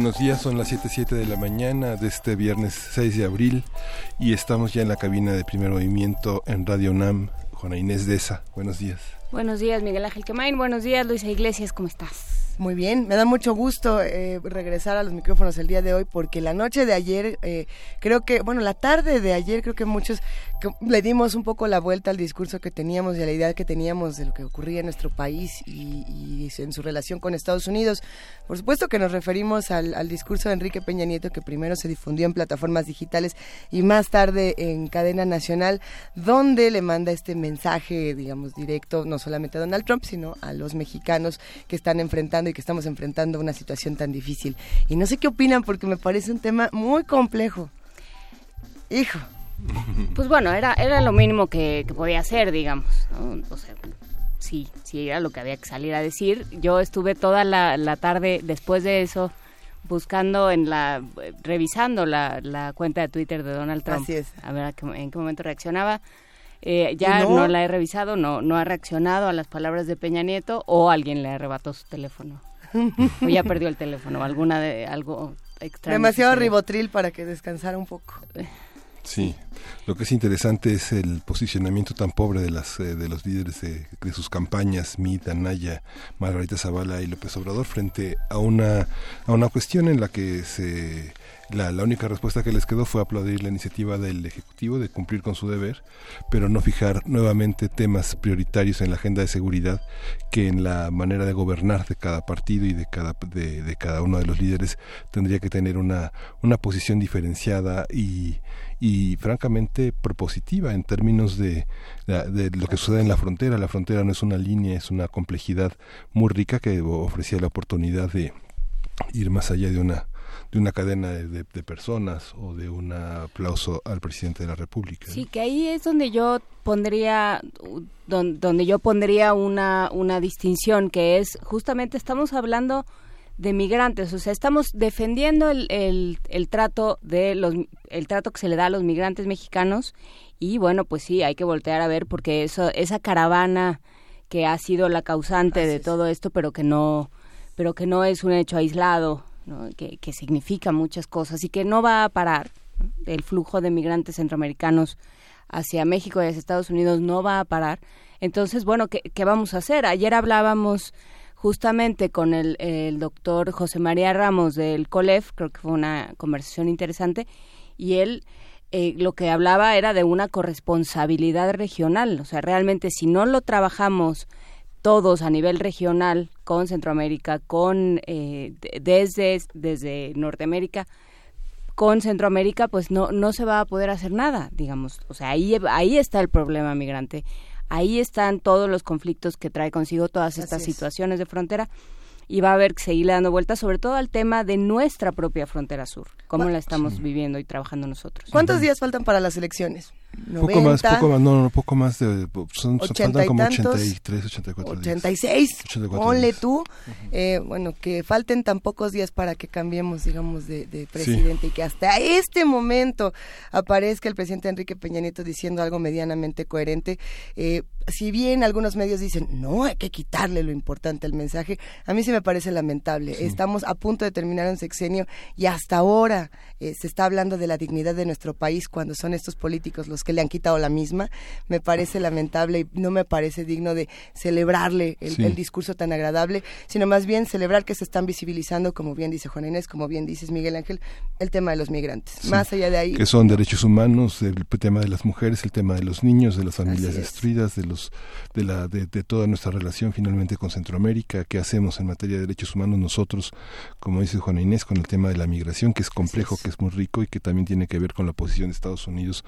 Buenos días, son las 7.07 de la mañana de este viernes 6 de abril y estamos ya en la cabina de primer movimiento en Radio NAM. Juana Inés Deza, buenos días. Buenos días, Miguel Ángel Quemain. Buenos días, Luisa Iglesias, ¿cómo estás? Muy bien, me da mucho gusto eh, regresar a los micrófonos el día de hoy porque la noche de ayer, eh, creo que, bueno, la tarde de ayer creo que muchos le dimos un poco la vuelta al discurso que teníamos y a la idea que teníamos de lo que ocurría en nuestro país y, en su relación con Estados Unidos. Por supuesto que nos referimos al, discurso de Enrique Peña Nieto que primero se difundió en plataformas digitales y más tarde en cadena nacional, donde le manda este mensaje, digamos, directo, no solamente a Donald Trump, sino a los mexicanos que están enfrentando que estamos enfrentando una situación tan difícil. Y no sé qué opinan porque me parece un tema muy complejo. Hijo. Pues bueno, era, era lo mínimo que, podía hacer, digamos. O sea, sí, sí, era lo que había que salir a decir. Yo estuve toda la, tarde después de eso buscando en la revisando la, la, cuenta de Twitter de Donald Trump Así es. a ver en qué momento reaccionaba eh, ya no? la he revisado no no ha reaccionado a las palabras de Peña Nieto o alguien le arrebató su teléfono o ya perdió el teléfono, alguna de algo extraño. Demasiado ribotril para que descansara un poco. Sí, lo que es interesante es el posicionamiento tan pobre de las eh, de los líderes de, sus campañas, Mid, Anaya, Margarita Zavala y López Obrador frente a una a una cuestión en la que se la, la, única respuesta que les quedó fue aplaudir la iniciativa del Ejecutivo de cumplir con su deber, pero no fijar nuevamente temas prioritarios en la agenda de seguridad que en la manera de gobernar de cada partido y de cada, de, de cada uno de los líderes tendría que tener una, una posición diferenciada y, y francamente propositiva en términos de, de, lo que sucede en la frontera. La frontera no es una línea, es una complejidad muy rica que ofrecía la oportunidad de ir más allá de una de una cadena de, personas o de un aplauso al presidente de la República. Sí, que ahí es donde yo pondría donde, yo pondría una una distinción que es justamente estamos hablando de migrantes, o sea, estamos defendiendo el, el, el, trato de los el trato que se le da a los migrantes mexicanos y bueno, pues sí, hay que voltear a ver porque eso esa caravana que ha sido la causante de todo esto, pero que no pero que no es un hecho aislado que, significa muchas cosas y que no va a parar. El flujo de migrantes centroamericanos hacia México y hacia Estados Unidos no va a parar. Entonces, bueno, ¿qué, vamos a hacer? Ayer hablábamos justamente con el, el, doctor José María Ramos del COLEF, creo que fue una conversación interesante, y él eh, lo que hablaba era de una corresponsabilidad regional, o sea, realmente si no lo trabajamos todos a nivel regional con Centroamérica, con eh, desde, desde Norteamérica, con Centroamérica, pues no, no se va a poder hacer nada, digamos. O sea, ahí, ahí está el problema migrante. Ahí están todos los conflictos que trae consigo todas estas situaciones de frontera y va a haber que seguirle dando vueltas, sobre todo al tema de nuestra propia frontera sur, cómo la estamos viviendo y trabajando nosotros. ¿Cuántos días faltan para las elecciones? Poco más, poco más, no, no, poco más de, son, faltan como 83, 84 86, ponle tú, eh, bueno, que falten tan pocos días para que cambiemos, digamos, de, presidente y que hasta este momento aparezca el presidente Enrique Peña Nieto diciendo algo medianamente coherente. Eh, si bien algunos medios dicen, no, hay que quitarle lo importante al mensaje, a mí sí me parece lamentable. Estamos a punto de terminar un sexenio y hasta ahora eh, se está hablando de la dignidad de nuestro país cuando son estos políticos los que le han quitado la misma. Me parece lamentable y no me parece digno de celebrarle el, discurso tan agradable, sino más bien celebrar que se están visibilizando, como bien dice Juan Inés, como bien dices Miguel Ángel, el tema de los migrantes. Más allá de ahí. Que son derechos humanos, el tema de las mujeres, el tema de los niños, de las familias destruidas, de los de la de, toda nuestra relación finalmente con Centroamérica, qué hacemos en materia de derechos humanos nosotros, como dice Juana Inés, con el tema de la migración, que es complejo, que es muy rico y que también tiene que ver con la posición de Estados Unidos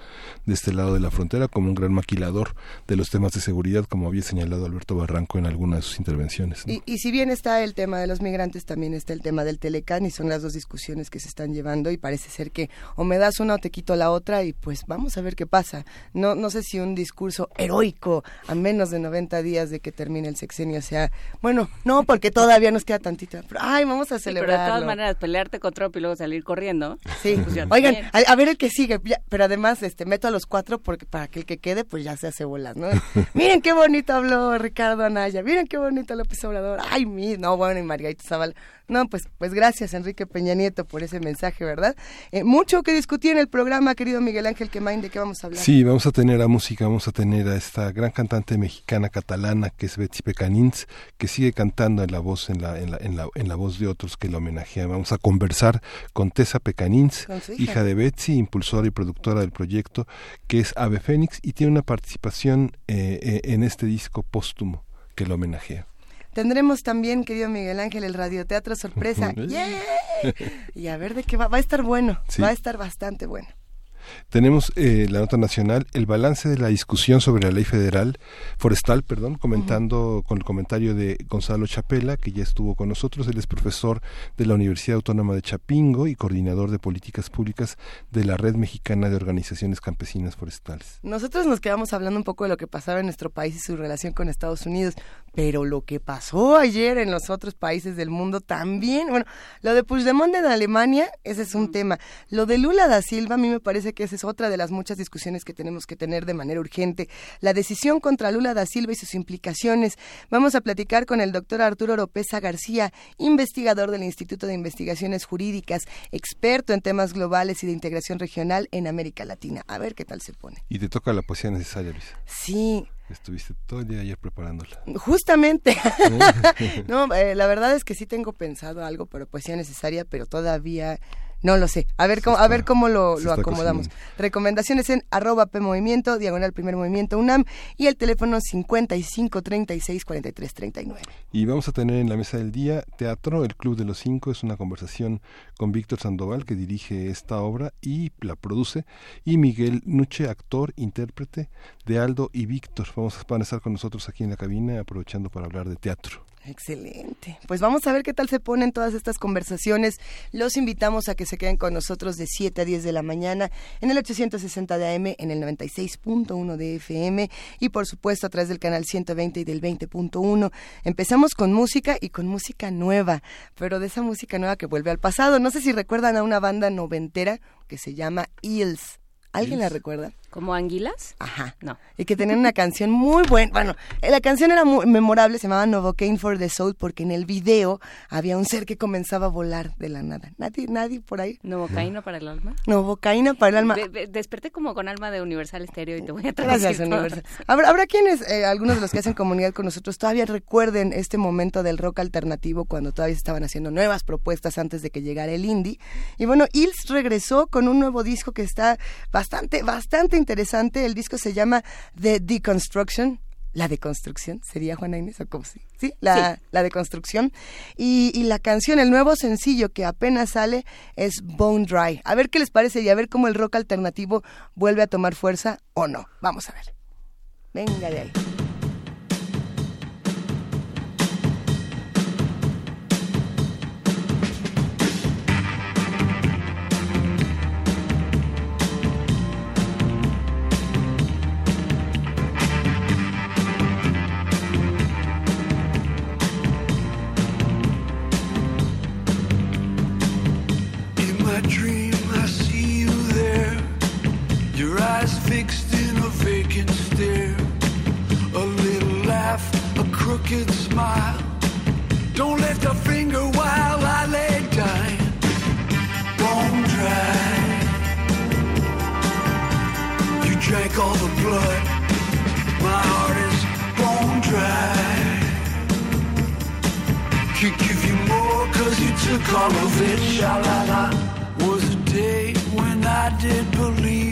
de este lado de la frontera como un gran maquilador de los temas de seguridad, como había señalado Alberto Barranco en alguna de sus intervenciones. Y, y si bien está el tema de los migrantes, también está el tema del Telecán y son las dos discusiones que se están llevando y parece ser que o me das una o te quito la otra y pues vamos a ver qué pasa. No, no sé si un discurso heroico a menos de 90 días de que termine el sexenio sea, bueno, no, porque todavía nos queda tantito, pero ay, vamos a celebrar. pero de todas maneras, pelearte con Trump y luego salir corriendo. Sí, pues oigan, a, ver el que sigue, pero además este meto a los cuatro porque para que el que quede pues ya se hace bolas, ¿no? miren qué bonito habló Ricardo Anaya, miren qué bonito López Obrador, ay, mi, no, bueno, y Margarita Zavala. No, pues, pues gracias Enrique Peña Nieto por ese mensaje, ¿verdad? Eh, mucho que discutir en el programa, querido Miguel Ángel Quemain, ¿de qué vamos a hablar? Sí, vamos a tener a música, vamos a tener a esta gran cantante mexicana catalana que es Betsy Pecanins, que sigue cantando en la voz, en la, en la, en la, en la voz de otros que la homenajean. Vamos a conversar con Tessa Pecanins, hija. de Betsy, impulsora y productora del proyecto, que es Ave Fénix y tiene una participación eh, eh, en este disco póstumo que lo homenajea. Tendremos también, querido Miguel Ángel, el radioteatro sorpresa. Y a ver de qué va. Va a estar bueno. Va a estar bastante bueno. Tenemos eh, la nota nacional, el balance de la discusión sobre la ley federal, forestal, perdón, comentando con el comentario de Gonzalo Chapela, que ya estuvo con nosotros. Él es profesor de la Universidad Autónoma de Chapingo y coordinador de políticas públicas de la Red Mexicana de Organizaciones Campesinas Forestales. Nosotros nos quedamos hablando un poco de lo que pasaba en nuestro país y su relación con Estados Unidos, pero lo que pasó ayer en los otros países del mundo también, bueno, lo de Puigdemont en Alemania, ese es un tema. Lo de Lula da Silva a mí me parece que esa es otra de las muchas discusiones que tenemos que tener de manera urgente. La decisión contra Lula da Silva y sus implicaciones. Vamos a platicar con el doctor Arturo Oropesa García, investigador del Instituto de Investigaciones Jurídicas, experto en temas globales y de integración regional en América Latina. A ver qué tal se pone. Y te toca la poesía necesaria, Luisa. Sí. Estuviste todo el día ayer preparándola. Justamente. no, eh, la verdad es que sí tengo pensado algo, pero poesía necesaria, pero todavía no lo sé. A ver cómo, a ver cómo lo, acomodamos. Recomendaciones en arroba P Movimiento, diagonal primer movimiento UNAM y el teléfono 55 36 43 39. Y vamos a tener en la mesa del día teatro, el Club de los Cinco. Es una conversación con Víctor Sandoval, que dirige esta obra y la produce, y Miguel Nuche, actor, intérprete de Aldo y Víctor. Vamos a estar con nosotros aquí en la cabina, aprovechando para hablar de teatro. Excelente. Pues vamos a ver qué tal se ponen todas estas conversaciones. Los invitamos a que se queden con nosotros de 7 a 10 de la mañana en el 860 de AM, en el 96.1 de FM y por supuesto a través del canal 120 y del 20.1. Empezamos con música y con música nueva, pero de esa música nueva que vuelve al pasado. No sé si recuerdan a una banda noventera que se llama Eels. ¿Alguien la recuerda? ¿Como anguilas? Ajá. No. Y que tenían una canción muy buena. Bueno, la canción era muy memorable, se llamaba Novocaine for the Soul, porque en el video había un ser que comenzaba a volar de la nada. ¿Nadie, nadie por ahí? ¿Novocaína para el alma? Novocaína para el alma. desperté como con alma de Universal Stereo y te voy a Gracias, Universal. Habrá, habrá quienes, eh, algunos de los que hacen comunidad con nosotros, todavía recuerden este momento del rock alternativo cuando todavía estaban haciendo nuevas propuestas antes de que llegara el indie. Y bueno, Ils regresó con un nuevo disco que está bastante, bastante interesante. El disco se llama The Deconstruction. La deconstrucción, ¿sería Juana Inés o cómo sí? Sí, la, la deconstrucción. Y, y, la canción, el nuevo sencillo que apenas sale es Bone Dry. A ver qué les parece y a ver cómo el rock alternativo vuelve a tomar fuerza o no. Vamos a ver. Venga de ahí. Crooked smile. Don't lift a finger while I lay dying. Bone dry. You drank all the blood. My heart is bone dry. Could give you more cause you took all of it. Sha la la. Was a day when I did believe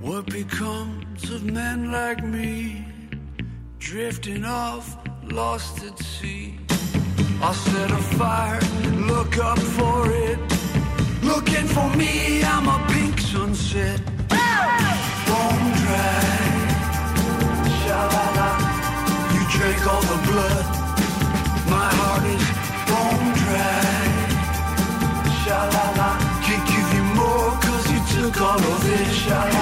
What becomes of men like me, drifting off, lost at sea? I'll set a fire, look up for it. Looking for me, I'm a pink sunset. Bone dry, sha-la-la. You drank all the blood, my heart is bone dry, sha-la-la. Can't give you more, cause you took all of it, sha-la-la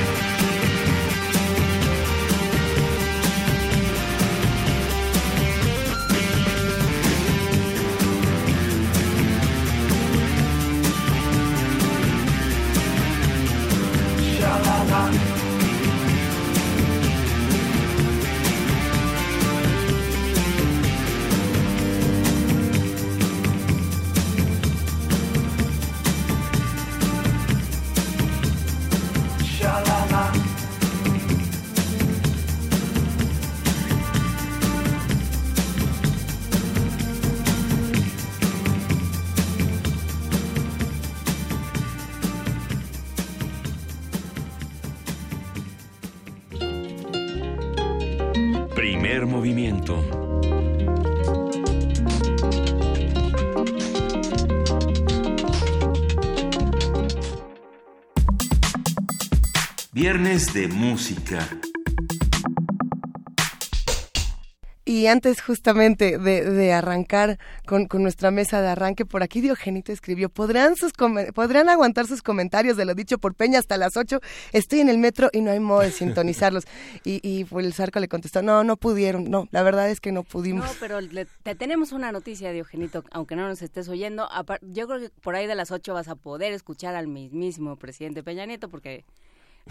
Viernes de música. Y antes justamente de, arrancar con, nuestra mesa de arranque, por aquí Diogenito escribió, ¿podrán, sus ¿podrán aguantar sus comentarios de lo dicho por Peña hasta las 8? Estoy en el metro y no hay modo de sintonizarlos. y, y pues el Zarco le contestó, no, no pudieron, no, la verdad es que no pudimos. No, pero te tenemos una noticia, Diogenito, aunque no nos estés oyendo. Yo creo que por ahí de las 8 vas a poder escuchar al mismísimo presidente Peña Nieto, porque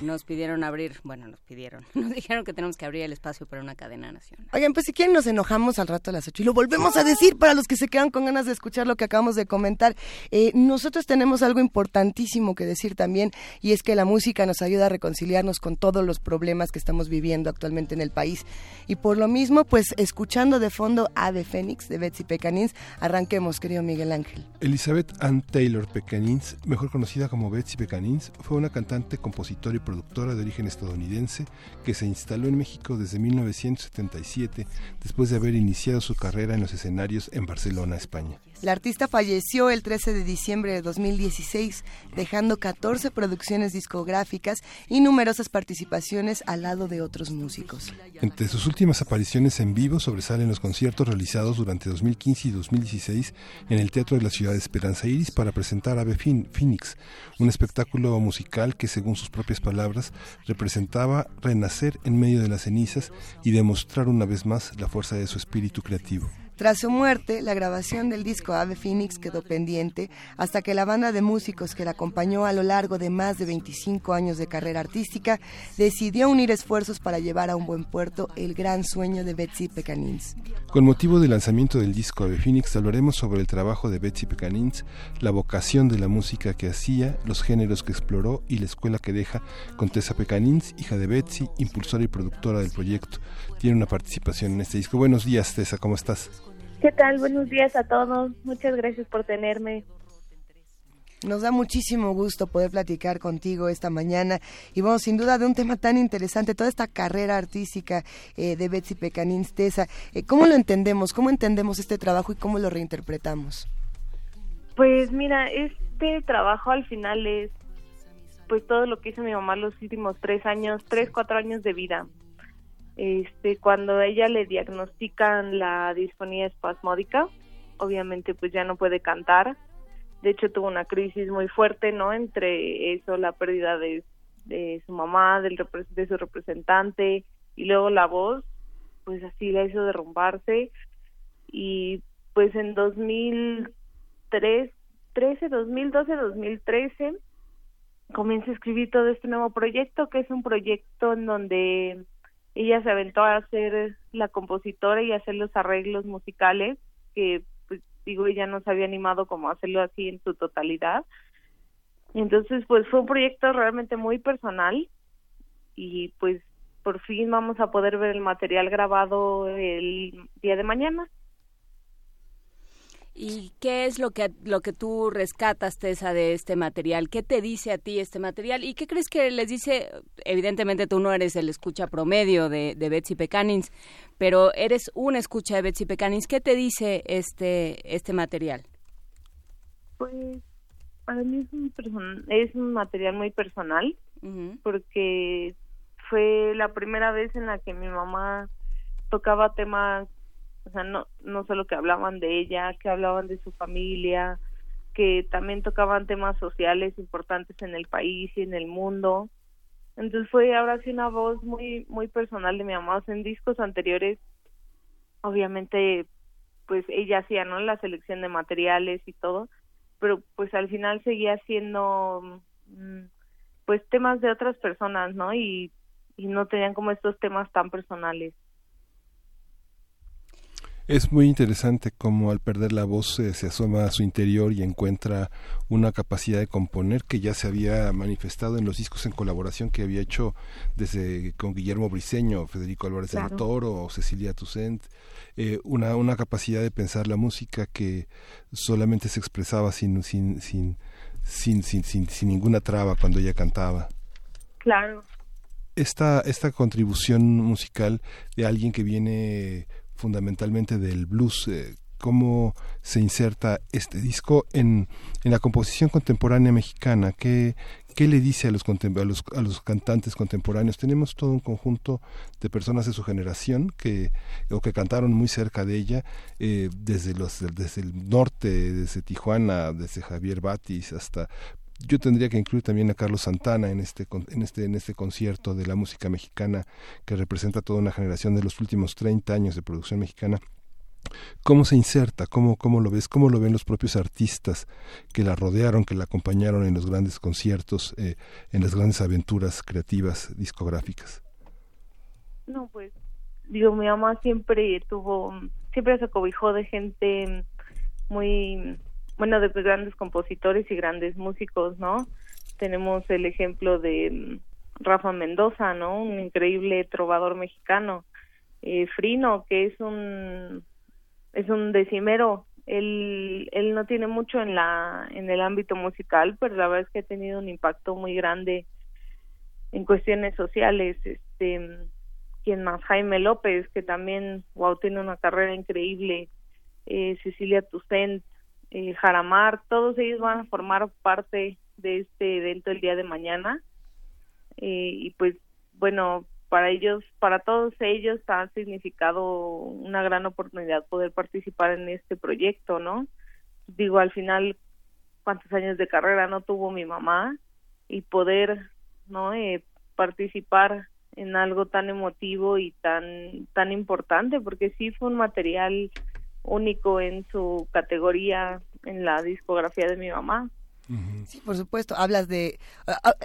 nos pidieron abrir, bueno, nos pidieron, nos dijeron que tenemos que abrir el espacio para una cadena nacional. Oigan, pues si quieren nos enojamos al rato a las 8 y lo volvemos a decir para los que se quedan con ganas de escuchar lo que acabamos de comentar. Eh, nosotros tenemos algo importantísimo que decir también y es que la música nos ayuda a reconciliarnos con todos los problemas que estamos viviendo actualmente en el país. Y por lo mismo, pues escuchando de fondo a The Fénix de Betsy Pecanins, arranquemos, querido Miguel Ángel. Elizabeth Ann Taylor Pecanins, mejor conocida como Betsy Pecanins, fue una cantante, compositora y productora de origen estadounidense que se instaló en México desde 1977 después de haber iniciado su carrera en los escenarios en Barcelona, España. La artista falleció el 13 de diciembre de 2016, dejando 14 producciones discográficas y numerosas participaciones al lado de otros músicos. Entre sus últimas apariciones en vivo sobresalen los conciertos realizados durante 2015 y 2016 en el Teatro de la Ciudad de Esperanza Iris para presentar Ave Phoenix, un espectáculo musical que, según sus propias palabras, representaba renacer en medio de las cenizas y demostrar una vez más la fuerza de su espíritu creativo. Tras su muerte, la grabación del disco Ave Phoenix quedó pendiente hasta que la banda de músicos que la acompañó a lo largo de más de 25 años de carrera artística decidió unir esfuerzos para llevar a un buen puerto el gran sueño de Betsy Pecanins. Con motivo del lanzamiento del disco Ave Phoenix hablaremos sobre el trabajo de Betsy Pecanins, la vocación de la música que hacía, los géneros que exploró y la escuela que deja con Tessa Pecanins, hija de Betsy, impulsora y productora del proyecto. Tiene una participación en este disco. Buenos días, Tessa, ¿cómo estás? ¿Qué tal? Buenos días a todos. Muchas gracias por tenerme. Nos da muchísimo gusto poder platicar contigo esta mañana y bueno, sin duda de un tema tan interesante, toda esta carrera artística eh, de Betsy Pecanins Tesa. Eh, ¿Cómo lo entendemos? ¿Cómo entendemos este trabajo y cómo lo reinterpretamos? Pues mira, este trabajo al final es pues todo lo que hizo mi mamá los últimos tres años, tres, cuatro años de vida. Este, cuando ella le diagnostican la disfonía espasmódica, obviamente pues ya no puede cantar. De hecho tuvo una crisis muy fuerte, ¿no? Entre eso, la pérdida de, de su mamá, del, de su representante y luego la voz, pues así la hizo derrumbarse. Y pues en 2003, 13, 2012, 2013 comienza a escribir todo este nuevo proyecto, que es un proyecto en donde ella se aventó a ser la compositora y hacer los arreglos musicales que pues digo ella no se había animado como a hacerlo así en su totalidad. Entonces pues fue un proyecto realmente muy personal y pues por fin vamos a poder ver el material grabado el día de mañana ¿Y qué es lo que, lo que tú rescatas, Tessa, de este material? ¿Qué te dice a ti este material? ¿Y qué crees que les dice? Evidentemente tú no eres el escucha promedio de, de Betsy Pecanins, pero eres una escucha de Betsy Pecanins. ¿Qué te dice este, este material? Pues para mí es un, es un material muy personal, porque fue la primera vez en la que mi mamá tocaba temas o sea, no, no solo que hablaban de ella, que hablaban de su familia, que también tocaban temas sociales importantes en el país y en el mundo. Entonces fue ahora sí una voz muy muy personal de mi mamá. en discos anteriores, obviamente, pues ella hacía, ¿no? La selección de materiales y todo, pero pues al final seguía siendo, mm, pues temas de otras personas, ¿no? Y, y no tenían como estos temas tan personales. Es muy interesante cómo al perder la voz eh, se asoma a su interior y encuentra una capacidad de componer que ya se había manifestado en los discos en colaboración que había hecho desde con Guillermo Briceño, Federico Álvarez de la Toro o Cecilia Toussaint, eh, una, una capacidad de pensar la música que solamente se expresaba sin, sin, sin, sin, sin, sin, sin ninguna traba cuando ella cantaba. Claro. Esta, esta contribución musical de alguien que viene fundamentalmente del blues. Eh, ¿Cómo se inserta este disco en, en la composición contemporánea mexicana? ¿Qué, qué le dice a los, a los, a los cantantes contemporáneos? Tenemos todo un conjunto de personas de su generación que, o que cantaron muy cerca de ella, eh, desde, los, desde el norte, desde Tijuana, desde Javier Batis hasta yo tendría que incluir también a Carlos Santana en este, en este, en este concierto de la música mexicana que representa toda una generación de los últimos 30 años de producción mexicana. ¿Cómo se inserta? ¿Cómo, ¿Cómo lo ves? ¿Cómo lo ven los propios artistas que la rodearon, que la acompañaron en los grandes conciertos, eh, en las grandes aventuras creativas discográficas? No, pues, digo, mi mamá siempre tuvo, siempre se cobijó de gente muy bueno, de grandes compositores y grandes músicos, ¿no? Tenemos el ejemplo de mm, Rafa Mendoza, ¿no? Un increíble trovador mexicano. Eh, Frino, que es un es un decimero. Él, él no tiene mucho en la en el ámbito musical, pero la verdad es que ha tenido un impacto muy grande en cuestiones sociales. Este, quien más Jaime López, que también wow tiene una carrera increíble. Eh, Cecilia Toussaint, eh, Jaramar, todos ellos van a formar parte de este evento el día de mañana. Eh, y pues bueno, para ellos, para todos ellos ha significado una gran oportunidad poder participar en este proyecto, ¿no? Digo, al final, cuántos años de carrera no tuvo mi mamá y poder, ¿no? Eh, participar en algo tan emotivo y tan tan importante porque sí fue un material único en su categoría en la discografía de mi mamá. Sí, por supuesto. Hablas de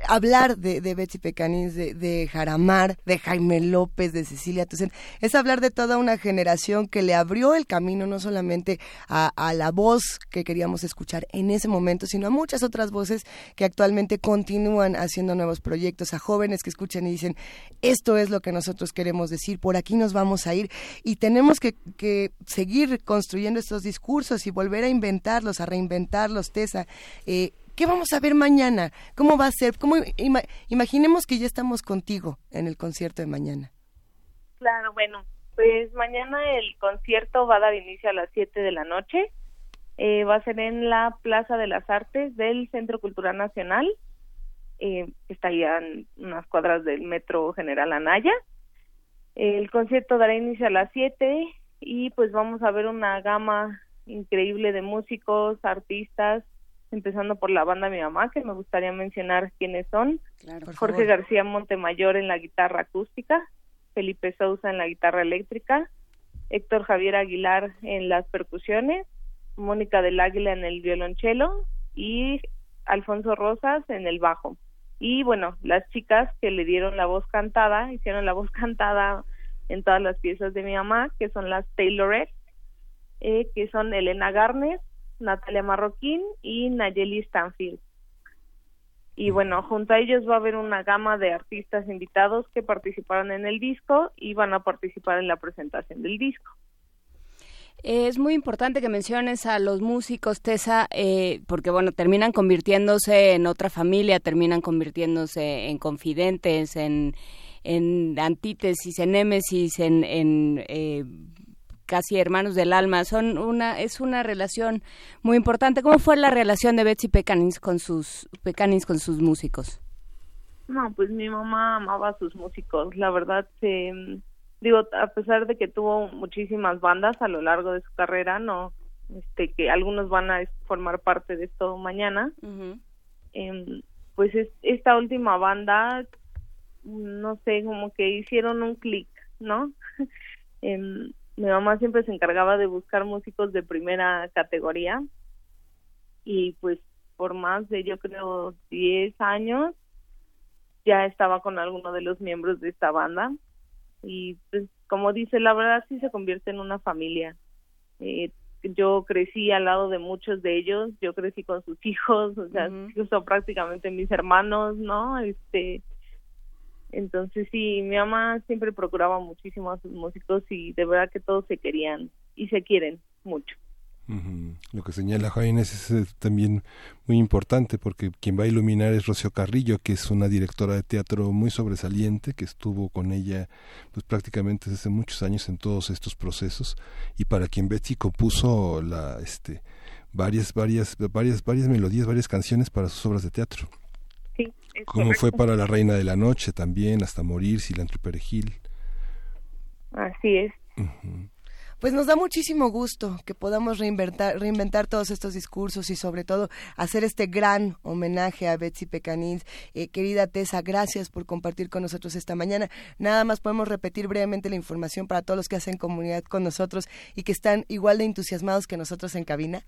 hablar de, de Betsy Pecanins, de, de, Jaramar, de Jaime López, de Cecilia Tucen. Es hablar de toda una generación que le abrió el camino no solamente a, la voz que queríamos escuchar en ese momento, sino a muchas otras voces que actualmente continúan haciendo nuevos proyectos, a jóvenes que escuchan y dicen, esto es lo que nosotros queremos decir, por aquí nos vamos a ir y tenemos que, que seguir construyendo estos discursos y volver a inventarlos, a reinventarlos, Tessa. Eh, ¿Qué vamos a ver mañana? ¿Cómo va a ser? ¿Cómo, imaginemos que ya estamos contigo en el concierto de mañana. Claro, bueno, pues mañana el concierto va a dar inicio a las 7 de la noche. Eh, va a ser en la Plaza de las Artes del Centro Cultural Nacional. Eh, está en unas cuadras del Metro General Anaya. El concierto dará inicio a las 7 y pues vamos a ver una gama increíble de músicos, artistas, empezando por la banda Mi Mamá, que me gustaría mencionar quiénes son. Jorge García Montemayor en la guitarra acústica, Felipe Sousa en la guitarra eléctrica, Héctor Javier Aguilar en las percusiones, Mónica del Águila en el violonchelo y Alfonso Rosas en el bajo. Y bueno, las chicas que le dieron la voz cantada, hicieron la voz cantada en todas las piezas de mi mamá, que son las Taylorettes, eh, que son Elena Garner, Natalia Marroquín y Nayeli Stanfield. Y bueno, junto a ellos va a haber una gama de artistas invitados que participaron en el disco y van a participar en la presentación del disco. Es muy importante que menciones a los músicos, Tessa, eh, porque bueno, terminan convirtiéndose en otra familia, terminan convirtiéndose en confidentes, en, en antítesis, en némesis, en, en eh, casi hermanos del alma. Son una es una relación muy importante. ¿Cómo fue la relación de Betsy Pecanins con sus Pecanins con sus músicos? No, pues mi mamá amaba a sus músicos. La verdad, se, digo, a pesar de que tuvo muchísimas bandas a lo largo de su carrera, no, este, que algunos van a formar parte de esto mañana. Em, pues es, esta última banda, no sé, como que hicieron un clic, ¿no? eh, mi mamá siempre se encargaba de buscar músicos de primera categoría y pues por más de yo creo 10 años ya estaba con alguno de los miembros de esta banda. Y pues como dice la verdad sí se convierte en una familia. Eh, yo crecí al lado de muchos de ellos yo crecí con sus hijos o sea son prácticamente mis hermanos no este entonces sí, mi mamá siempre procuraba muchísimo a sus músicos y de verdad que todos se querían y se quieren mucho. Lo que señala Jaime es, también muy importante porque quien va a iluminar es Rocío Carrillo, que es una directora de teatro muy sobresaliente, que estuvo con ella pues prácticamente desde muchos años en todos estos procesos y para quien Betsy compuso la este varias varias varias varias melodías, varias canciones para sus obras de teatro. Como fue para La Reina de la Noche también, hasta morir, Cilantro y Perejil. Así es. Pues nos da muchísimo gusto que podamos reinventar, reinventar todos estos discursos y sobre todo hacer este gran homenaje a Betsy Pecanins. Eh, querida Tessa, gracias por compartir con nosotros esta mañana. Nada más podemos repetir brevemente la información para todos los que hacen comunidad con nosotros y que están igual de entusiasmados que nosotros en cabina.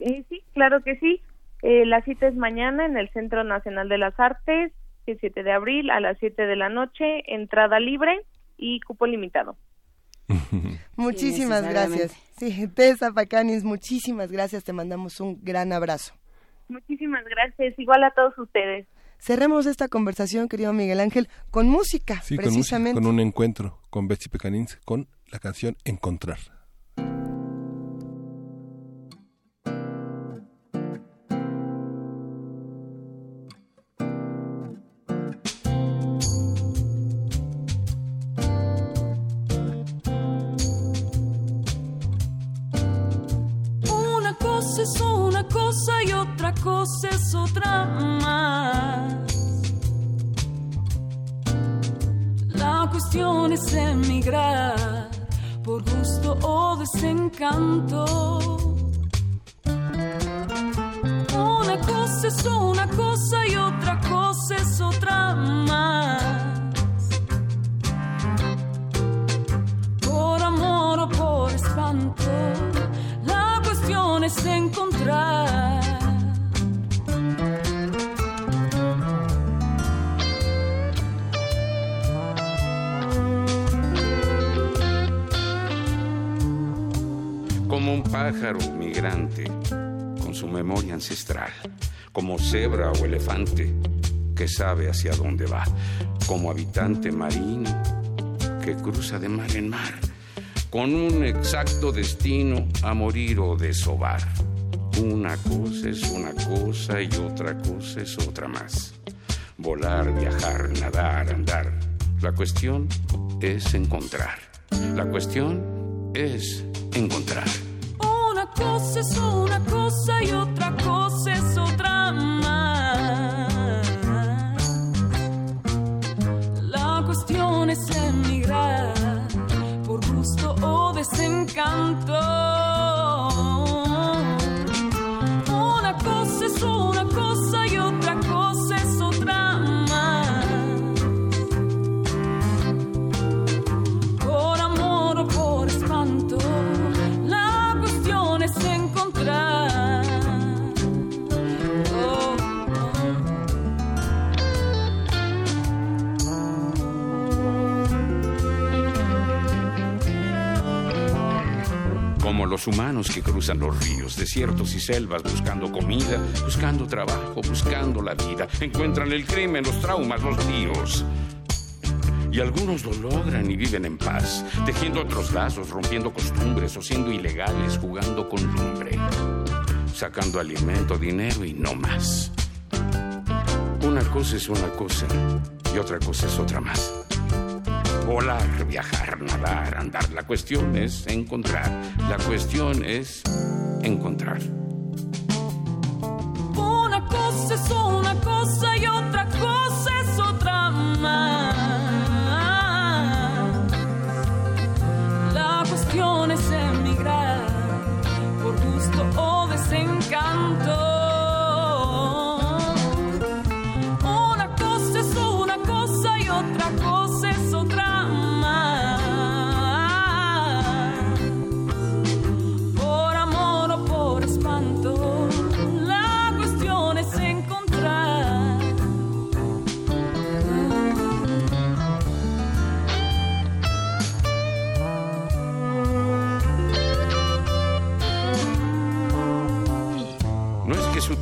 Eh, sí, claro que sí. Eh, la cita es mañana en el Centro Nacional de las Artes, el 7 de abril a las 7 de la noche, entrada libre y cupo limitado. muchísimas gracias. Sí, Tessa Pacanis, muchísimas gracias. Te mandamos un gran abrazo. Muchísimas gracias. Igual a todos ustedes. Cerremos esta conversación, querido Miguel Ángel, con música, precisamente. Con, con un encuentro con Betsy Pecanins, con la canción Encontrar. Es otra más. La cuestión es emigrar por gusto o desencanto. Una cosa es una cosa y otra cosa es otra más. Por amor o por espanto es encontrar. Pájaro migrante con su memoria ancestral, como cebra o elefante que sabe hacia dónde va, como habitante marino que cruza de mar en mar con un exacto destino a morir o desovar. Una cosa es una cosa y otra cosa es otra más. Volar, viajar, nadar, andar. La cuestión es encontrar. La cuestión es encontrar. Cosa es una cosa y otra cosa es otra más. La cuestión es emigrar por gusto o desencanto. Humanos que cruzan los ríos, desiertos y selvas buscando comida, buscando trabajo, buscando la vida. Encuentran el crimen, los traumas, los líos. Y algunos lo logran y viven en paz, tejiendo otros lazos, rompiendo costumbres o siendo ilegales, jugando con lumbre, sacando alimento, dinero y no más. Una cosa es una cosa y otra cosa es otra más. Volar, viajar, nadar, andar. La cuestión es encontrar. La cuestión es encontrar. Una cosa es una cosa y otra cosa es otra más. La cuestión es emigrar por gusto o desencanto.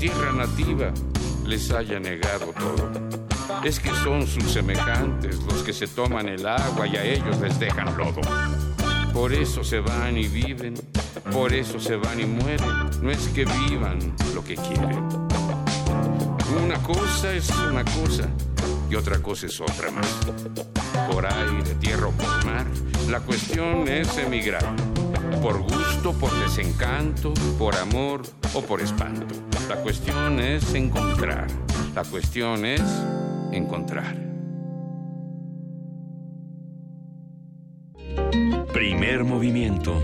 Tierra nativa les haya negado todo. Es que son sus semejantes los que se toman el agua y a ellos les dejan lodo. Por eso se van y viven, por eso se van y mueren. No es que vivan lo que quieren. Una cosa es una cosa y otra cosa es otra más. Por aire, tierra o por mar, la cuestión es emigrar. Por gusto, por desencanto, por amor o por espanto. La cuestión es encontrar. La cuestión es encontrar. Primer movimiento.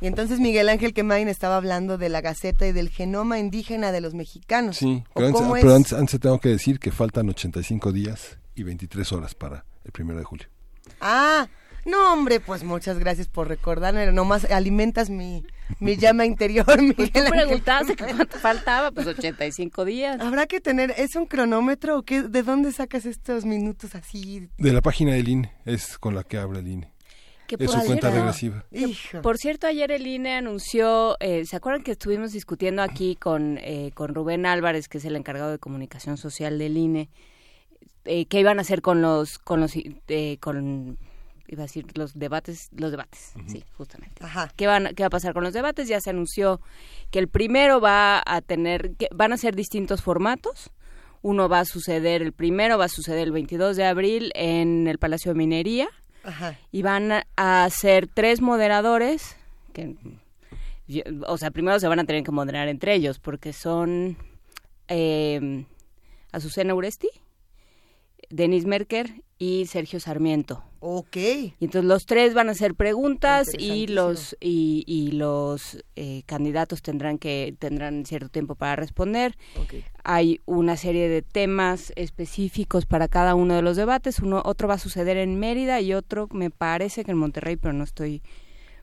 Y entonces Miguel Ángel Quemain estaba hablando de la Gaceta y del genoma indígena de los mexicanos. Sí, ¿O pero, antes, antes tengo que decir que faltan 85 días y 23 horas para el primero de julio. Ah, no hombre, pues muchas gracias por recordarme. Nomás alimentas mi, mi llama interior, Miguel Pues tú preguntaste cuánto faltaba, pues 85 días. Habrá que tener, ¿es un cronómetro o qué? ¿De dónde sacas estos minutos así? De la página del INE, es con la que habla el INE. Que Es por su cuenta regresiva. Por cierto, ayer el INE anunció, eh, ¿se acuerdan que estuvimos discutiendo aquí con, eh, con Rubén Álvarez, que es el encargado de comunicación social del INE, eh, qué iban a hacer con los, con los, eh, con, iba a decir los debates, los debates, sí, justamente. Ajá. ¿Qué, van, ¿Qué va a pasar con los debates? Ya se anunció que el primero va a tener, que van a ser distintos formatos. Uno va a suceder, el primero va a suceder el 22 de abril en el Palacio de Minería Ajá. y van a- ser tres moderadores que o sea primero se van a tener que moderar entre ellos porque son eh, Azucena Uresti Denis Merker y Sergio Sarmiento Ok. y entonces los tres van a hacer preguntas y los y, y los eh, candidatos tendrán que tendrán cierto tiempo para responder Ok. hay una serie de temas específicos para cada uno de los debates. Uno, otro va a suceder en Mérida y otro me parece que en Monterrey, pero no estoy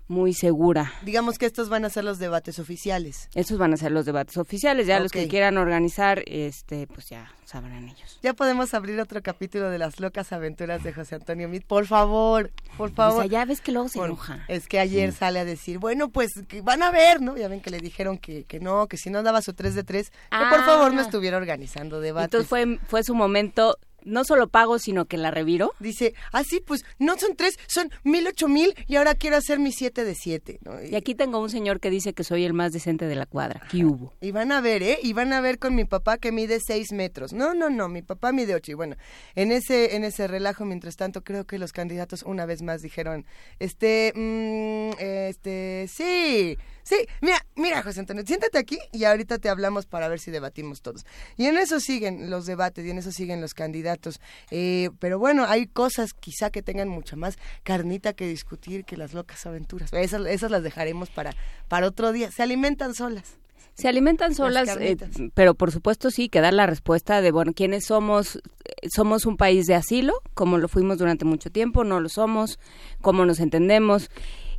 muy segura. Digamos que estos van a ser los debates oficiales. Estos van a ser los debates oficiales. Ya los que quieran organizar, este, pues ya sabrán ellos. Ya podemos abrir otro capítulo de las locas aventuras de José Antonio Mit. Por favor, por O favor. sea, ya ves que luego se Por- enoja. Es que ayer sale a decir, bueno, pues que van a ver, ¿no? Ya ven que le dijeron que, que no, que si no daba su 3 de 3, que por Ah. favor no estuviera organizando debates. Entonces fue, fue su momento no solo pago, sino que la reviro. Dice, ah, sí, pues no son tres, son mil, ocho mil y ahora quiero hacer mi siete de siete. Y, aquí tengo un señor que dice que soy el más decente de la cuadra. ¿Qué hubo? Y van a ver, ¿eh? Y van a ver con mi papá que mide seis metros. No, no, no, mi papá mide ocho. Y bueno, en ese, en ese relajo, mientras tanto, creo que los candidatos una vez más dijeron, este, mm, este, sí, sí, mira, mira, José Antonio, siéntate aquí y ahorita te hablamos para ver si debatimos todos. Y en eso siguen los debates y en eso siguen los candidatos. Eh, pero bueno, hay cosas quizá que tengan mucha más carnita que discutir que las locas aventuras. Esas, esas las dejaremos para, para otro día. Se alimentan solas. Se alimentan solas, eh, pero por supuesto sí que dar la respuesta de, bueno, ¿quiénes somos? ¿Somos un país de asilo, como lo fuimos durante mucho tiempo? ¿No lo somos? ¿Cómo nos entendemos?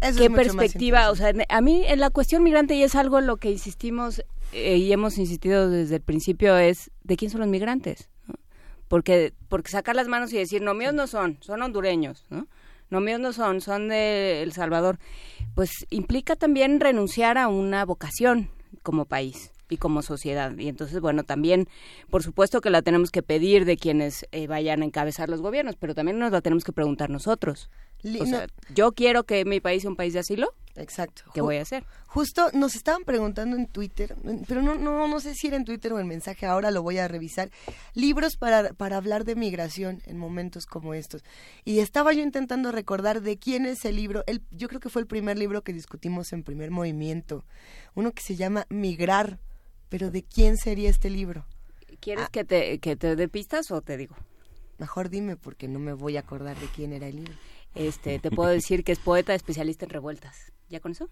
¿Qué perspectiva? O sea, a mí en la cuestión migrante, y es algo en lo que insistimos eh, y hemos insistido desde el principio, es ¿de quién son los migrantes? Porque, porque sacar las manos y decir, no, míos no son, son hondureños, ¿no? No, míos no son, son de El Salvador. Pues implica también renunciar a una vocación, como país y como sociedad. Y entonces, bueno, también, por supuesto que la tenemos que pedir de quienes eh, vayan a encabezar los gobiernos, pero también nos la tenemos que preguntar nosotros. O sea, yo quiero que mi país sea un país de asilo. Exacto. ¿Qué voy a hacer? Justo nos estaban preguntando en Twitter, pero no, no, no sé si era en Twitter o en mensaje, ahora lo voy a revisar, libros para, para hablar de migración en momentos como estos. Y estaba yo intentando recordar de quién es el libro, el, yo creo que fue el primer libro que discutimos en primer movimiento, uno que se llama Migrar, pero ¿de quién sería este libro? ¿Quieres ah. que, te, que te dé pistas o te digo? Mejor dime porque no me voy a acordar de quién era el libro. Este, te puedo decir que es poeta especialista en revueltas. ¿Ya con eso?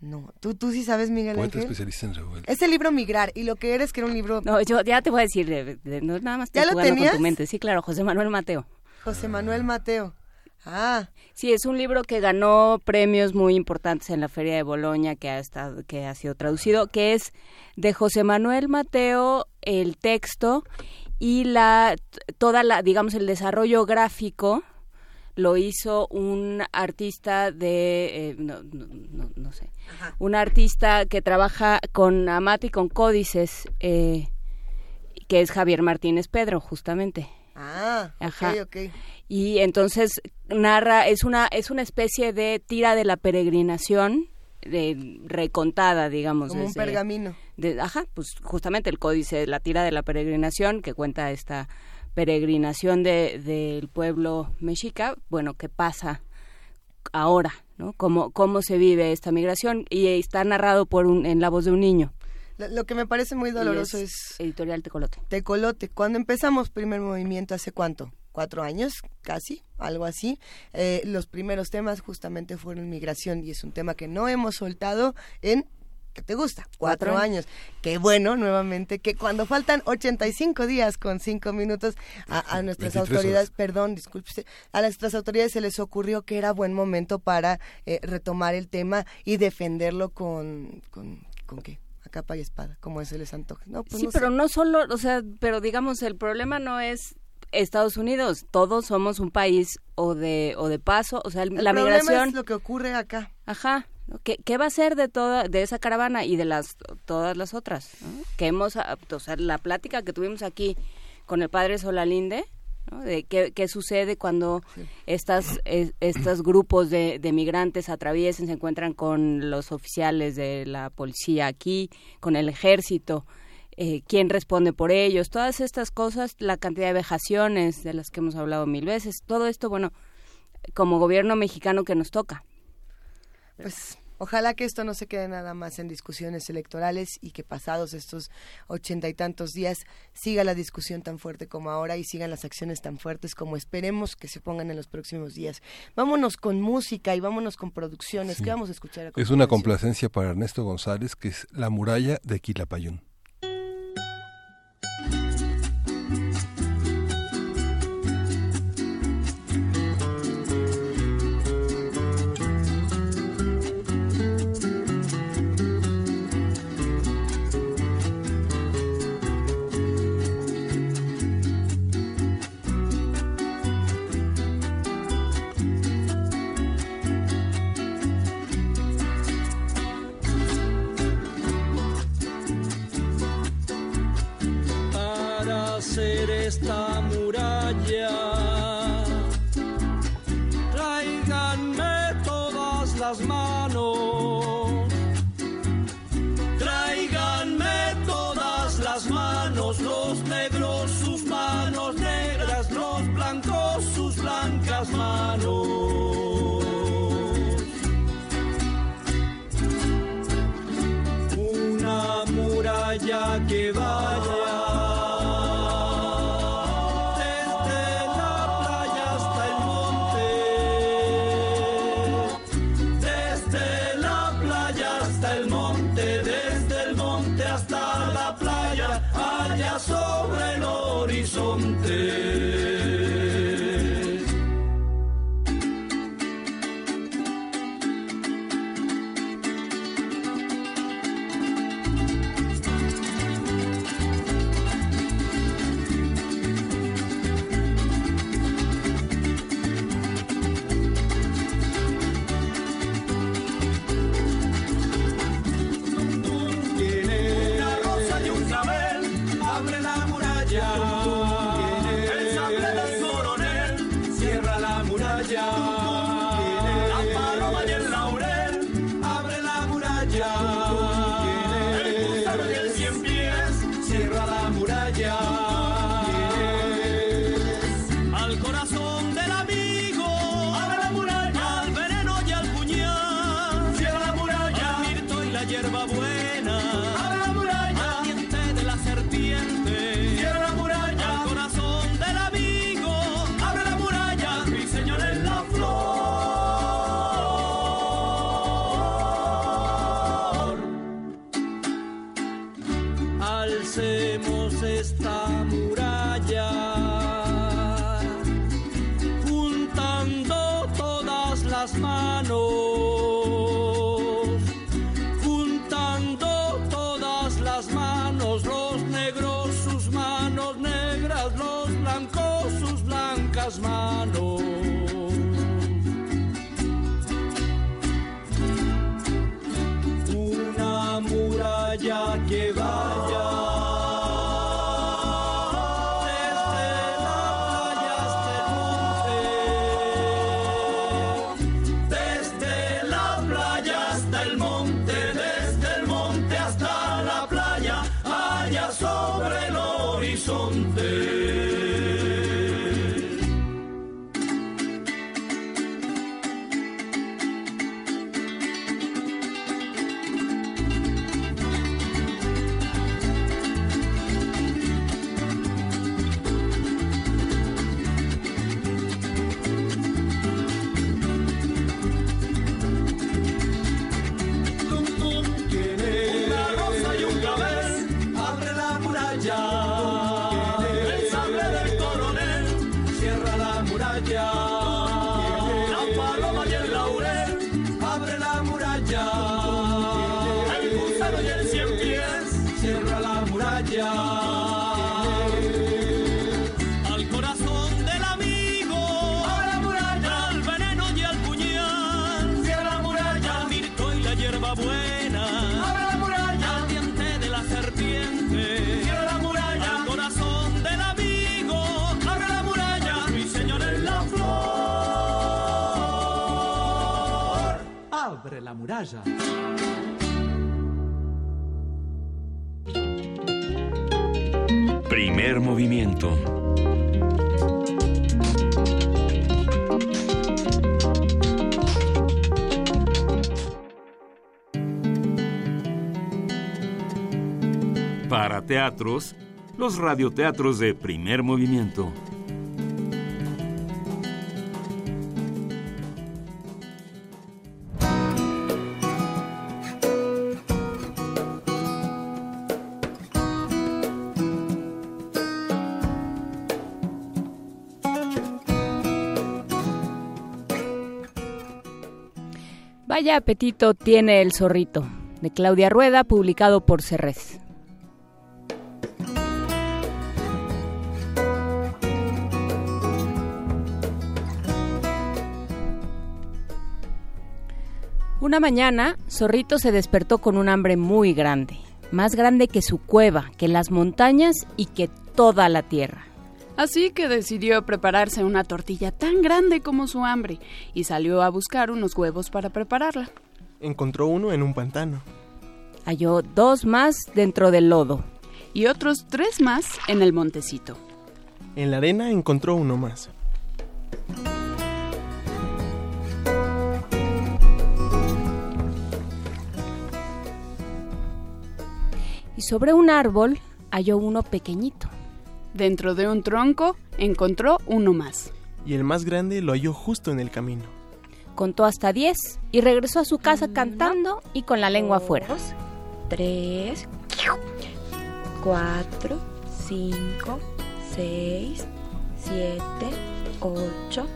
No, tú, tú sí sabes, Miguel Poeta especialista en revueltas. Es el libro Migrar, y lo que eres que era un libro... No, yo ya te voy a decir, no nada más ¿Ya lo tenías? con tu mente. Sí, claro, José Manuel Mateo. José Manuel Mateo. Ah. Sí, es un libro que ganó premios muy importantes en la Feria de Boloña, que ha estado, que ha sido traducido, que es de José Manuel Mateo, el texto y la toda la, digamos, el desarrollo gráfico lo hizo un artista de, eh, no, no, no, sé, un artista que trabaja con Amati y con códices, eh, que es Javier Martínez Pedro, justamente. Ah, Ajá. ok, Y entonces narra, es una, es una especie de tira de la peregrinación, de, recontada, digamos. Como un pergamino. De, ajá, pues justamente el códice, la tira de la peregrinación que cuenta esta peregrinación del de, pueblo mexica, bueno, qué pasa ahora, ¿no? Cómo, cómo se vive esta migración y está narrado por un, en la voz de un niño. Lo que me parece muy doloroso es, Editorial Tecolote. Tecolote. Cuando empezamos primer movimiento, ¿hace cuánto? Cuatro años, casi, algo así. Eh, los primeros temas justamente fueron migración y es un tema que no hemos soltado en ¿qué te gusta? Cuatro, años. Qué bueno, nuevamente, que cuando faltan 85 días con cinco minutos a, nuestras autoridades, perdón, disculpe, a nuestras autoridades se les ocurrió que era buen momento para eh, retomar el tema y defenderlo con, con, ¿con qué? capa y espada, como se les antoje. No, pues sí, pero no solo, o sea, pero digamos, el problema no es Estados Unidos, todos somos un país o de o de paso, o sea, la migración es lo que ocurre acá. Ajá. ¿Qué, ¿Qué, va a ser de toda de esa caravana y de las todas las otras? Que hemos, o sea, la plática que tuvimos aquí con el padre Solalinde, de qué, qué, sucede cuando estas, estos grupos de, de, migrantes atraviesen, se encuentran con los oficiales de la policía aquí, con el ejército, eh, quién responde por ellos, todas estas cosas, la cantidad de vejaciones de las que hemos hablado mil veces, todo esto, bueno, como gobierno mexicano que nos toca. Pues Ojalá que esto no se quede nada más en discusiones electorales y que pasados estos ochenta y tantos días siga la discusión tan fuerte como ahora y sigan las acciones tan fuertes como esperemos que se pongan en los próximos días. Vámonos con música y vámonos con producciones. ¿Qué vamos a escuchar? es una complacencia para Ernesto González que es La muralla de Quilapayún. star. la muralla. Primer movimiento. Para teatros, los radioteatros de primer movimiento. vaya apetito tiene el zorrito, de Claudia Rueda, publicado por Cerrés. Una mañana, Zorrito se despertó con un hambre muy grande, más grande que su cueva, que las montañas y que toda la tierra. Así que decidió prepararse una tortilla tan grande como su hambre y salió a buscar unos huevos para prepararla. Encontró uno en un pantano. Halló dos más dentro del lodo. Y otros tres más en el montecito. En la arena encontró uno más. Y sobre un árbol halló uno pequeñito. Dentro de un tronco encontró uno más. Y el más grande lo halló justo en el camino. Contó hasta diez y regresó a su casa cantando y con la lengua afuera. Tres, cuatro, cinco, seis, siete, ocho.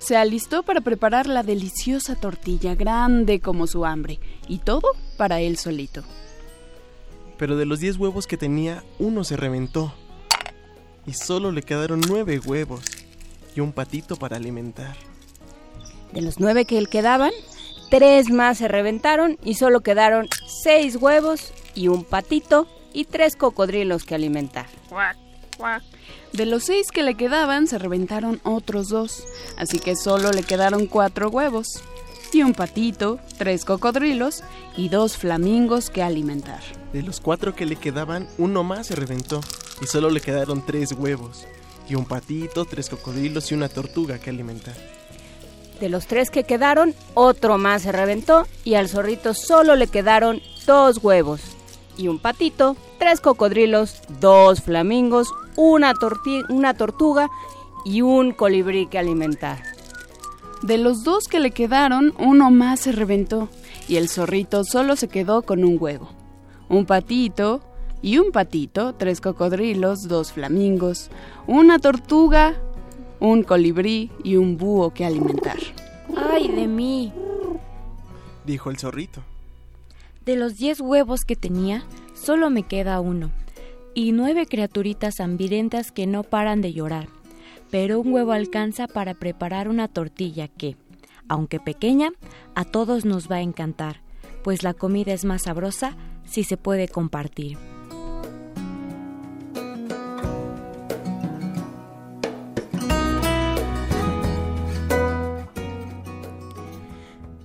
Se alistó para preparar la deliciosa tortilla grande como su hambre, y todo para él solito. Pero de los diez huevos que tenía, uno se reventó. Y solo le quedaron nueve huevos y un patito para alimentar. De los nueve que le quedaban, tres más se reventaron y solo quedaron seis huevos y un patito y tres cocodrilos que alimentar. De los seis que le quedaban, se reventaron otros dos, así que solo le quedaron cuatro huevos, y un patito, tres cocodrilos y dos flamingos que alimentar. De los cuatro que le quedaban, uno más se reventó, y solo le quedaron tres huevos, y un patito, tres cocodrilos y una tortuga que alimentar. De los tres que quedaron, otro más se reventó y al zorrito solo le quedaron dos huevos y un patito, tres cocodrilos, dos flamingos, una, una tortuga y un colibrí que alimentar. De los dos que le quedaron, uno más se reventó y el zorrito solo se quedó con un huevo. Un patito y un patito, tres cocodrilos, dos flamingos, una tortuga, un colibrí y un búho que alimentar. ¡Ay de mí! Dijo el zorrito. De los diez huevos que tenía, solo me queda uno, y nueve criaturitas hambrientas que no paran de llorar. Pero un huevo alcanza para preparar una tortilla que, aunque pequeña, a todos nos va a encantar, pues la comida es más sabrosa si se puede compartir.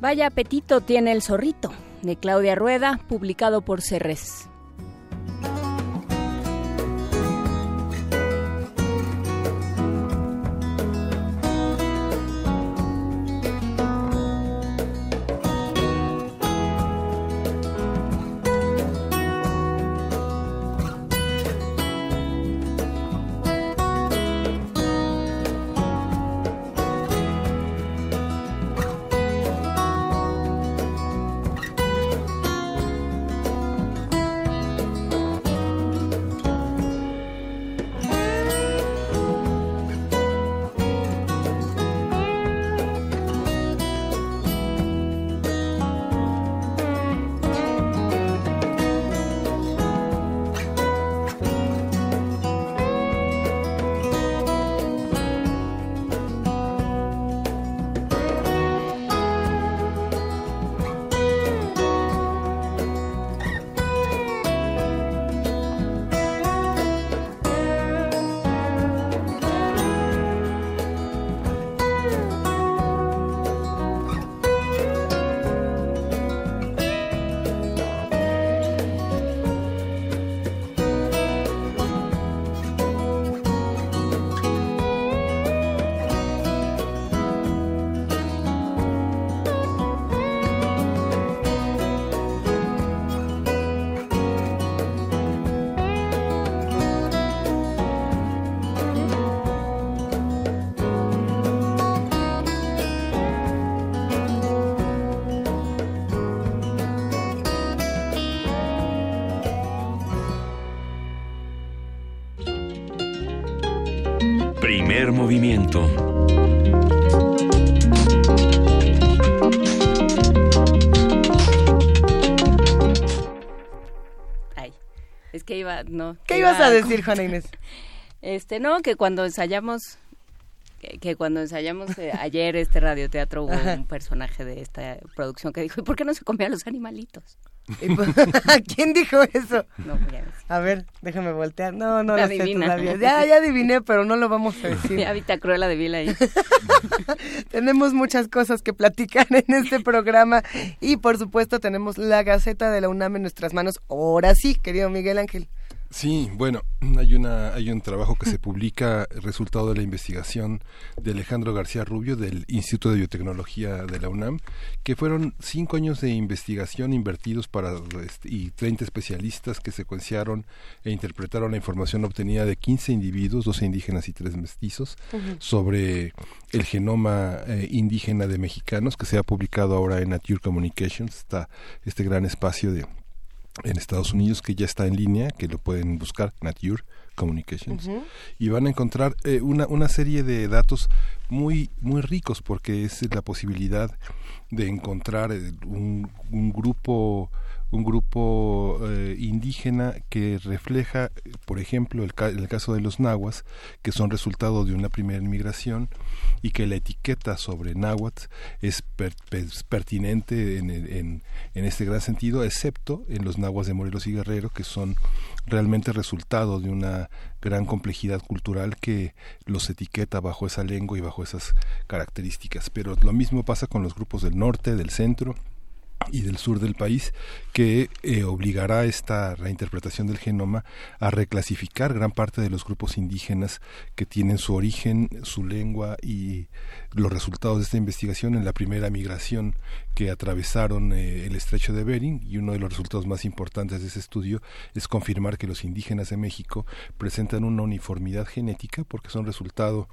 Vaya apetito tiene el zorrito, de Claudia Rueda, publicado por Cerres. Movimiento. Ay, es que iba, no. ¿Qué ibas a decir, Juana Inés? Este, no, que cuando ensayamos que, cuando ensayamos eh, ayer este radioteatro hubo un personaje de esta producción que dijo, ¿y por qué no se comían los animalitos? pues, ¿Quién dijo eso? No, pues ya ves. A ver, déjame voltear. No, no Me lo sé adivina. todavía. Ya, ya adiviné, pero no lo vamos a decir. Ya viste a Cruella de Vil ahí. tenemos muchas cosas que platicar en este programa y por supuesto tenemos la Gaceta de la UNAM en nuestras manos. Ahora sí, querido Miguel Ángel. Sí, bueno, hay una hay un trabajo que se publica resultado de la investigación de Alejandro García Rubio del Instituto de Biotecnología de la UNAM, que fueron cinco años de investigación invertidos para este, y 30 especialistas que secuenciaron e interpretaron la información obtenida de 15 individuos, 12 indígenas y 3 mestizos, sobre el genoma eh, indígena de mexicanos que se ha publicado ahora en Nature Communications, está este gran espacio de en Estados Unidos que ya está en línea, que lo pueden buscar, Nature Communications, y van a encontrar eh, una, una serie de datos muy, muy ricos porque es la posibilidad de encontrar eh, un, un grupo un grupo eh, indígena que refleja, por ejemplo, el, ca- el caso de los nahuas, que son resultado de una primera inmigración y que la etiqueta sobre náhuatl es pertinente en, en, en este gran sentido, excepto en los nahuas de Morelos y Guerrero, que son realmente resultado de una gran complejidad cultural que los etiqueta bajo esa lengua y bajo esas características. Pero lo mismo pasa con los grupos del norte, del centro y del sur del país que eh, obligará esta reinterpretación del genoma a reclasificar gran parte de los grupos indígenas que tienen su origen, su lengua y los resultados de esta investigación en la primera migración que atravesaron eh, el estrecho de Bering y uno de los resultados más importantes de ese estudio es confirmar que los indígenas de México presentan una uniformidad genética porque son resultado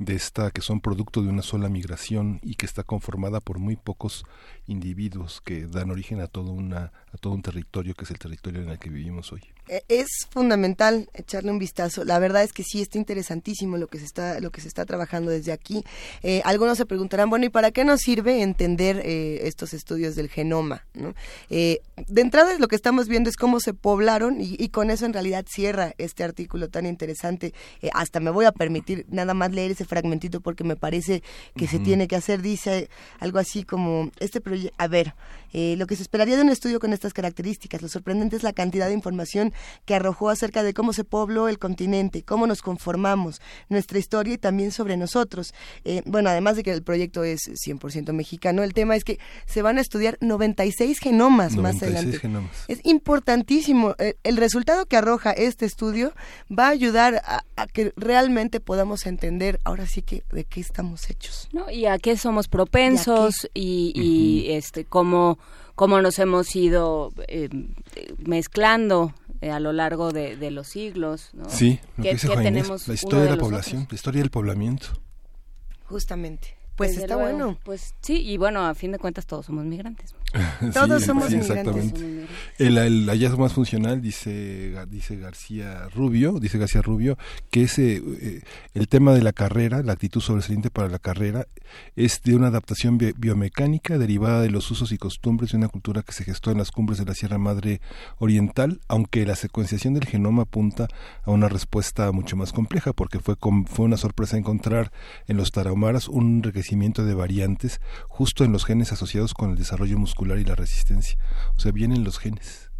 de esta que son producto de una sola migración y que está conformada por muy pocos individuos que dan origen a todo una a todo un territorio que es el territorio en el que vivimos hoy. Eh, es fundamental echarle un vistazo. La verdad es que sí está interesantísimo lo que se está lo que se está trabajando desde aquí. Eh, algunos se preguntarán, bueno, ¿y para qué nos sirve entender eh, estos estudios del genoma? ¿no? Eh, de entrada, lo que estamos viendo es cómo se poblaron y, y con eso en realidad cierra este artículo tan interesante. Eh, hasta me voy a permitir nada más leer ese fragmentito porque me parece que se tiene que hacer. Dice algo así como este proyecto. A ver, eh, lo que se esperaría de un estudio con estas características. Lo sorprendente es la cantidad de información que arrojó acerca de cómo se pobló el continente, cómo nos conformamos, nuestra historia y también sobre nosotros. Eh, bueno, además de que el proyecto es 100% mexicano, el tema es que se van a estudiar 96 genomas más 96 adelante. genomas. Es importantísimo. Eh, El resultado que arroja este estudio va a ayudar a, a que realmente podamos entender ahora sí que de qué estamos hechos. ¿no? Y a qué somos propensos y, y, este cómo, cómo nos hemos ido eh, mezclando eh, a lo largo de, de los siglos. ¿no? Sí, lo que Que- dice que Juan Inés, tenemos la historia de, la los población, otros. la historia del poblamiento. Justamente. Pues Desde está luego. bueno. Pues sí, y bueno, a fin de cuentas todos somos migrantes. Todos somos sí, inmigrantes. exactamente. El, el hallazgo más funcional dice dice García Rubio, dice García Rubio que ese eh, el tema de la carrera, la actitud sobresaliente para la carrera es de una adaptación bi- biomecánica derivada de los usos y costumbres de una cultura que se gestó en las cumbres de la Sierra Madre Oriental, aunque la secuenciación del genoma apunta a una respuesta mucho más compleja porque fue com- fue una sorpresa encontrar en los tarahumaras un enriquecimiento de variantes justo en los genes asociados con el desarrollo muscular y la resistencia. O sea, vienen los genes.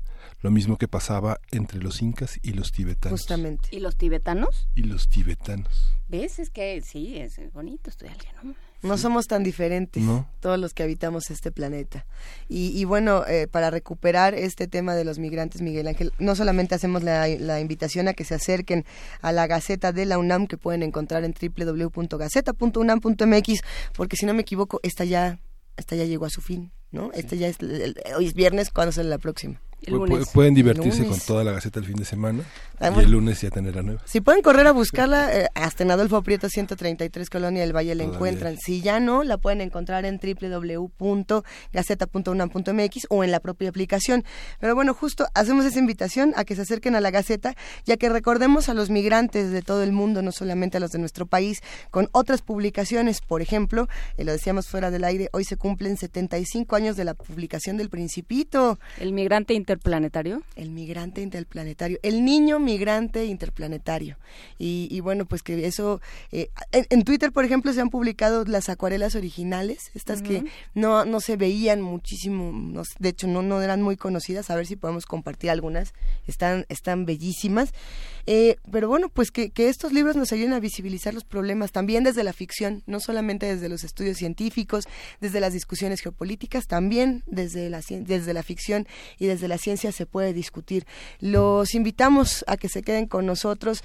Lo mismo que pasaba entre los incas y los tibetanos. Justamente. ¿Y los tibetanos? Y los tibetanos. ¿Ves? Es que sí, es, es bonito estudiar el genoma. No somos tan diferentes, No. todos los que habitamos este planeta. Y, y bueno, eh, para recuperar este tema de los migrantes, Miguel Ángel, no solamente hacemos la, la invitación a que se acerquen a la Gaceta de la UNAM, que pueden encontrar en www.gaceta.unam.mx, porque si no me equivoco, esta ya, esta ya llegó a su fin, ¿no? Este ya es, hoy es viernes, ¿cuándo sale la próxima? Pu- pu- Pueden divertirse con toda la Gaceta el fin de semana Ah, y el lunes ya tener la nueva. Si pueden correr a buscarla, eh, hasta en Adolfo Prieto 133 Colonia del Valle la Todavía encuentran. Si ya no, la pueden encontrar en www.gaceta.unam.mx o en la propia aplicación. Pero bueno, justo hacemos esa invitación a que se acerquen a la Gaceta, ya que recordemos a los migrantes de todo el mundo, no solamente a los de nuestro país, con otras publicaciones. Por ejemplo, eh, lo decíamos fuera del aire, hoy se cumplen 75 años de la publicación del Principito. El migrante interplanetario? El migrante interplanetario, el niño migrante interplanetario. Y, bueno, pues que eso, eh, en, Twitter, por ejemplo, se han publicado las acuarelas originales, estas que no, no se veían muchísimo, de hecho no, no eran muy conocidas, a ver si podemos compartir algunas, están, están bellísimas. Eh, pero bueno, pues que, que estos libros nos ayuden a visibilizar los problemas también desde la ficción, no solamente desde los estudios científicos, desde las discusiones geopolíticas, también desde la, desde la ficción y desde la ciencia se puede discutir. Los invitamos a que se queden con nosotros.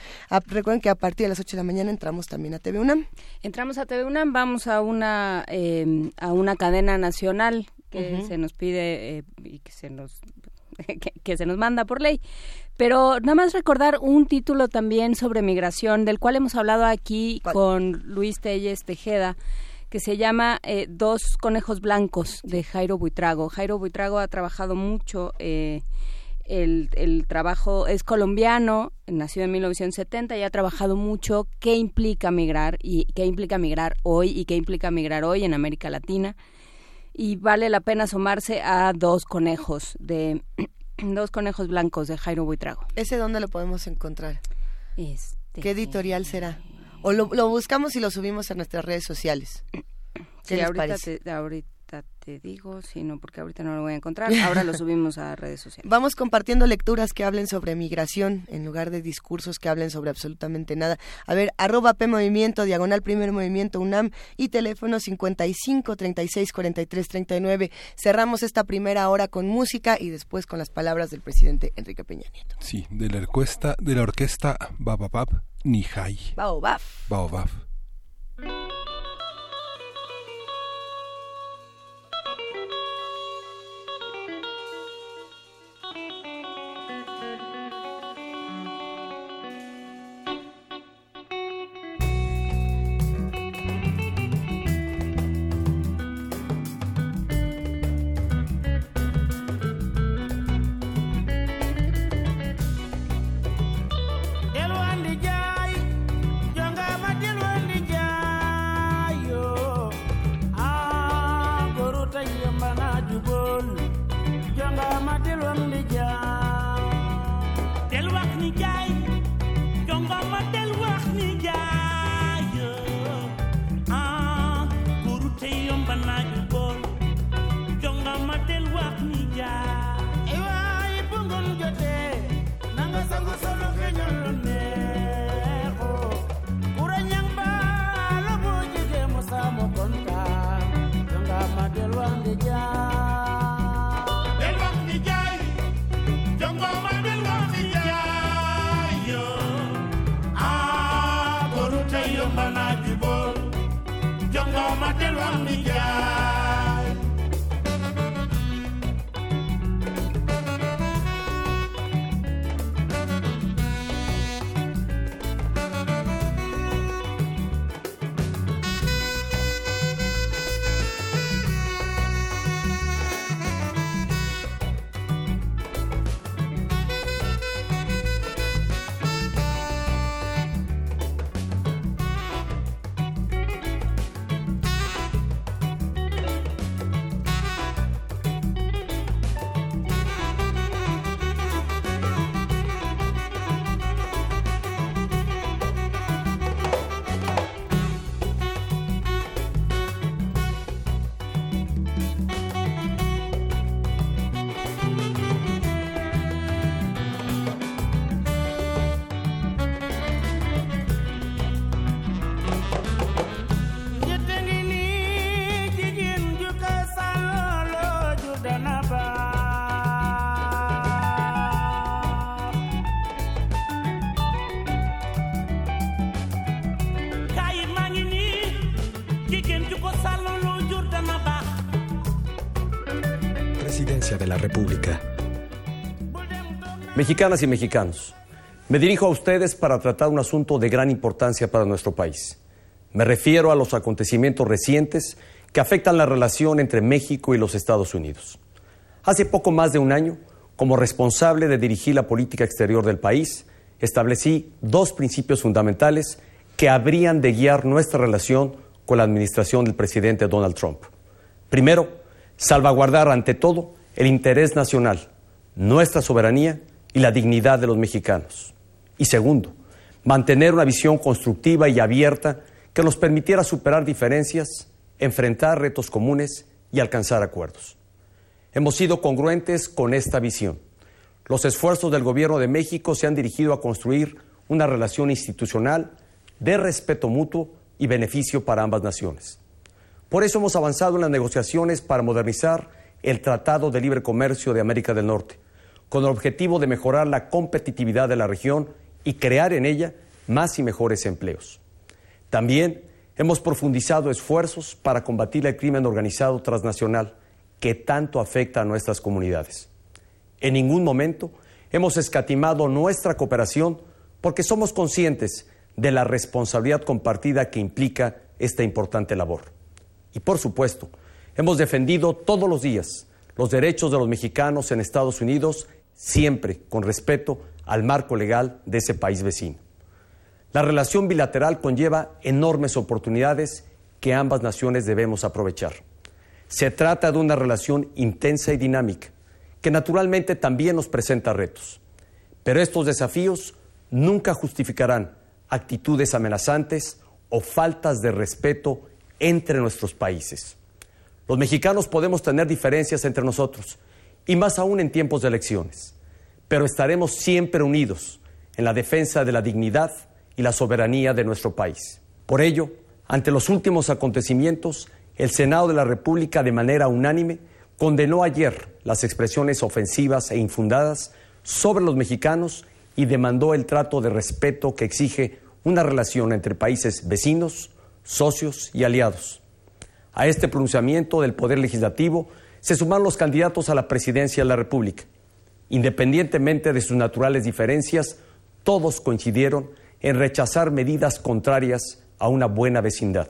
recuerden que a partir de las 8 de la mañana entramos también a TV UNAM. Entramos a TV UNAM, vamos a una, em, a una cadena nacional que se nos pide eh, y que se nos que, se nos manda por ley. Pero nada más recordar un título también sobre migración, del cual hemos hablado aquí con Luis Telles Tejeda, que se llama eh, Dos conejos blancos de Jairo Buitrago. Jairo Buitrago ha trabajado mucho. Eh, el, el, trabajo es colombiano, nació en 1970 y ha trabajado mucho qué implica migrar y qué implica migrar hoy y qué implica migrar hoy en América Latina y vale la pena asomarse a dos conejos de dos conejos blancos de Jairo Buitrago. ¿Ese dónde lo podemos encontrar? Este, ¿Qué editorial será? O lo, lo, buscamos y lo subimos a nuestras redes sociales. ¿Qué les parece? ahorita te digo, sino porque ahorita no lo voy a encontrar. Ahora lo subimos a redes sociales. Vamos compartiendo lecturas que hablen sobre migración en lugar de discursos que hablen sobre absolutamente nada. A ver, arroba P Movimiento, diagonal Primer Movimiento UNAM y teléfono 55 36 43 39. Cerramos esta primera hora con música y después con las palabras del presidente Enrique Peña Nieto. Sí, de la orquesta, de la orquesta Bababab Nihai. Baobab. Baobab. Mexicanas y mexicanos, me dirijo a ustedes para tratar un asunto de gran importancia para nuestro país. Me refiero a los acontecimientos recientes que afectan la relación entre México y los Estados Unidos. Hace poco más de un año, como responsable de dirigir la política exterior del país, establecí dos principios fundamentales que habrían de guiar nuestra relación con la administración del presidente Donald Trump. Primero, salvaguardar ante todo el interés nacional, nuestra soberanía y la dignidad de los mexicanos. Y segundo, mantener una visión constructiva y abierta que nos permitiera superar diferencias, enfrentar retos comunes y alcanzar acuerdos. Hemos sido congruentes con esta visión. Los esfuerzos del Gobierno de México se han dirigido a construir una relación institucional de respeto mutuo y beneficio para ambas naciones. Por eso hemos avanzado en las negociaciones para modernizar el Tratado de Libre Comercio de América del Norte, con el objetivo de mejorar la competitividad de la región y crear en ella más y mejores empleos. También hemos profundizado esfuerzos para combatir el crimen organizado transnacional que tanto afecta a nuestras comunidades. En ningún momento hemos escatimado nuestra cooperación porque somos conscientes de la responsabilidad compartida que implica esta importante labor. Y por supuesto, hemos defendido todos los días los derechos de los mexicanos en Estados Unidos, siempre con respeto al marco legal de ese país vecino. La relación bilateral conlleva enormes oportunidades que ambas naciones debemos aprovechar. Se trata de una relación intensa y dinámica, que naturalmente también nos presenta retos. Pero estos desafíos nunca justificarán actitudes amenazantes o faltas de respeto entre nuestros países. Los mexicanos podemos tener diferencias entre nosotros, y más aún en tiempos de elecciones, pero estaremos siempre unidos en la defensa de la dignidad y la soberanía de nuestro país. Por ello, ante los últimos acontecimientos, el Senado de la República de manera unánime condenó ayer las expresiones ofensivas e infundadas sobre los mexicanos y demandó el trato de respeto que exige una relación entre países vecinos, socios y aliados. A este pronunciamiento del Poder Legislativo se suman los candidatos a la presidencia de la República. Independientemente de sus naturales diferencias, todos coincidieron en rechazar medidas contrarias a una buena vecindad.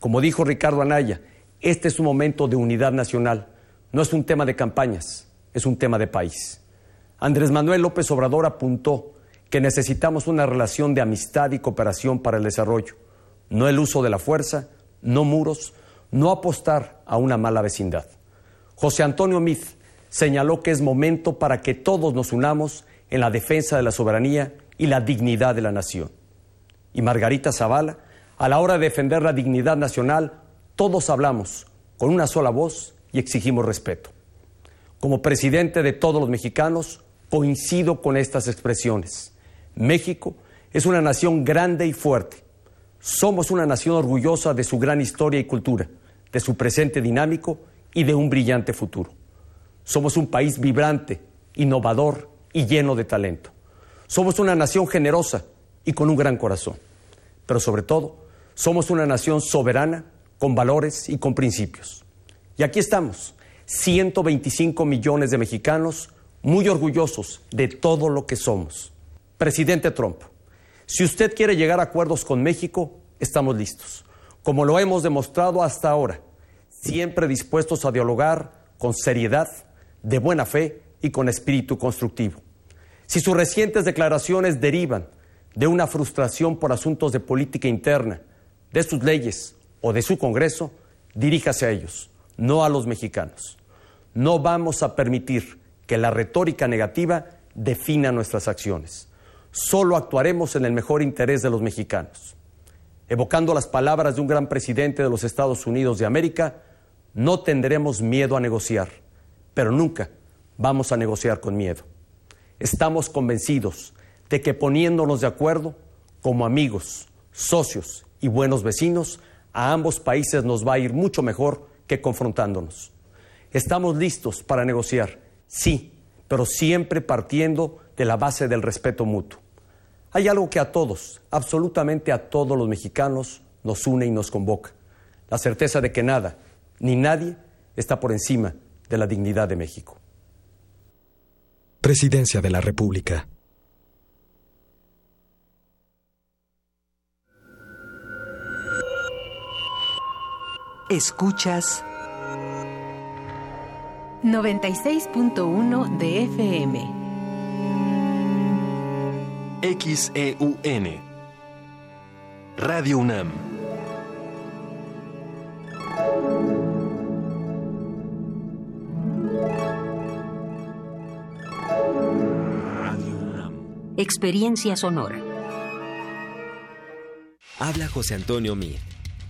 Como dijo Ricardo Anaya, este es un momento de unidad nacional, no es un tema de campañas, es un tema de país. Andrés Manuel López Obrador apuntó que necesitamos una relación de amistad y cooperación para el desarrollo, no el uso de la fuerza, no muros, no apostar a una mala vecindad. José Antonio Miz señaló que es momento para que todos nos unamos en la defensa de la soberanía y la dignidad de la nación. Y Margarita Zavala, a la hora de defender la dignidad nacional, todos hablamos con una sola voz y exigimos respeto. Como presidente de todos los mexicanos, coincido con estas expresiones. México es una nación grande y fuerte. Somos una nación orgullosa de su gran historia y cultura, de su presente dinámico y de un brillante futuro. Somos un país vibrante, innovador y lleno de talento. Somos una nación generosa y con un gran corazón. Pero sobre todo, somos una nación soberana, con valores y con principios. Y aquí estamos, 125 millones de mexicanos muy orgullosos de todo lo que somos. Presidente Trump, si usted quiere llegar a acuerdos con México, estamos listos, como lo hemos demostrado hasta ahora, siempre dispuestos a dialogar con seriedad, de buena fe y con espíritu constructivo. Si sus recientes declaraciones derivan de una frustración por asuntos de política interna, de sus leyes o de su Congreso, diríjase a ellos, no a los mexicanos. No vamos a permitir que la retórica negativa defina nuestras acciones. Solo actuaremos en el mejor interés de los mexicanos. Evocando las palabras de un gran presidente de los Estados Unidos de América, no tendremos miedo a negociar, pero nunca vamos a negociar con miedo. Estamos convencidos de que poniéndonos de acuerdo como amigos, socios y buenos vecinos, a ambos países nos va a ir mucho mejor que confrontándonos. Estamos listos para negociar, sí, pero siempre partiendo de la base del respeto mutuo. Hay algo que a todos, absolutamente a todos los mexicanos, nos une y nos convoca. La certeza de que nada, ni nadie, está por encima de la dignidad de México. Presidencia de la República. Escuchas 96.1 de FM. XEUN. Radio UNAM. Experiencia Sonora. Habla José Antonio Mir.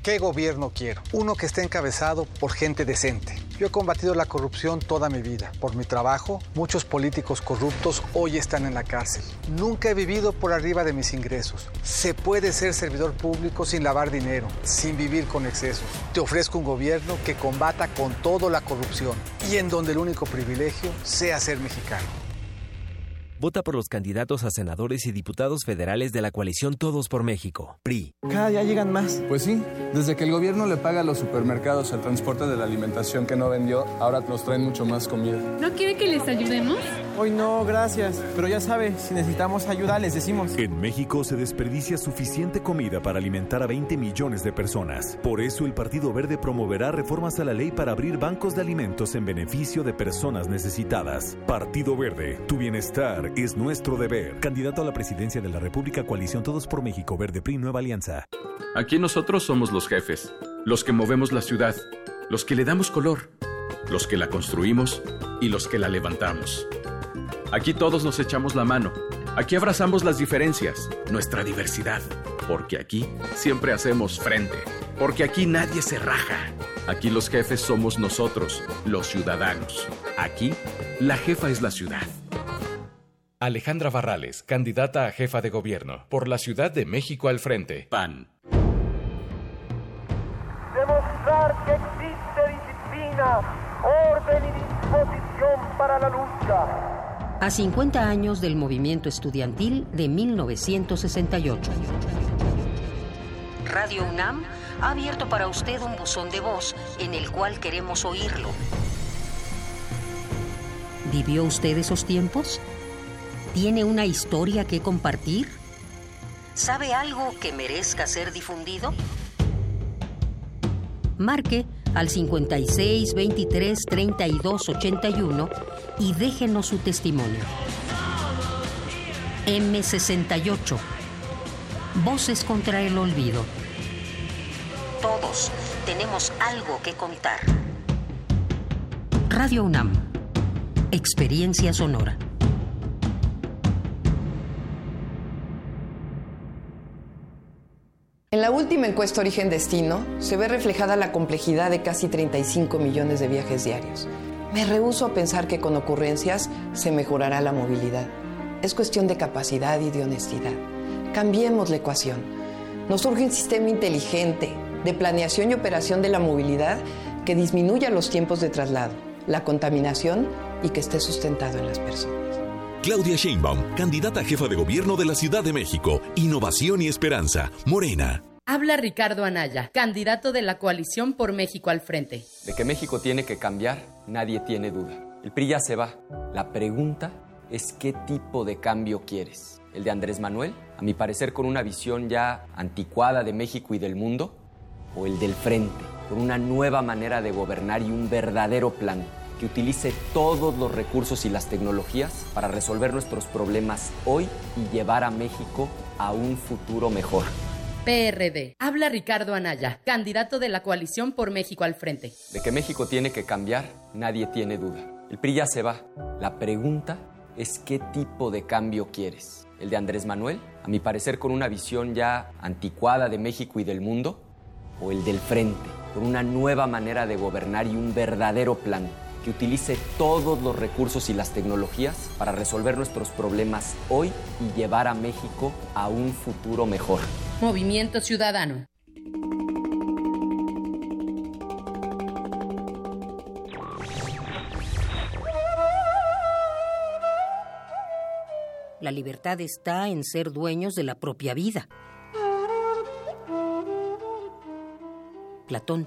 ¿Qué gobierno quiero? Uno que esté encabezado por gente decente. Yo he combatido la corrupción toda mi vida. Por mi trabajo, muchos políticos corruptos hoy están en la cárcel. Nunca he vivido por arriba de mis ingresos. Se puede ser servidor público sin lavar dinero, sin vivir con excesos. Te ofrezco un gobierno que combata con todo la corrupción y en donde el único privilegio sea ser mexicano. Vota por los candidatos a senadores y diputados federales de la coalición Todos por México, PRI. Cada día llegan más. Pues sí, desde que el gobierno le paga a los supermercados el transporte de la alimentación que no vendió, ahora nos traen mucho más comida. ¿No quiere que les ayudemos? Hoy no, gracias. Pero ya sabe, si necesitamos ayuda, les decimos. En México se desperdicia suficiente comida para alimentar a 20 millones de personas. Por eso el Partido Verde promoverá reformas a la ley para abrir bancos de alimentos en beneficio de personas necesitadas. Partido Verde, tu bienestar es nuestro deber. Candidato a la presidencia de la República, coalición Todos por México, Verde PRI, Nueva Alianza. Aquí nosotros somos los jefes, los que movemos la ciudad, los que le damos color, los que la construimos y los que la levantamos. Aquí todos nos echamos la mano. Aquí abrazamos las diferencias, nuestra diversidad. Porque aquí siempre hacemos frente. Porque aquí nadie se raja. Aquí los jefes somos nosotros, los ciudadanos. Aquí, la jefa es la ciudad. Alejandra Barrales, candidata a jefa de gobierno. Por la Ciudad de México al frente. PAN. Demostrar que existe disciplina, orden y disposición para la lucha. A 50 años del movimiento estudiantil de 1968. Radio UNAM ha abierto para usted un buzón de voz en el cual queremos oírlo. ¿Vivió usted esos tiempos? ¿Tiene una historia que compartir? ¿Sabe algo que merezca ser difundido? Marque al 56 23 32 81 y déjenos su testimonio. M68. Voces contra el olvido. Todos tenemos algo que contar. Radio UNAM. Experiencia sonora. En la última encuesta Origen Destino se ve reflejada la complejidad de casi 35 millones de viajes diarios. Me rehúso a pensar que con ocurrencias se mejorará la movilidad. Es cuestión de capacidad y de honestidad. Cambiemos la ecuación. Nos urge un sistema inteligente de planeación y operación de la movilidad que disminuya los tiempos de traslado, la contaminación y que esté sustentado en las personas. Claudia Sheinbaum, candidata a jefa de gobierno de la Ciudad de México. Innovación y esperanza. Morena. Habla Ricardo Anaya, candidato de la coalición por México al frente. De que México tiene que cambiar, nadie tiene duda. El PRI ya se va. La pregunta es qué tipo de cambio quieres. ¿El de Andrés Manuel? A mi parecer con una visión ya anticuada de México y del mundo. ¿O el del frente? Con una nueva manera de gobernar y un verdadero plan que utilice todos los recursos y las tecnologías para resolver nuestros problemas hoy y llevar a México a un futuro mejor. PRD. Habla Ricardo Anaya, candidato de la coalición por México al frente. De que México tiene que cambiar, nadie tiene duda. El PRI ya se va. La pregunta es qué tipo de cambio quieres. ¿El de Andrés Manuel? A mi parecer con una visión ya anticuada de México y del mundo. ¿O el del frente? Con una nueva manera de gobernar y un verdadero plan que utilice todos los recursos y las tecnologías para resolver nuestros problemas hoy y llevar a México a un futuro mejor. Movimiento Ciudadano. La libertad está en ser dueños de la propia vida. Platón.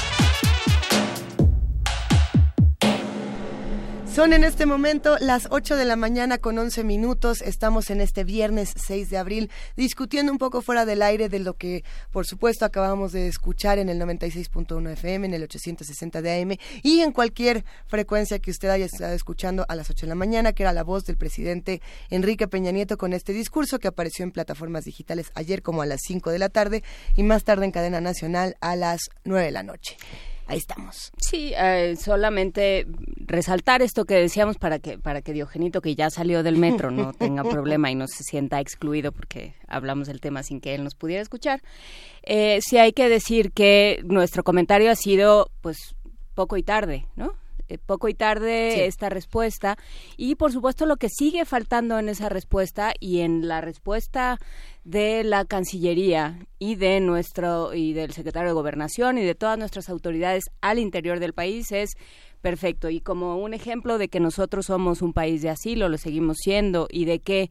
Son en este momento las 8 de la mañana con 11 minutos. Estamos en este viernes 6 de abril discutiendo un poco fuera del aire de lo que, por supuesto, acabamos de escuchar en el 96.1 FM, en el 860 de AM y en cualquier frecuencia que usted haya estado escuchando a las 8 de la mañana, que era la voz del presidente Enrique Peña Nieto con este discurso que apareció en plataformas digitales ayer como a las 5 de la tarde y más tarde en cadena nacional a las 9 de la noche ahí estamos. Sí, eh, solamente resaltar esto que decíamos para que para que Diogenito que ya salió del metro no tenga problema y no se sienta excluido porque hablamos del tema sin que él nos pudiera escuchar. Eh, sí hay que decir que nuestro comentario ha sido pues poco y tarde, ¿no? Eh, poco y tarde esta respuesta. Y por supuesto lo que sigue faltando en esa respuesta y en la respuesta de la Cancillería y de nuestro y del secretario de Gobernación y de todas nuestras autoridades al interior del país es perfecto. Y como un ejemplo de que nosotros somos un país de asilo lo seguimos siendo y de que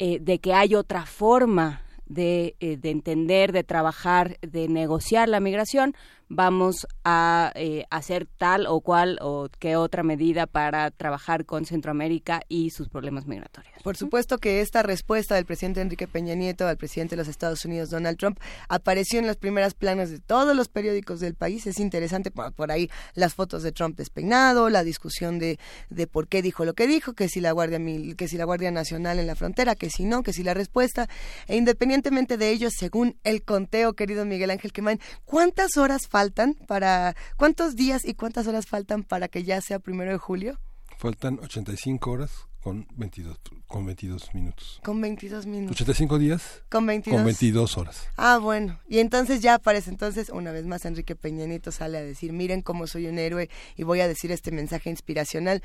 eh, de que hay otra forma de, eh, de entender, de trabajar, de negociar la migración, vamos a eh, hacer tal o cual o qué otra medida para trabajar con Centroamérica y sus problemas migratorios. Por supuesto que esta respuesta del presidente Enrique Peña Nieto al presidente de los Estados Unidos, Donald Trump, apareció en las primeras planas de todos los periódicos del país. Es interesante por, ahí las fotos de Trump despeinado, la discusión de, de por qué dijo lo que dijo, que si la Guardia que si la Guardia Nacional en la frontera, que si no, que si la respuesta. E independientemente de ello, según el conteo, querido Miguel Ángel Quemán, ¿cuántas horas faltan faltan para, cuántos días y cuántas horas faltan para que ya sea primero de julio? Faltan 85 horas con 22, con 22 minutos. Con 22 minutos. 85 días. Con 22. Con 22 horas. Ah, bueno. Y entonces ya aparece entonces, una vez más, Enrique Peñanito sale a decir, miren cómo soy un héroe y voy a decir este mensaje inspiracional.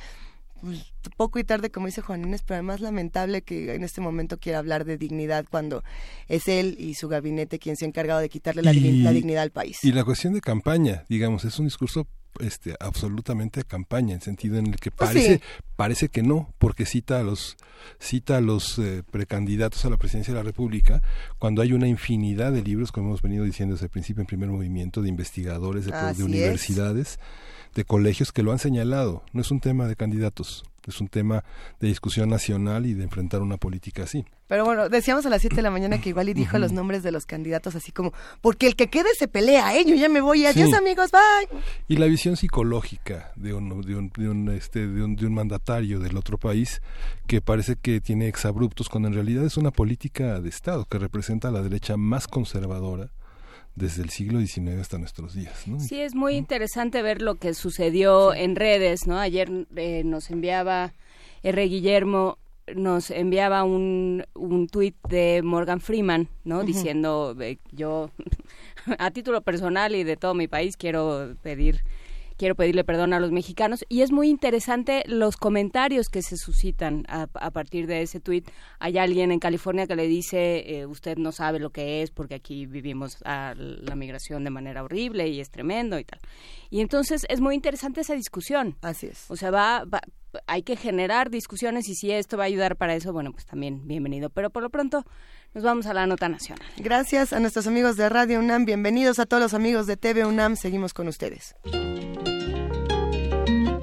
Pues, poco y tarde, como dice Juan Inés, pero además lamentable que en este momento quiera hablar de dignidad cuando es él y su gabinete quien se ha encargado de quitarle la, dignidad al país. Y la cuestión de campaña, digamos, es un discurso este, absolutamente de campaña, en sentido en el que pues parece, parece que no, porque cita a los, cita a los eh, precandidatos a la presidencia de la República, cuando hay una infinidad de libros, como hemos venido diciendo desde el principio en primer movimiento, de investigadores, de, de universidades de colegios que lo han señalado. No es un tema de candidatos, es un tema de discusión nacional y de enfrentar una política así. Pero bueno, decíamos a las 7 de la mañana que igual y dijo los nombres de los candidatos así como, porque el que quede se pelea, ¿eh? Yo ya me voy, adiós amigos, bye. Y la visión psicológica de un, de un, de un, este, de un, de un mandatario del otro país que parece que tiene exabruptos, cuando en realidad es una política de Estado que representa a la derecha más conservadora desde el siglo XIX hasta nuestros días. ¿no? Sí, es muy interesante ver lo que sucedió en redes, ¿no? Ayer eh, nos enviaba R. Guillermo nos enviaba un, un tuit de Morgan Freeman, ¿no? Diciendo, eh, yo a título personal y de todo mi país quiero pedir quiero pedirle perdón a los mexicanos. Y es muy interesante los comentarios que se suscitan a, partir de ese tuit. Hay alguien en California que le dice, eh, usted no sabe lo que es porque aquí vivimos a la migración de manera horrible y es tremendo y tal. Y entonces es muy interesante esa discusión. Así es. O sea, va, va hay que generar discusiones y si esto va a ayudar para eso, bueno, pues también bienvenido. Pero por lo pronto nos vamos a la nota nacional. Gracias a nuestros amigos de Radio UNAM, bienvenidos a todos los amigos de TV UNAM, seguimos con ustedes.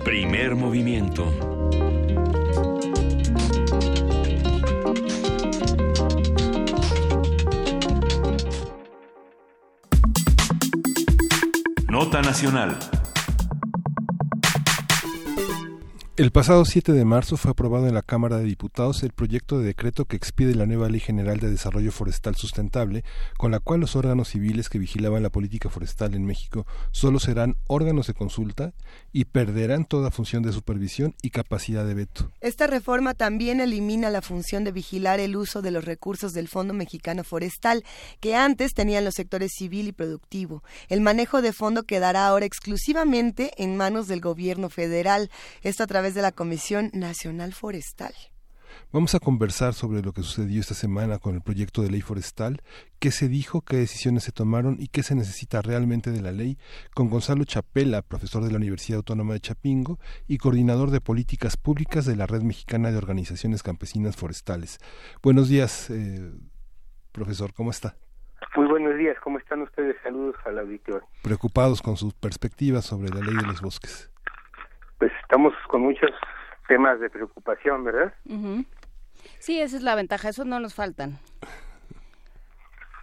Primer movimiento. Nota nacional. El pasado 7 de marzo fue aprobado en la Cámara de Diputados el proyecto de decreto que expide la nueva Ley General de Desarrollo Forestal Sustentable, con la cual los órganos civiles que vigilaban la política forestal en México solo serán órganos de consulta y perderán toda función de supervisión y capacidad de veto. Esta reforma también elimina la función de vigilar el uso de los recursos del Fondo Mexicano Forestal, que antes tenían los sectores civil y productivo. El manejo de fondo quedará ahora exclusivamente en manos del gobierno federal. Través de la Comisión Nacional Forestal. Vamos a conversar sobre lo que sucedió esta semana con el proyecto de ley forestal, qué se dijo, qué decisiones se tomaron y qué se necesita realmente de la ley, con Gonzalo Chapela, profesor de la Universidad Autónoma de Chapingo y coordinador de políticas públicas de la Red Mexicana de Organizaciones Campesinas Forestales. Buenos días, eh, profesor, ¿cómo está? Muy buenos días, ¿cómo están ustedes? Saludos a la auditorio. Preocupados con sus perspectivas sobre la ley de los bosques pues estamos con muchas temas de preocupación, ¿verdad? Sí, esa es la ventaja, eso no nos faltan.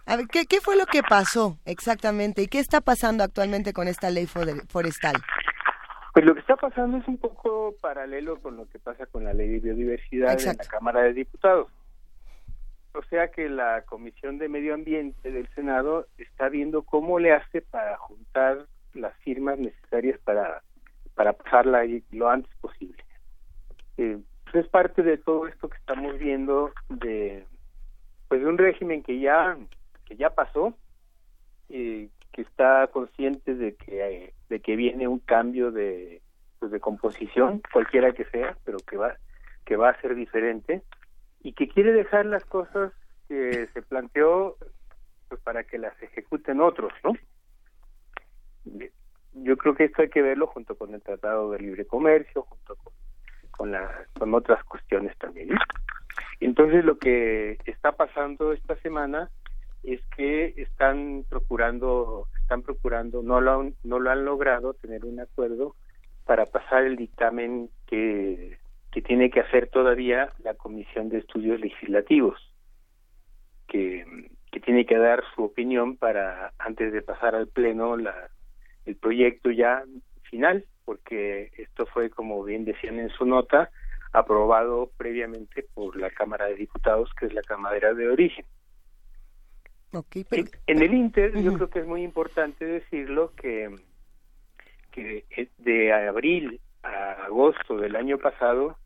A ver, ¿qué, ¿qué fue lo que pasó exactamente y qué está pasando actualmente con esta ley forestal? Pues lo que está pasando es un poco paralelo con lo que pasa con la ley de biodiversidad en la Cámara de Diputados. O sea que la Comisión de Medio Ambiente del Senado está viendo cómo le hace para juntar las firmas necesarias para, para pasarla lo antes posible. Eh, pues es parte de todo esto que estamos viendo de pues de un régimen que ya que ya pasó y que está consciente de que de que viene un cambio de pues de composición cualquiera que sea pero que va que va a ser diferente y que quiere dejar las cosas que se planteó pues para que las ejecuten otros no yo creo que esto hay que verlo junto con el tratado de libre comercio junto con con, la, con otras cuestiones también entonces lo que está pasando esta semana es que están procurando están procurando no lo han, no lo han logrado tener un acuerdo para pasar el dictamen que que tiene que hacer todavía la Comisión de Estudios Legislativos que, que tiene que dar su opinión para antes de pasar al pleno la, el proyecto ya final porque esto fue como bien decían en su nota aprobado previamente por la Cámara de Diputados que es la Cámara de origen. En el Inter, yo creo que es muy importante decirlo que, que de abril a agosto del año pasado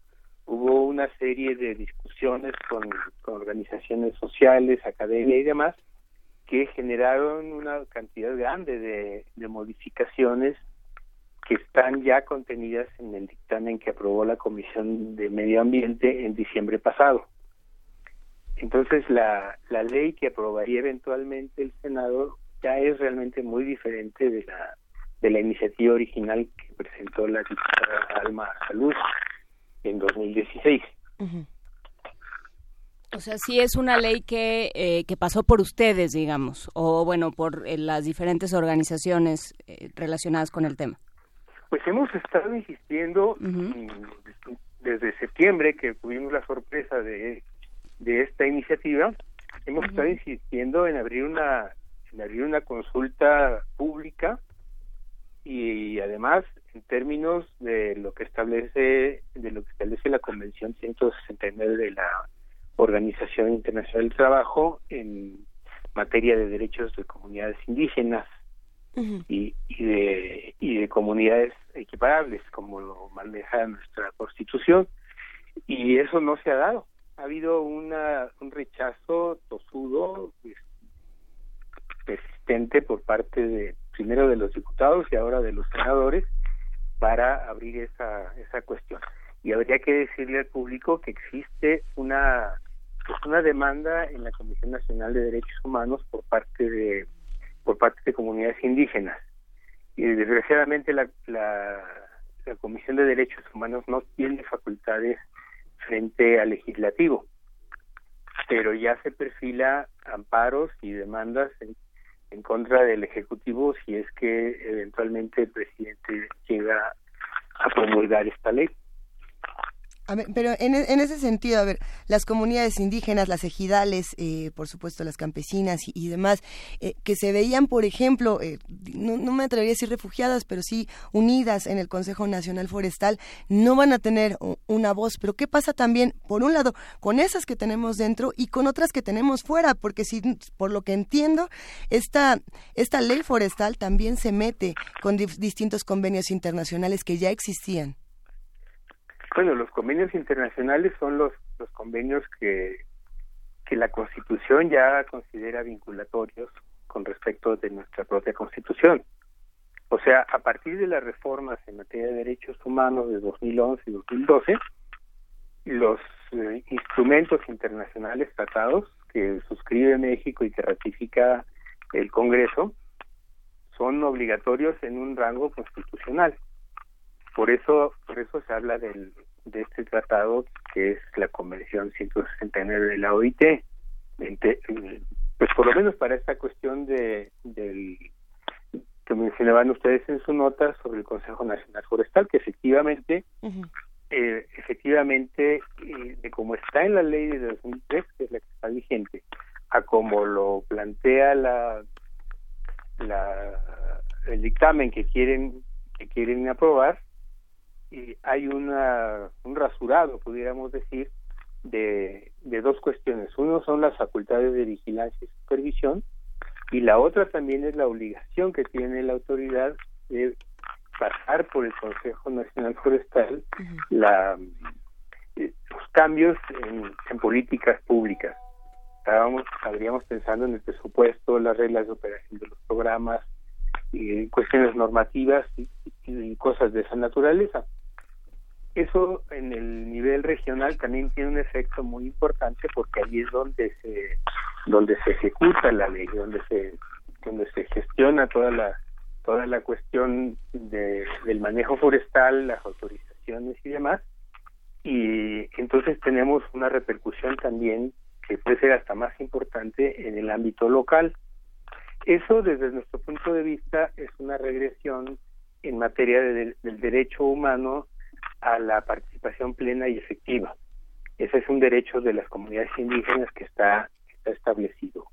hubo una serie de discusiones con, organizaciones sociales, academia y demás, que generaron una cantidad grande de, modificaciones que están ya contenidas en el dictamen que aprobó la Comisión de Medio Ambiente en diciembre pasado. Entonces la, la ley que aprobaría eventualmente el Senado ya es realmente muy diferente de la de la iniciativa original que presentó la diputada Alma Salud en 2016. O sea, sí es una ley que, eh, que pasó por ustedes, digamos, o bueno, por eh, las diferentes organizaciones eh, relacionadas con el tema. Pues hemos estado insistiendo desde septiembre que tuvimos la sorpresa de de esta iniciativa, hemos estado insistiendo en abrir una en abrir una consulta pública y además en términos de lo que establece de lo que establece la Convención 169 de la Organización Internacional del Trabajo en materia de derechos de comunidades indígenas y, y, de y de comunidades equiparables como lo maneja nuestra Constitución. Y eso no se ha dado. Ha habido una, un rechazo tosudo, pues, persistente por parte de primero de los diputados y ahora de los senadores para abrir esa, esa cuestión. Y habría que decirle al público que existe una pues, una demanda en la Comisión Nacional de Derechos Humanos por parte de por parte de comunidades indígenas. Y desgraciadamente la, la, la Comisión de Derechos Humanos no tiene facultades frente al legislativo, pero ya se perfila amparos y demandas en, en contra del ejecutivo si es que eventualmente el presidente llega a promulgar esta ley pero en, en, ese sentido, a ver, las comunidades indígenas, las ejidales, eh, por supuesto las campesinas y, demás, eh, que se veían, por ejemplo, eh, no, no, me atrevería a decir refugiadas, pero sí unidas en el Consejo Nacional Forestal, no van a tener una voz. Pero ¿qué pasa también, por un lado, con esas que tenemos dentro y con otras que tenemos fuera? Porque si, por lo que entiendo, esta, esta ley forestal también se mete con distintos convenios internacionales que ya existían. Bueno, los convenios internacionales son los, los convenios que, que la Constitución ya considera vinculatorios con respecto de nuestra propia Constitución. O sea, a partir de las reformas en materia de derechos humanos de 2011 y 2012, los eh, instrumentos internacionales tratados que suscribe México y que ratifica el Congreso son obligatorios en un rango constitucional. Por eso, por eso se habla del, de este tratado que es la Convención 169 de la OIT. Pues por lo menos para esta cuestión de del que mencionaban ustedes en su nota sobre el Consejo Nacional Forestal, que efectivamente eh, efectivamente, eh, de cómo está en la ley de 2003, que es la que está vigente, a como lo plantea la, la el dictamen que quieren que quieren aprobar, y hay una, un rasurado, pudiéramos decir, de, de dos cuestiones. Uno son las facultades de vigilancia y supervisión, y la otra también es la obligación que tiene la autoridad de pasar por el Consejo Nacional Forestal la, eh, los cambios en, políticas públicas. Estábamos, estaríamos pensando en el presupuesto, las reglas de operación de los programas, y cuestiones normativas y, cosas de esa naturaleza. Eso en el nivel regional también tiene un efecto muy importante porque ahí es donde se donde se ejecuta la ley, donde se donde se gestiona toda la toda la cuestión de, del manejo forestal, las autorizaciones y demás. Y entonces tenemos una repercusión también que puede ser hasta más importante en el ámbito local. Eso, desde nuestro punto de vista, es una regresión en materia del derecho humano a la participación plena y efectiva. Ese es un derecho de las comunidades indígenas que está, está establecido.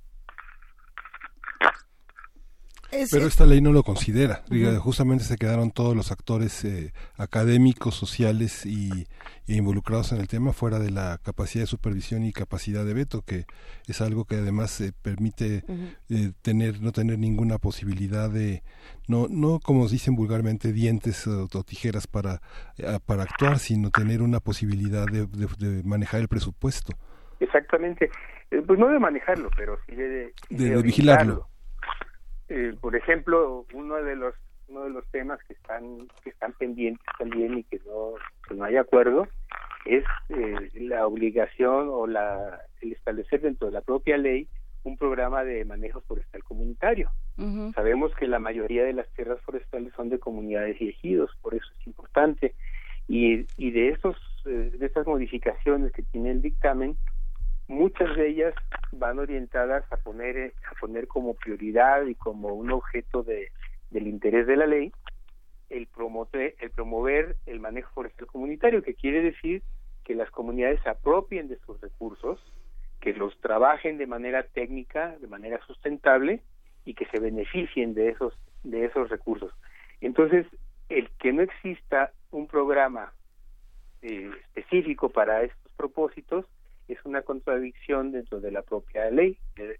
Pero esta ley no lo considera. Justamente se quedaron todos los actores eh, académicos, sociales y, involucrados en el tema fuera de la capacidad de supervisión y capacidad de veto, que es algo que además eh, permite eh, tener no tener ninguna posibilidad de no no como dicen vulgarmente dientes o, tijeras para para actuar, sino tener una posibilidad de, manejar el presupuesto. Exactamente, pues no de manejarlo, pero sí de, de vigilarlo eh, por ejemplo, uno de los uno de los temas que están que están pendientes también y que no no hay acuerdo es eh, la obligación o la el establecer dentro de la propia ley un programa de manejo forestal comunitario. Sabemos que la mayoría de las tierras forestales son de comunidades y ejidos, por eso es importante. Y, y de esos eh, de esas modificaciones que tiene el dictamen, muchas de ellas van orientadas a poner eh, a poner como prioridad y como un objeto de, del interés de la ley el promover el promover el manejo forestal comunitario que quiere decir que las comunidades se apropien de sus recursos que los trabajen de manera técnica de manera sustentable y que se beneficien de esos de esos recursos. Entonces el que no exista un programa eh, específico para estos propósitos es una contradicción dentro de la propia ley,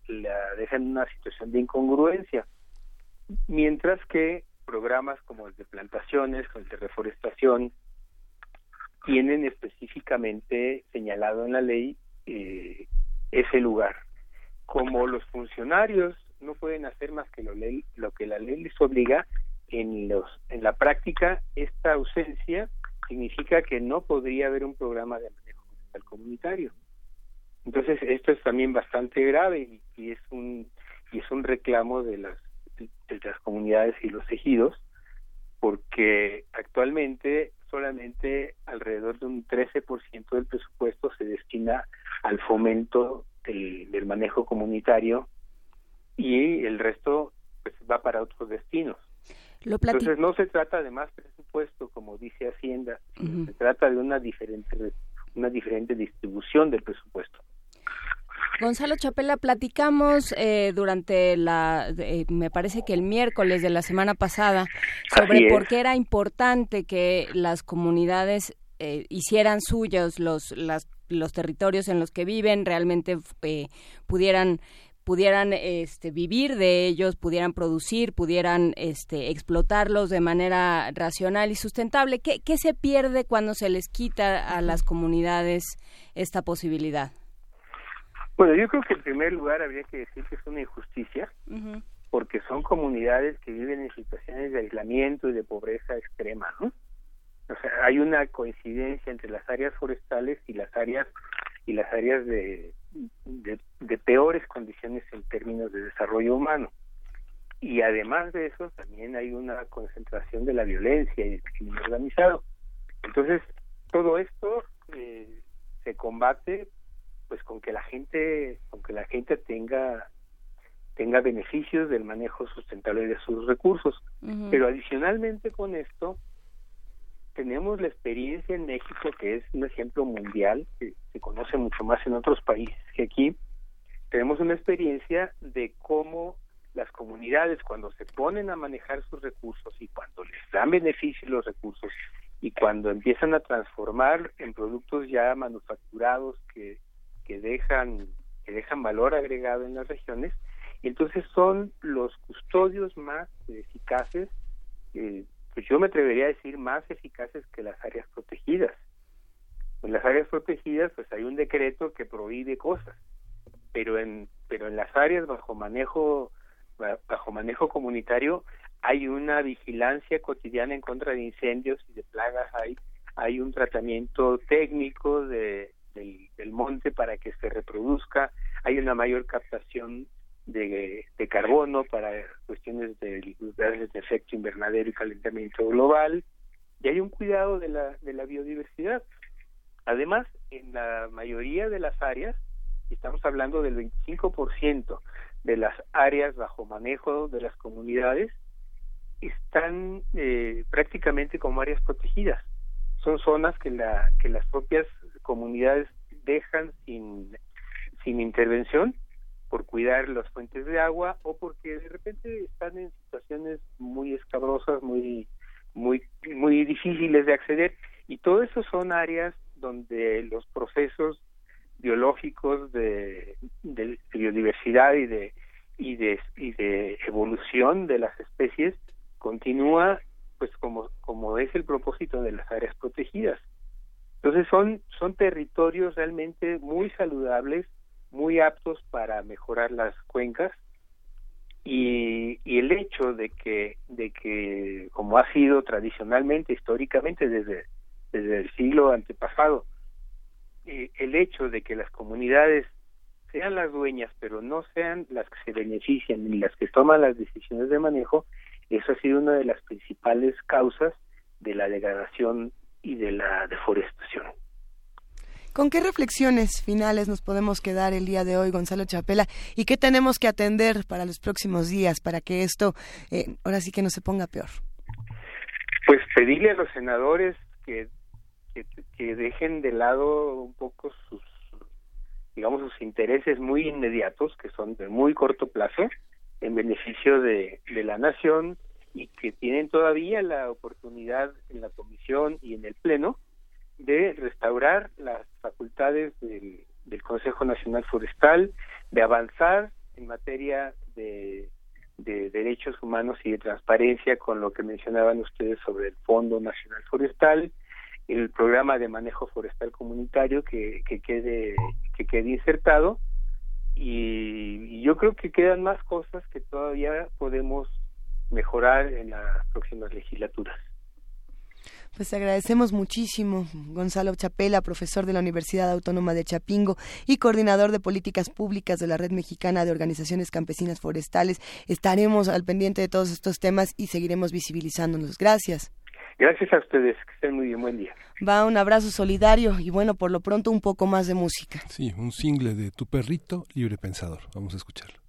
la deja en una situación de incongruencia, mientras que programas como el de plantaciones, como el de reforestación, tienen específicamente señalado en la ley eh, ese lugar. Como los funcionarios no pueden hacer más que lo, ley, lo que la ley les obliga, en, los, en la práctica esta ausencia significa que no podría haber un programa de manejo comunitario. Entonces esto es también bastante grave y, es un y es un reclamo de las de las comunidades y los ejidos porque actualmente solamente alrededor de un 13% del presupuesto se destina al fomento del, manejo comunitario y el resto pues va para otros destinos. Entonces no se trata de más presupuesto como dice Hacienda, se trata de una diferente una diferente distribución del presupuesto. Gonzalo Chapela, platicamos eh, durante la, eh, me parece que el miércoles de la semana pasada, sobre por qué era importante que las comunidades eh, hicieran suyos los, las, los territorios en los que viven, realmente pudieran pudieran este, vivir de ellos, pudieran producir, pudieran este, explotarlos de manera racional y sustentable. ¿Qué, ¿Qué se pierde cuando se les quita a las comunidades esta posibilidad? Bueno, yo creo que en primer lugar habría que decir que es una injusticia, porque son comunidades que viven en situaciones de aislamiento y de pobreza extrema, ¿no? O sea, hay una coincidencia entre las áreas forestales y las áreas y las áreas de, de, peores condiciones en términos de desarrollo humano. Y además de eso, también hay una concentración de la violencia y el crimen organizado. Entonces, todo esto eh, se combate pues con que la gente con que la gente tenga tenga beneficios del manejo sustentable de sus recursos pero adicionalmente con esto tenemos la experiencia en México, que es un ejemplo mundial, que se conoce mucho más en otros países que aquí. Tenemos una experiencia de cómo las comunidades cuando se ponen a manejar sus recursos y cuando les dan beneficio los recursos y cuando empiezan a transformar en productos ya manufacturados que, que dejan que dejan valor agregado en las regiones. Entonces son los custodios más eficaces eh, pues yo me atrevería a decir más eficaces que las áreas protegidas. En las áreas protegidas pues hay un decreto que prohíbe cosas pero en pero en las áreas bajo manejo bajo manejo comunitario hay una vigilancia cotidiana en contra de incendios y de plagas, hay, hay un tratamiento técnico de, del, monte para que se reproduzca, hay una mayor captación de, carbono para cuestiones de gases de efecto invernadero y calentamiento global, y hay un cuidado de la, de la biodiversidad. Además, en la mayoría de las áreas, estamos hablando del 25% de las áreas bajo manejo de las comunidades, están eh, prácticamente como áreas protegidas. Son zonas que, la, que las propias comunidades dejan sin, sin intervención por cuidar las fuentes de agua o porque de repente están en situaciones muy escabrosas, muy, muy, muy difíciles de acceder. Y todo eso son áreas donde los procesos biológicos de, de biodiversidad y de, y de, y de evolución de las especies continúa pues como, como es el propósito de las áreas protegidas. Entonces son, son territorios realmente muy saludables, muy aptos para mejorar las cuencas. Y, el hecho de que, de que, como ha sido tradicionalmente, históricamente desde, desde el siglo antepasado, eh, el hecho de que las comunidades sean las dueñas, pero no sean las que se benefician ni las que toman las decisiones de manejo, eso ha sido una de las principales causas de la degradación y de la deforestación. ¿Con qué reflexiones finales nos podemos quedar el día de hoy, Gonzalo Chapela? ¿Y qué tenemos que atender para los próximos días para que esto eh, ahora sí que no se ponga peor? Pues pedirle a los senadores que, que dejen de lado un poco sus, digamos, sus intereses muy inmediatos, que son de muy corto plazo, en beneficio de, la nación y que tienen todavía la oportunidad en la comisión y en el pleno de restaurar las facultades del, Consejo Nacional Forestal, de avanzar en materia de, de, derechos humanos y de transparencia con lo que mencionaban ustedes sobre el Fondo Nacional Forestal, el programa de manejo forestal comunitario que, que quede que quede insertado. Y, yo creo que quedan más cosas que todavía podemos mejorar en las próximas legislaturas. Pues agradecemos muchísimo, Gonzalo Chapela, profesor de la Universidad Autónoma de Chapingo y coordinador de políticas públicas de la Red Mexicana de Organizaciones Campesinas Forestales. Estaremos al pendiente de todos estos temas y seguiremos visibilizándonos. Gracias. Gracias a ustedes, que estén muy bien, buen día. Va un abrazo solidario y bueno, por lo pronto un poco más de música. Sí, un single de Tu perrito, libre pensador. Vamos a escucharlo.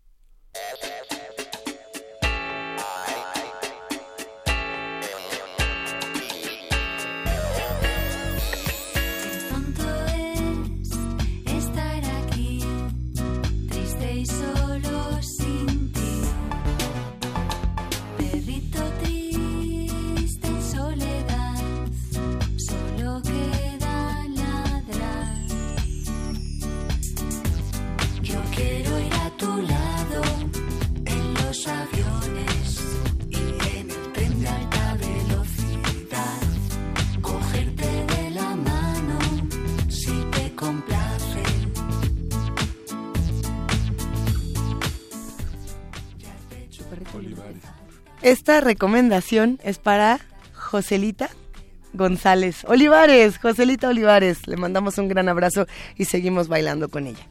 Esta recomendación es para Joselita González Olivares. Joselita Olivares, le mandamos un gran abrazo y seguimos bailando con ella.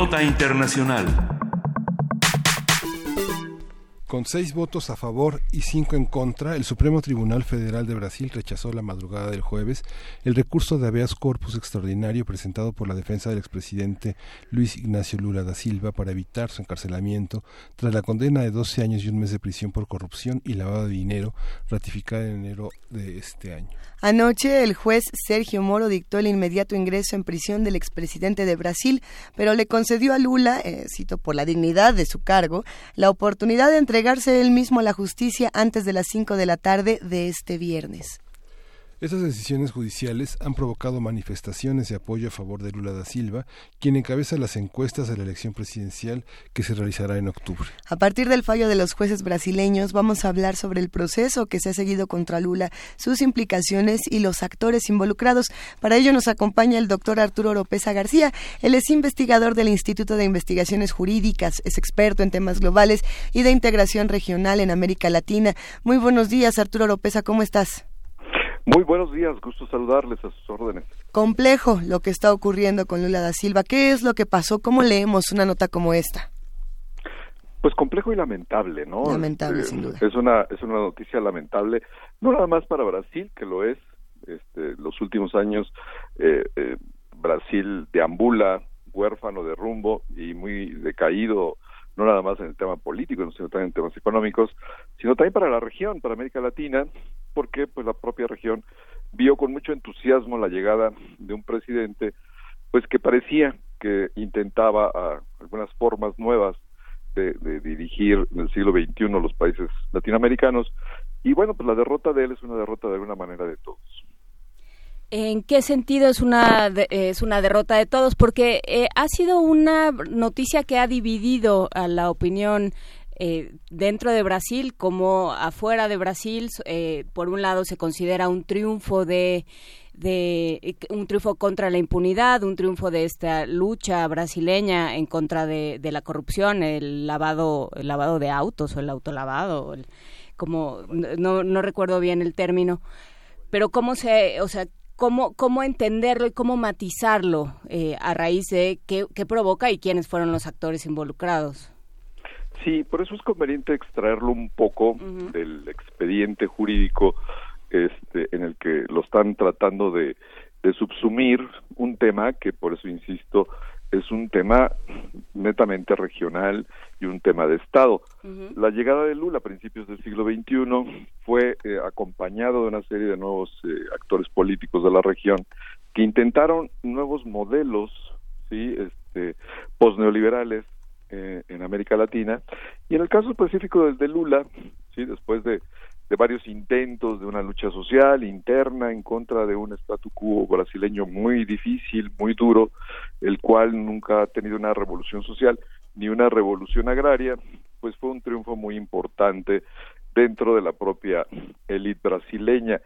Nota Internacional. Con seis votos a favor y cinco en contra, el Supremo Tribunal Federal de Brasil rechazó la madrugada del jueves el recurso de habeas corpus extraordinario presentado por la defensa del expresidente Luis Ignacio Lula da Silva para evitar su encarcelamiento tras la condena de 12 años y un mes de prisión por corrupción y lavado de dinero ratificada en enero de este año. Anoche el juez Sergio Moro dictó el inmediato ingreso en prisión del expresidente de Brasil, pero le concedió a Lula, eh, cito por la dignidad de su cargo, la oportunidad de entregarse él mismo a la justicia antes de las 5 de la tarde de este viernes. Estas decisiones judiciales han provocado manifestaciones de apoyo a favor de Lula da Silva, quien encabeza las encuestas de la elección presidencial que se realizará en octubre. A partir del fallo de los jueces brasileños, vamos a hablar sobre el proceso que se ha seguido contra Lula, sus implicaciones y los actores involucrados. Para ello nos acompaña el doctor Arturo Oropesa García. Él es investigador del Instituto de Investigaciones Jurídicas, es experto en temas globales y de integración regional en América Latina. Muy buenos días, Arturo Oropesa, ¿cómo estás? Muy buenos días, gusto saludarles a sus órdenes. Complejo lo que está ocurriendo con Lula da Silva. ¿Qué es lo que pasó? ¿Cómo leemos una nota como esta? Pues complejo y lamentable, ¿no? Lamentable, Eh, sin duda. Es una es una noticia lamentable, no nada más para Brasil, que lo es. Este, los últimos años eh, eh, Brasil deambula huérfano de rumbo y muy decaído, no nada más en el tema político, sino también en temas económicos, sino también para la región, para América Latina, porque pues la propia región vio con mucho entusiasmo la llegada de un presidente pues que parecía que intentaba ah, algunas formas nuevas de, de dirigir en el siglo XXI los países latinoamericanos y bueno pues la derrota de él es una derrota de alguna manera de todos ¿En qué sentido es una de- es una derrota de todos? Porque eh, ha sido una noticia que ha dividido a la opinión eh, dentro de Brasil como afuera de Brasil. Eh, por un lado se considera un triunfo de de un triunfo contra la impunidad, un triunfo de esta lucha brasileña en contra de, de la corrupción, el lavado, el lavado de autos o el autolavado, el- como no, no recuerdo bien el término, pero cómo se, o sea, cómo, cómo entenderlo y cómo matizarlo eh, a raíz de qué, qué provoca y quiénes fueron los actores involucrados. Sí, por eso es conveniente extraerlo un poco del expediente jurídico este, en el que lo están tratando de, de subsumir un tema que, por eso insisto, es un tema netamente regional y un tema de Estado. La llegada de Lula a principios del siglo XXI fue eh, acompañado de una serie de nuevos eh, actores políticos de la región que intentaron nuevos modelos, sí, este, posneoliberales eh, en América Latina y en el caso específico de Lula, sí, después de de varios intentos de una lucha social interna en contra de un statu quo brasileño muy difícil, muy duro, el cual nunca ha tenido una revolución social ni una revolución agraria, pues fue un triunfo muy importante dentro de la propia élite brasileña.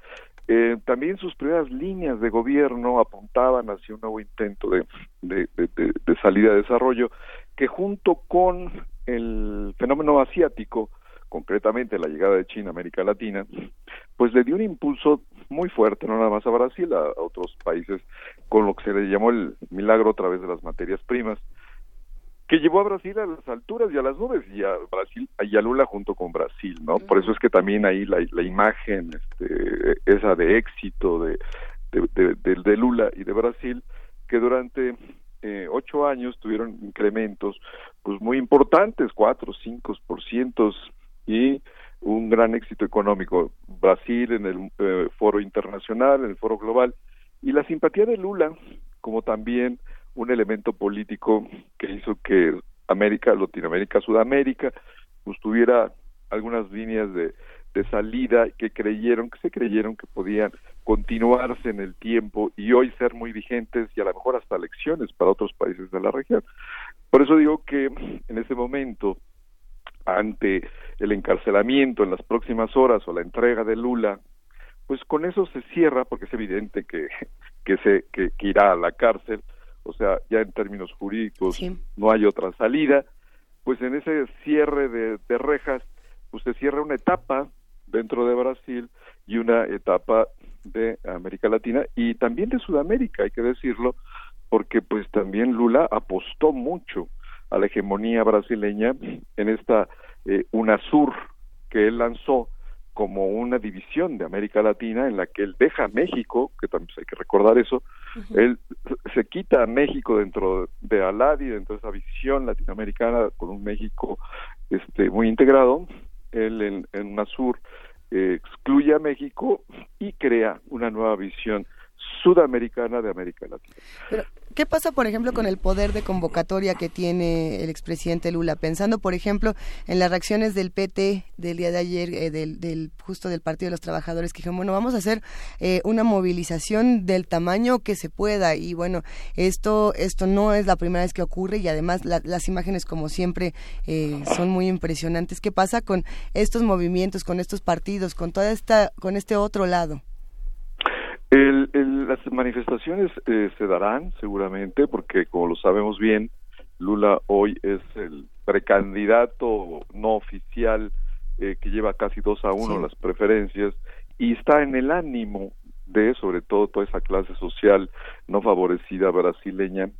Eh, también sus primeras líneas de gobierno apuntaban hacia un nuevo intento de, de, de salida de desarrollo que junto con el fenómeno asiático concretamente la llegada de China a América Latina, pues le dio un impulso muy fuerte, no nada más a Brasil, a, otros países, con lo que se le llamó el milagro a través de las materias primas, que llevó a Brasil a las alturas y a las nubes, y a Brasil, y a Lula junto con Brasil, ¿no? Por eso es que también ahí la, imagen, este, esa de éxito de, de, de, Lula y de Brasil, que durante ocho años tuvieron incrementos pues muy importantes, cuatro, cinco por cientos y un gran éxito económico. Brasil en el eh, foro internacional, en el foro global, y la simpatía de Lula como también un elemento político que hizo que América, Latinoamérica, Sudamérica, pues tuviera algunas líneas de, de salida que creyeron, que se creyeron que podían continuarse en el tiempo y hoy ser muy vigentes y a lo mejor hasta lecciones para otros países de la región. Por eso digo que en ese momento ante el encarcelamiento en las próximas horas o la entrega de Lula, pues con eso se cierra, porque es evidente que, que, se, que, irá a la cárcel, o sea, ya en términos jurídicos no hay otra salida, pues en ese cierre de, de rejas, pues se cierra una etapa dentro de Brasil y una etapa de América Latina y también de Sudamérica, hay que decirlo, porque pues también Lula apostó mucho a la hegemonía brasileña en esta eh, UNASUR que él lanzó como una división de América Latina en la que él deja a México, que también hay que recordar eso, él se quita a México dentro de Aladi, dentro de esa visión latinoamericana con un México este muy integrado, él en, en UNASUR eh, excluye a México y crea una nueva visión sudamericana de América Latina. Pero, ¿qué pasa, por ejemplo, con el poder de convocatoria que tiene el expresidente Lula? Pensando, por ejemplo, en las reacciones del PT del día de ayer, eh, del, justo del Partido de los Trabajadores, que dijeron, bueno, vamos a hacer eh, una movilización del tamaño que se pueda. Y bueno, esto, esto no es la primera vez que ocurre y además las imágenes, como siempre, eh, son muy impresionantes. ¿Qué pasa con estos movimientos, con estos partidos, con toda esta, con este otro lado? El, las manifestaciones eh, se darán seguramente porque como lo sabemos bien, Lula hoy es el precandidato no oficial eh, que lleva casi dos a uno las preferencias y está en el ánimo de sobre todo toda esa clase social no favorecida brasileña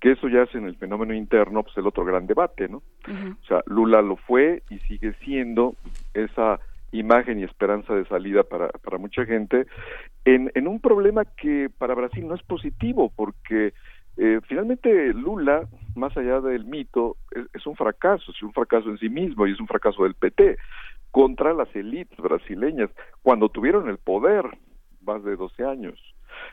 que eso ya es en el fenómeno interno pues el otro gran debate no o sea Lula lo fue y sigue siendo esa imagen y esperanza de salida para, para mucha gente, en, en un problema que para Brasil no es positivo, porque eh, finalmente Lula, más allá del mito, es, un fracaso, es un fracaso en sí mismo y es un fracaso del PT contra las élites brasileñas cuando tuvieron el poder más de 12 años.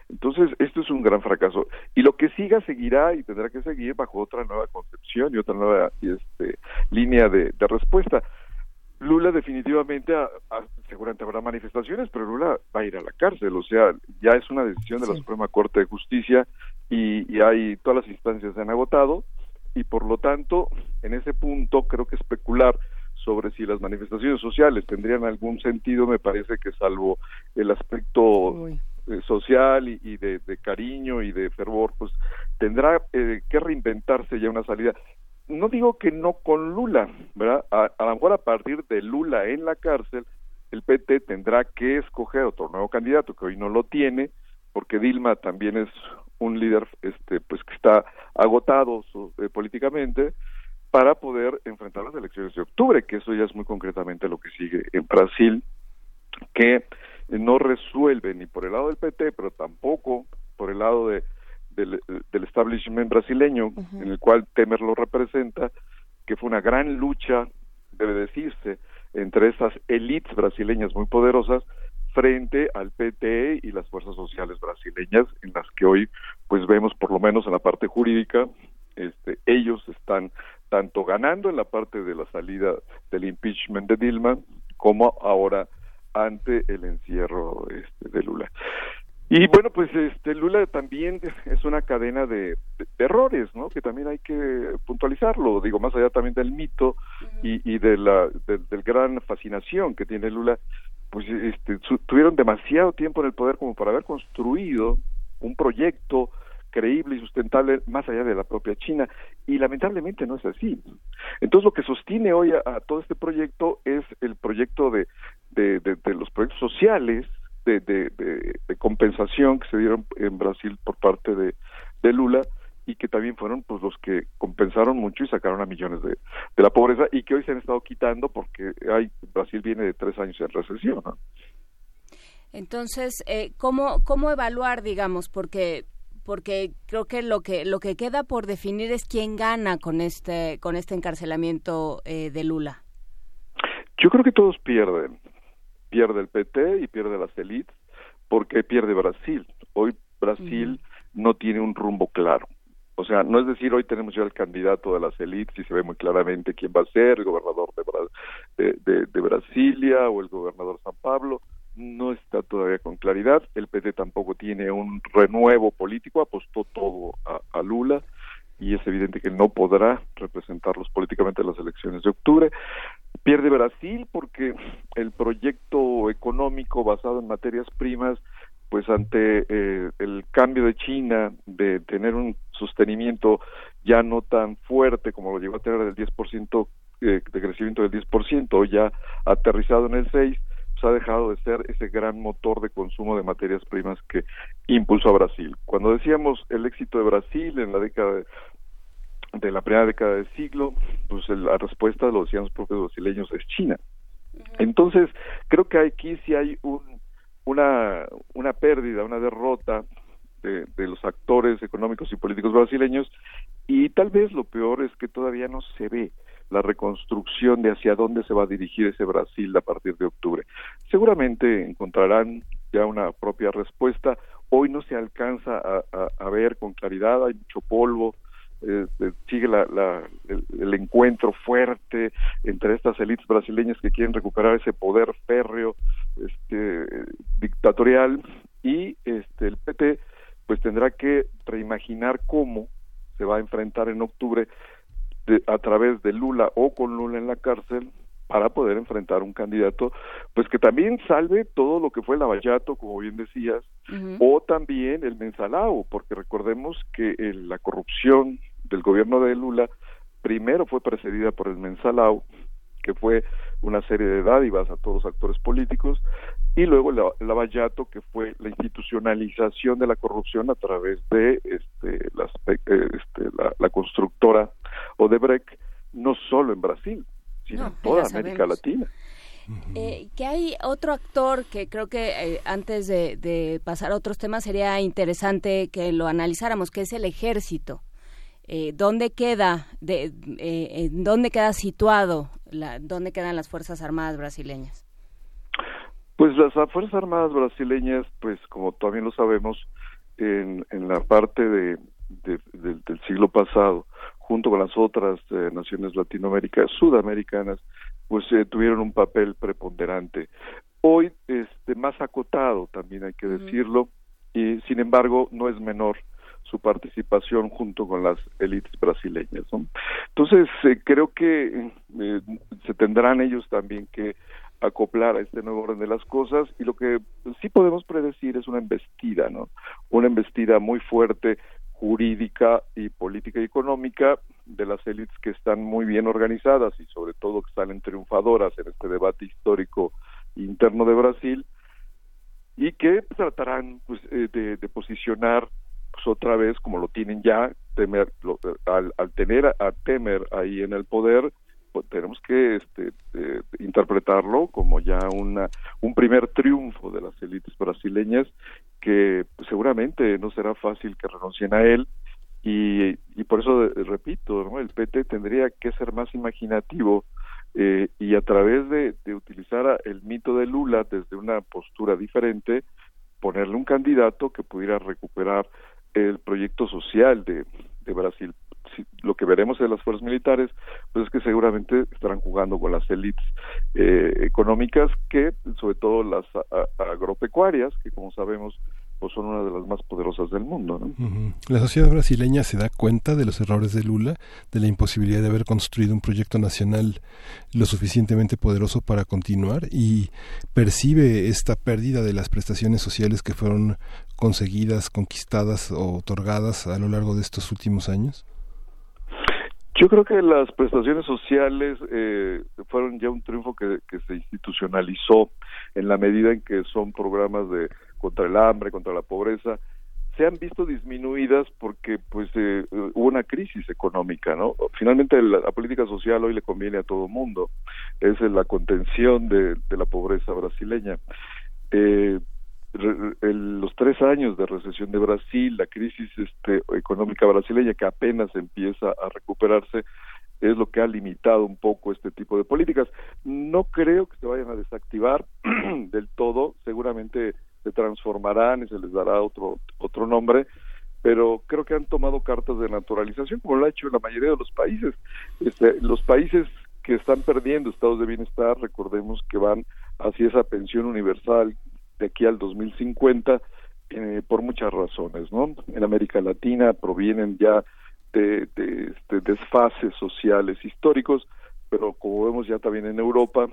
Entonces, esto es un gran fracaso. Y lo que siga, seguirá y tendrá que seguir bajo otra nueva concepción y otra nueva este, línea de, de respuesta. Lula definitivamente, seguramente habrá manifestaciones, pero Lula va a ir a la cárcel, o sea, ya es una decisión de la Suprema Corte de Justicia y, y hay todas las instancias se han agotado y por lo tanto, en ese punto creo que especular sobre si las manifestaciones sociales tendrían algún sentido, me parece que salvo el aspecto eh, social y, de, cariño y de fervor, pues tendrá eh, que reinventarse ya una salida no digo que no con Lula, ¿verdad? A, lo mejor a partir de Lula en la cárcel, el PT tendrá que escoger otro nuevo candidato que hoy no lo tiene, porque Dilma también es un líder este pues que está agotado eh, políticamente para poder enfrentar las elecciones de octubre, que eso ya es muy concretamente lo que sigue en Brasil, que no resuelve ni por el lado del PT, pero tampoco por el lado de, del, establishment brasileño, en el cual Temer lo representa, que fue una gran lucha, debe decirse, entre esas élites brasileñas muy poderosas frente al PT y las fuerzas sociales brasileñas, en las que hoy pues vemos por lo menos en la parte jurídica este, ellos están tanto ganando en la parte de la salida del impeachment de Dilma como ahora ante el encierro este, de Lula. Y bueno, pues este Lula también es una cadena de, errores, ¿no? Que también hay que puntualizarlo, digo, más allá también del mito y, y de la del gran fascinación que tiene Lula, pues este, tuvieron demasiado tiempo en el poder como para haber construido un proyecto creíble y sustentable más allá de la propia China y lamentablemente no es así. Entonces lo que sostiene hoy a, todo este proyecto es el proyecto de, de, de, los proyectos sociales de, de, compensación que se dieron en Brasil por parte de, de Lula y que también fueron pues los que compensaron mucho y sacaron a millones de, de la pobreza y que hoy se han estado quitando porque hay Brasil viene de tres años en recesión. Entonces, eh, ¿cómo, ¿cómo evaluar, digamos, porque porque creo que lo que lo que queda por definir es quién gana con este con este encarcelamiento eh, de Lula. Yo creo que todos pierden. Pierde el PT y pierde las élites porque pierde Brasil. Hoy Brasil no tiene un rumbo claro. O sea, no es decir, hoy tenemos ya el candidato de las élites y se ve muy claramente quién va a ser, el gobernador de, de, de Brasilia o el gobernador de San Pablo no está todavía con claridad. El PT tampoco tiene un renuevo político, apostó todo a, Lula y es evidente que no podrá representarlos políticamente en las elecciones de octubre. Pierde Brasil porque el proyecto económico basado en materias primas, pues ante eh, el cambio de China de tener un sostenimiento ya no tan fuerte como lo llegó a tener el 10% eh, de crecimiento del 10%, ya aterrizado en el 6%, ha dejado de ser ese gran motor de consumo de materias primas que impulsó a Brasil. Cuando decíamos el éxito de Brasil en la década de, la primera década del siglo, pues la respuesta, lo decían los propios brasileños, es China. Entonces, creo que aquí sí hay un, una, una pérdida, una derrota de, de, los actores económicos y políticos brasileños y tal vez lo peor es que todavía no se ve la reconstrucción de hacia dónde se va a dirigir ese Brasil a partir de octubre. Seguramente encontrarán ya una propia respuesta. Hoy no se alcanza a, ver con claridad, hay mucho polvo, eh, sigue la, el, encuentro fuerte entre estas élites brasileñas que quieren recuperar ese poder férreo, este, dictatorial, y este, el PT pues tendrá que reimaginar cómo se va a enfrentar en octubre a través de Lula o con Lula en la cárcel para poder enfrentar un candidato pues que también salve todo lo que fue el Lavallato, como bien decías, o también el Mensalao, porque recordemos que la corrupción del gobierno de Lula primero fue precedida por el Mensalao, que fue una serie de dádivas a todos los actores políticos, y luego el Lavallato, que fue la institucionalización de la corrupción a través de este, eh, este, la, la constructora Odebrecht, no solo en Brasil, sino en toda América Latina. Eh, que hay otro actor que creo que eh, antes de, pasar a otros temas sería interesante que lo analizáramos, que es el ejército. Eh, ¿Dónde queda, de, eh, dónde queda situado, la, dónde quedan las fuerzas armadas brasileñas? Pues las fuerzas armadas brasileñas, pues como también lo sabemos, en, en la parte de, del siglo pasado, junto con las otras eh, naciones latinoamericanas, sudamericanas, pues eh, tuvieron un papel preponderante. Hoy, este, más acotado, también hay que decirlo, y sin embargo no es menor su participación junto con las élites brasileñas. Entonces, eh, creo que se tendrán ellos también que acoplar a este nuevo orden de las cosas y lo que sí podemos predecir es una embestida, ¿no? Una embestida muy fuerte jurídica y política y económica de las élites que están muy bien organizadas y sobre todo que salen triunfadoras en este debate histórico interno de Brasil y que tratarán pues, eh, de, posicionar pues, otra vez como lo tienen ya temer al, tener a Temer ahí en el poder pues, tenemos que este, eh, interpretarlo como ya una un primer triunfo de las élites brasileñas que pues, seguramente no será fácil que renuncien a él y, y por eso repito ¿no? el PT tendría que ser más imaginativo eh, y a través de utilizar el mito de Lula desde una postura diferente ponerle un candidato que pudiera recuperar el proyecto social de, de Brasil lo que veremos de las fuerzas militares, pues es que seguramente estarán jugando con las élites eh, económicas que, sobre todo las agropecuarias, que como sabemos, pues son una de las más poderosas del mundo. La sociedad brasileña se da cuenta de los errores de Lula, de la imposibilidad de haber construido un proyecto nacional lo suficientemente poderoso para continuar y percibe esta pérdida de las prestaciones sociales que fueron conseguidas, conquistadas o otorgadas a lo largo de estos últimos años. Yo creo que las prestaciones sociales eh, fueron ya un triunfo que, se institucionalizó en la medida en que son programas de contra el hambre, contra la pobreza, se han visto disminuidas porque pues eh, hubo una crisis económica, ¿no? Finalmente la, política social hoy le conviene a todo mundo, es la contención de, de la pobreza brasileña. Eh, los tres años de recesión de Brasil, la crisis este, económica brasileña que apenas empieza a recuperarse, es lo que ha limitado un poco este tipo de políticas. No creo que se vayan a desactivar del todo, seguramente se transformarán y se les dará otro otro nombre, pero creo que han tomado cartas de naturalización, como lo ha hecho la mayoría de los países. Este, los países que están perdiendo estados de bienestar, recordemos que van hacia esa pensión universal de aquí al 2050 eh, por muchas razones, ¿no? En América Latina provienen ya de, este, desfases sociales históricos, pero como vemos ya también en Europa,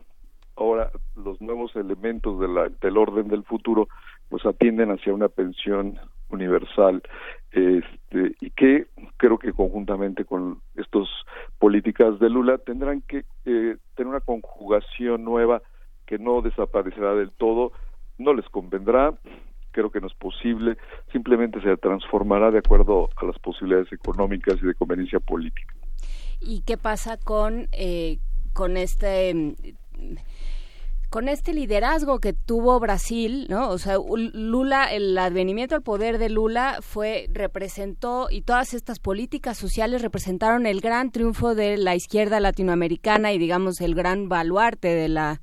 ahora los nuevos elementos de la, del orden del futuro pues atienden hacia una pensión universal este, y que creo que conjuntamente con estas políticas de Lula tendrán que eh, tener una conjugación nueva que no desaparecerá del todo, no les convendrá, creo que no es posible, simplemente se transformará de acuerdo a las posibilidades económicas y de conveniencia política. ¿Y qué pasa con, eh, con este con este liderazgo que tuvo Brasil, ¿no? O sea, Lula, el advenimiento al poder de Lula fue, representó, y todas estas políticas sociales representaron el gran triunfo de la izquierda latinoamericana y digamos el gran baluarte de la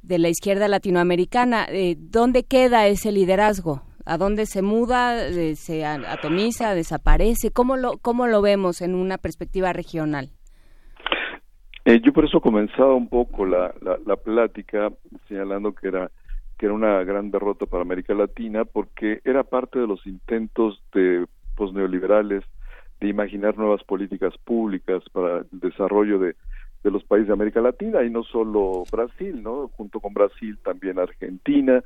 de la izquierda latinoamericana. Eh, ¿Dónde queda ese liderazgo? ¿A dónde se muda? ¿Se atomiza? ¿Desaparece? ¿Cómo lo, cómo lo vemos en una perspectiva regional? Eh, yo por eso comenzaba un poco la, la, plática señalando que era que era una gran derrota para América Latina porque era parte de los intentos de posneoliberales de imaginar nuevas políticas públicas para el desarrollo de, de los países de América Latina y no solo Brasil, ¿no? Junto con Brasil también Argentina,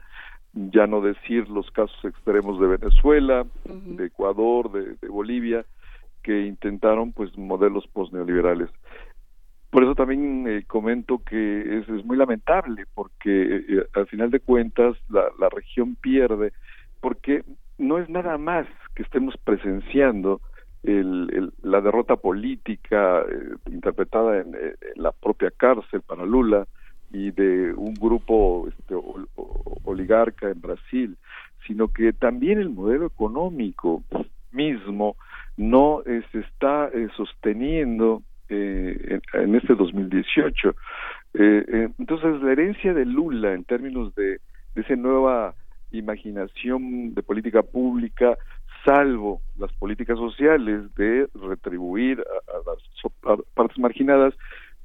ya no decir los casos extremos de Venezuela, de Ecuador, de, Bolivia, que intentaron pues modelos posneoliberales. Por eso también eh, comento que es, muy lamentable porque eh, al final de cuentas la, región pierde porque no es nada más que estemos presenciando el, la derrota política eh, interpretada en, la propia cárcel para Lula y de un grupo este, oligarca en Brasil, sino que también el modelo económico mismo no eh, se está eh, en, en, este 2018. entonces, la herencia de Lula en términos de, de esa nueva imaginación de política pública salvo las políticas sociales de retribuir a, las partes marginadas,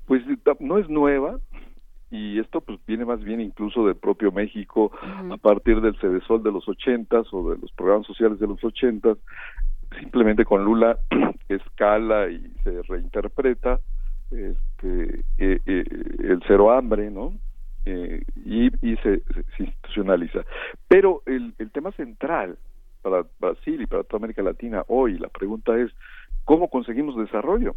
pues no es nueva y esto pues viene más bien incluso del propio México a partir del Cedesol de los ochentas o de los programas sociales de los ochentas, simplemente con Lula escala y se reinterpreta este eh, eh, el cero hambre, ¿no? Eh, y, y se, se, institucionaliza. Pero el, el tema central para Brasil y para toda América Latina hoy. La pregunta es, ¿cómo conseguimos desarrollo?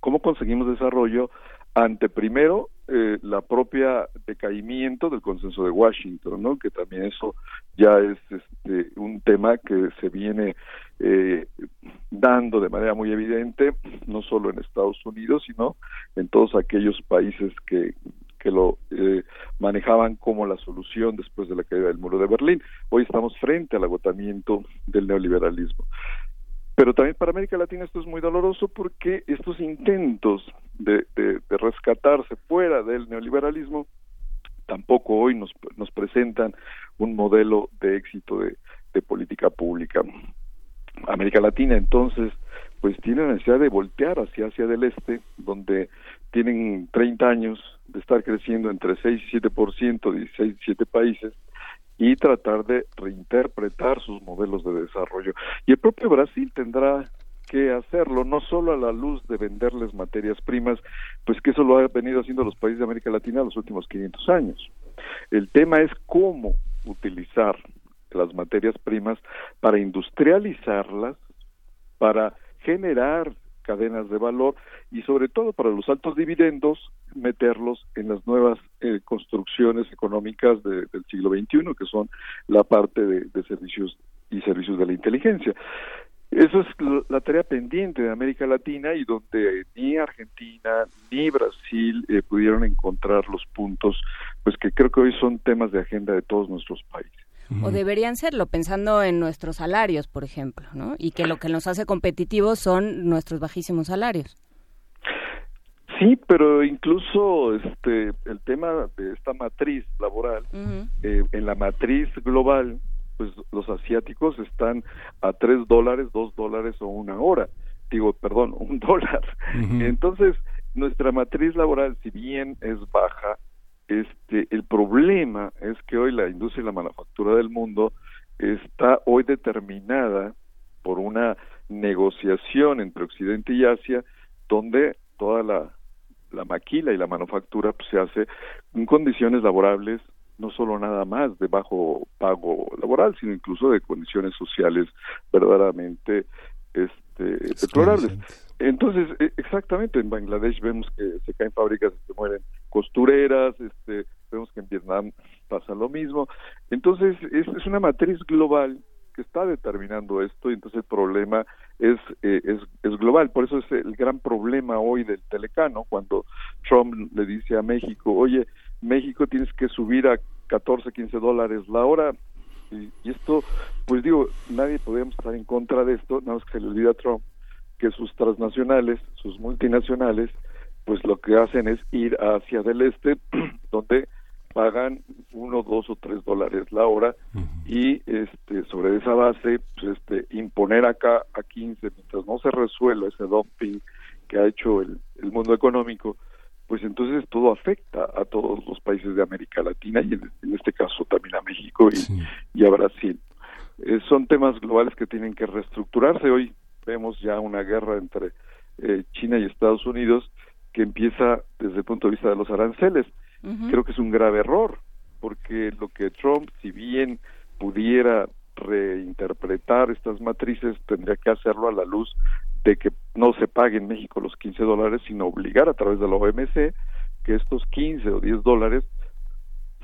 ¿Cómo conseguimos desarrollo ante primero eh, la propia decaimiento del consenso de Washington, ¿no? Que también eso ya es este, un tema que se viene eh, dando de manera muy evidente, no solo en Estados Unidos, sino en todos aquellos países que, que lo eh, manejaban como la solución después de la caída del muro de Berlín. Hoy estamos frente al agotamiento del neoliberalismo. Pero también para América Latina esto es muy doloroso porque estos intentos de, rescatarse fuera del neoliberalismo tampoco hoy nos, nos presentan un modelo de éxito de, política pública. América Latina entonces pues tiene la necesidad de voltear hacia Asia del Este, donde tienen 30 años de estar creciendo entre 6 y 7%, 16 y 7 países, y tratar de reinterpretar sus modelos de desarrollo. Y el propio Brasil tendrá que hacerlo, no solo a la luz de venderles materias primas, pues que eso lo han venido haciendo los países de América Latina los últimos 500 años. El tema es cómo utilizar las materias primas para industrializarlas, para generar cadenas de valor y sobre todo para los altos dividendos meterlos en las nuevas eh, construcciones económicas del siglo XXI que son la parte de, servicios y servicios de la inteligencia. Eso es la tarea pendiente de América Latina y donde ni Argentina ni Brasil eh, pudieron encontrar los puntos, pues que creo que hoy son temas de agenda de todos nuestros países o deberían serlo, pensando en nuestros salarios, por ejemplo, ¿no? Y que lo que nos hace competitivos son nuestros bajísimos salarios. Sí, pero incluso este el tema de esta matriz laboral, eh, en la matriz global, pues los asiáticos están a tres dólares, dos dólares o una hora. Digo, perdón, un dólar. Entonces, nuestra matriz laboral, si bien es baja, este, el problema es que hoy la industria y la manufactura del mundo está hoy determinada por una negociación entre Occidente y Asia, donde toda la, la maquila y la manufactura pues, se hace en condiciones laborables no solo nada más de bajo pago laboral, sino incluso de condiciones sociales verdaderamente este, deplorables. Entonces, e, exactamente, en Bangladesh vemos que se caen fábricas y se mueren costureras, este, vemos que en Vietnam pasa lo mismo. Entonces, es, es una matriz global que está determinando esto y entonces el problema es, eh, es, es global. Por eso es el gran problema hoy del telecano, cuando Trump le dice a México, oye, México tienes que subir a 14, 15 dólares la hora. Y, y esto, pues digo, nadie podemos estar en contra de esto, nada más que se le olvida a Trump que sus transnacionales, sus multinacionales, pues lo que hacen es ir hacia del este, donde pagan uno, dos o tres dólares la hora y este sobre esa base pues este imponer acá a 15 mientras no se resuelva ese dumping que ha hecho el, el mundo económico pues entonces todo afecta a todos los países de América Latina y en, este caso también a México y, y a Brasil. Eh, son temas globales que tienen que reestructurarse. Hoy vemos ya una guerra entre eh, China y Estados Unidos que empieza desde el punto de vista de los aranceles. Creo que es un grave error, porque lo que Trump, si bien pudiera reinterpretar estas matrices, tendría que hacerlo a la luz de que no se pague en México los 15 dólares, sino obligar a través de la OMC que estos 15 o 10 dólares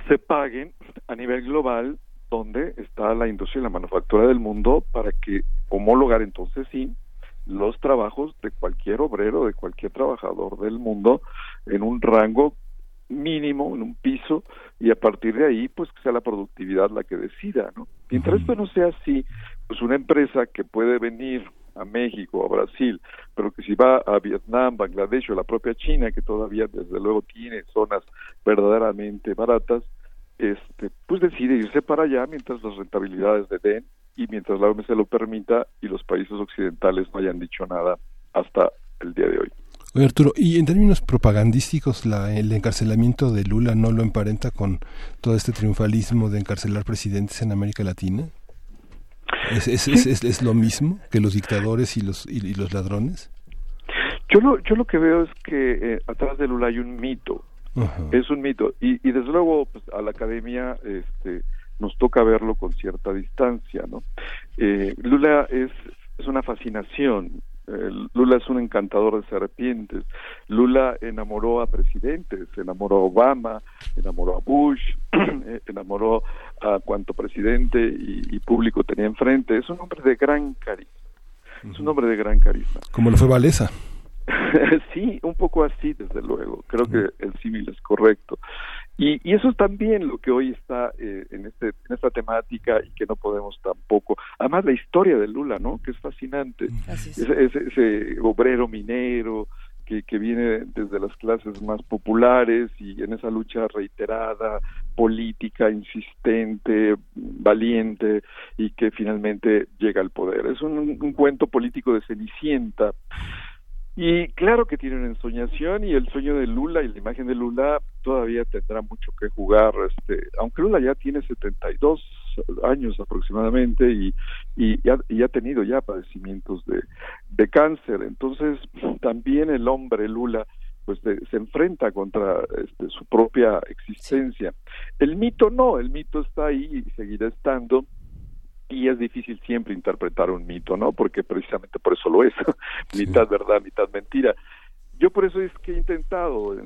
se paguen a nivel global donde está la industria y la manufactura del mundo para que homologar entonces sí los trabajos de cualquier obrero, de cualquier trabajador del mundo en un rango mínimo, en un piso, y a partir de ahí, pues que sea la productividad la que decida, ¿no? Mientras esto no sea así, pues una empresa que puede venir a México, a Brasil, pero que si va a Vietnam, Bangladesh o la propia China, que todavía desde luego tiene zonas verdaderamente baratas, este, pues decide irse para allá mientras las rentabilidades de den y mientras la OMS lo permita y los países occidentales no hayan dicho nada hasta el día de hoy. Oye Arturo, ¿y en términos propagandísticos la, el encarcelamiento de Lula no lo emparenta con todo este triunfalismo de encarcelar presidentes en América Latina? ¿Es, es, es, es, lo mismo que los dictadores y los, y, los ladrones? Yo lo, yo lo que veo es que eh, atrás de Lula hay un mito es un mito. Y, y desde luego pues, a la academia este, nos toca verlo con cierta distancia. ¿no? Eh, Lula es, es una fascinación Lula es un encantador de serpientes. Lula enamoró a presidentes, enamoró a Obama, enamoró a Bush, enamoró a cuanto presidente y, público tenía enfrente. Es un hombre de gran carisma. Es un hombre de gran carisma. Como lo fue Valesa. sí, un poco así, desde luego. Creo que el civil es correcto. Y, y eso es también lo que hoy está eh, en, este, en esta temática y que no podemos tampoco. Además, la historia de Lula, ¿no? Que es fascinante. Ese, ese, obrero minero que, que viene desde las clases más populares y en esa lucha reiterada, política, insistente, valiente y que finalmente llega al poder. Es un, un cuento político de Cenicienta y claro que tiene una ensoñación y el sueño de Lula y la imagen de Lula todavía tendrá mucho que jugar, este, aunque Lula ya tiene 72 años aproximadamente y, y, y, ha, tenido ya padecimientos de, de cáncer, entonces también el hombre Lula pues se enfrenta contra este, su propia existencia. El mito no, el mito está ahí y seguirá estando, y es difícil siempre interpretar un mito, ¿no? Porque precisamente por eso lo es, mitad verdad, mitad mentira. Yo por eso es que he intentado,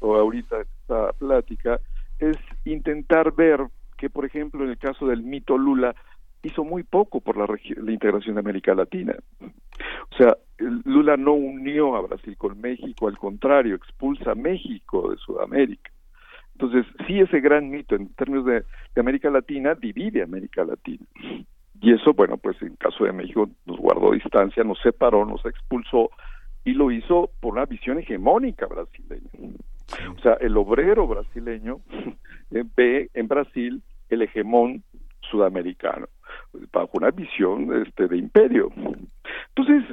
o ahorita esta plática, es intentar ver que, por ejemplo, en el caso del mito Lula, hizo muy poco por la, la integración de América Latina. O sea, Lula no unió a Brasil con México, al contrario, expulsa a México de Sudamérica. Entonces, sí, ese gran mito en términos de, América Latina divide América Latina. Y eso, bueno, pues en caso de México nos guardó distancia, nos separó, nos expulsó y lo hizo por una visión hegemónica brasileña. O sea, el obrero brasileño ve en Brasil el hegemón sudamericano bajo una visión este de imperio. Entonces,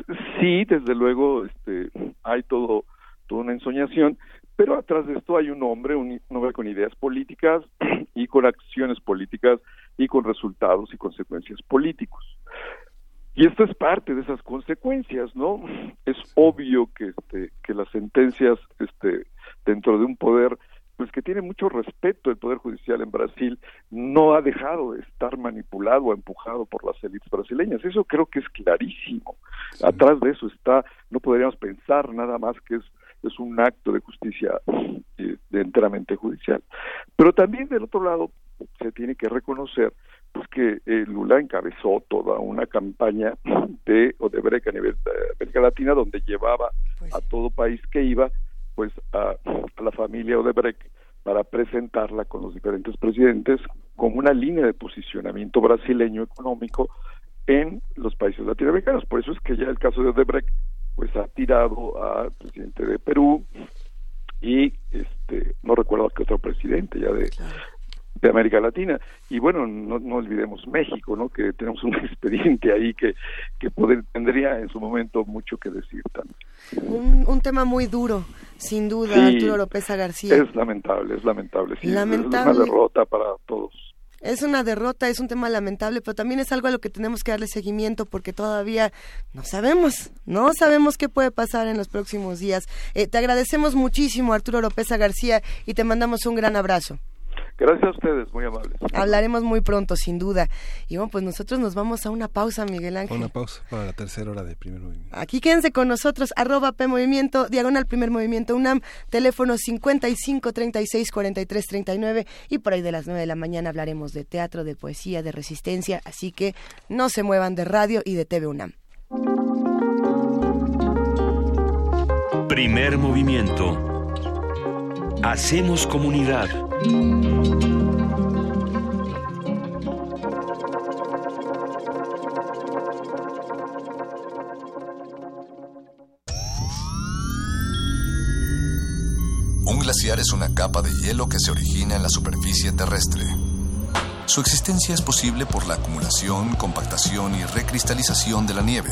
sí, desde luego este hay todo toda una ensoñación, pero atrás de esto hay un hombre, un, hombre con ideas políticas y con acciones políticas y con resultados y consecuencias políticos. Y esto es parte de esas consecuencias, ¿no? Es obvio que, este, que las sentencias este, dentro de un poder pues que tiene mucho respeto el Poder Judicial en Brasil, no ha dejado de estar manipulado o empujado por las élites brasileñas. Eso creo que es clarísimo. Atrás de eso está, no podríamos pensar nada más que es es un acto de justicia eh, enteramente judicial. Pero también del otro lado se tiene que reconocer pues que eh, Lula encabezó toda una campaña de Odebrecht a nivel de América Latina donde llevaba pues a todo país que iba pues a, a la familia Odebrecht para presentarla con los diferentes presidentes como una línea de posicionamiento brasileño económico en los países latinoamericanos. Por eso es que ya el caso de Odebrecht pues ha tirado al presidente de Perú y este no recuerdo a qué otro presidente ya de, de América Latina. Y bueno no, no, olvidemos México no que tenemos un expediente ahí que que tendría en su momento mucho que decir también. Un, un tema muy duro sin duda Arturo López García es lamentable es lamentable sí lamentable. es una derrota para todos es una derrota, es un tema lamentable, pero también es algo a lo que tenemos que darle seguimiento porque todavía no sabemos, no sabemos qué puede pasar en los próximos días. Eh, te agradecemos muchísimo, Arturo López García, y te mandamos un gran abrazo. Gracias a ustedes, muy amables. Hablaremos muy pronto, sin duda. Y bueno, pues nosotros nos vamos a una pausa, Miguel Ángel. Una pausa para la tercera hora de primer movimiento. Aquí quédense con nosotros, arroba P Movimiento, diagonal primer movimiento UNAM, teléfono 55 36 43 39 y por ahí de las 9 de la mañana hablaremos de teatro, de poesía, de resistencia, así que no se muevan de radio y de TV UNAM. Primer movimiento. Hacemos comunidad. Un glaciar es una capa de hielo que se origina en la superficie terrestre. Su existencia es posible por la acumulación, compactación y recristalización de la nieve.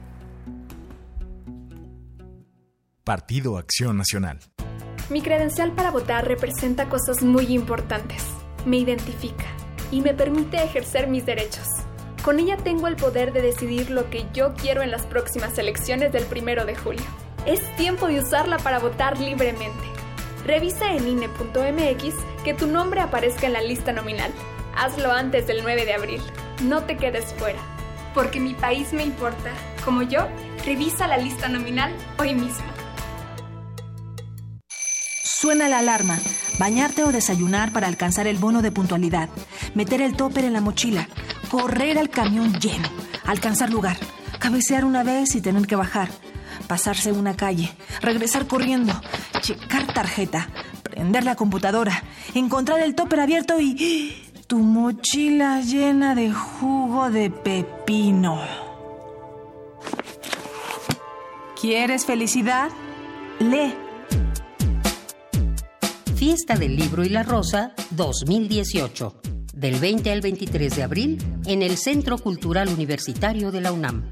Partido Acción Nacional. Mi credencial para votar representa cosas muy importantes. Me identifica y me permite ejercer mis derechos. Con ella tengo el poder de decidir lo que yo quiero en las próximas elecciones del primero de julio. Es tiempo de usarla para votar libremente. Revisa en INE.mx que tu nombre aparezca en la lista nominal. Hazlo antes del 9 de abril. No te quedes fuera. Porque mi país me importa. Como yo, revisa la lista nominal hoy mismo. Suena la alarma. Bañarte o desayunar para alcanzar el bono de puntualidad. Meter el topper en la mochila. Correr al camión lleno. Alcanzar lugar. Cabecear una vez y tener que bajar. Pasarse una calle. Regresar corriendo. Checar tarjeta. Prender la computadora. Encontrar el topper abierto y... Tu mochila llena de jugo de pepino. ¿Quieres felicidad? Lee. Fiesta del Libro y la Rosa 2018, del 20 al 23 de abril en el Centro Cultural Universitario de la UNAM.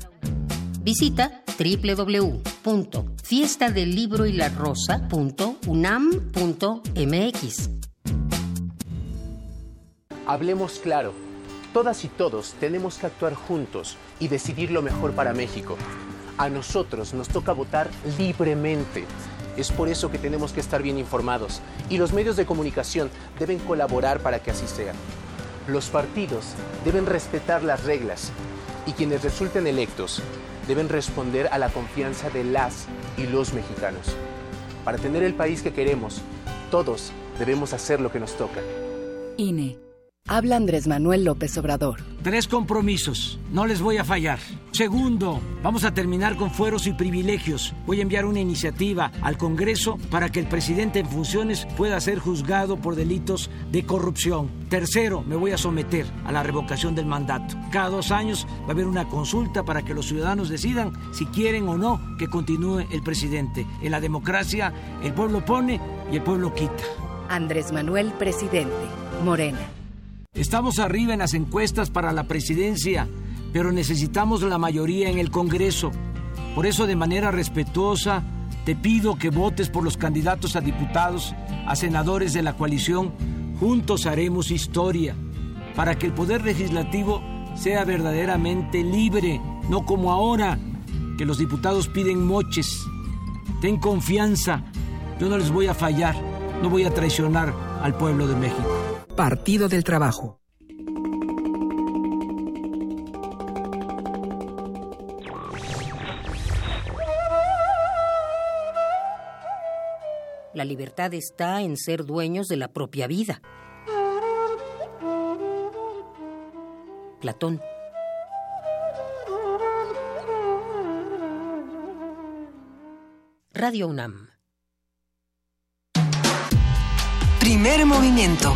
Visita www.fiestadelibroylarosa.unam.mx. Hablemos claro. Todas y todos tenemos que actuar juntos y decidir lo mejor para México. A nosotros nos toca votar libremente es por eso que tenemos que estar bien informados y los medios de comunicación deben colaborar para que así sea. Los partidos deben respetar las reglas y quienes resulten electos deben responder a la confianza de las y los mexicanos. Para tener el país que queremos, todos debemos hacer lo que nos toca. INE. Habla Andrés Manuel López Obrador. Tres compromisos, no les voy a fallar. Segundo, vamos a terminar con fueros y privilegios. Voy a enviar una iniciativa al Congreso para que el presidente en funciones pueda ser juzgado por delitos de corrupción. Tercero, me voy a someter a la revocación del mandato. Cada dos años va a haber una consulta para que los ciudadanos decidan si quieren o no que continúe el presidente. En la democracia, el pueblo pone y el pueblo quita. Andrés Manuel, presidente. Morena. Estamos arriba en las encuestas para la presidencia, pero necesitamos la mayoría en el Congreso. Por eso, de manera respetuosa, te pido que votes por los candidatos a diputados, a senadores de la coalición. Juntos haremos historia para que el poder legislativo sea verdaderamente libre, no como ahora, que los diputados piden moches. Ten confianza, yo no les voy a fallar, no voy a traicionar al pueblo de México. Partido del Trabajo. La libertad está en ser dueños de la propia vida. Platón. Radio UNAM. Primer movimiento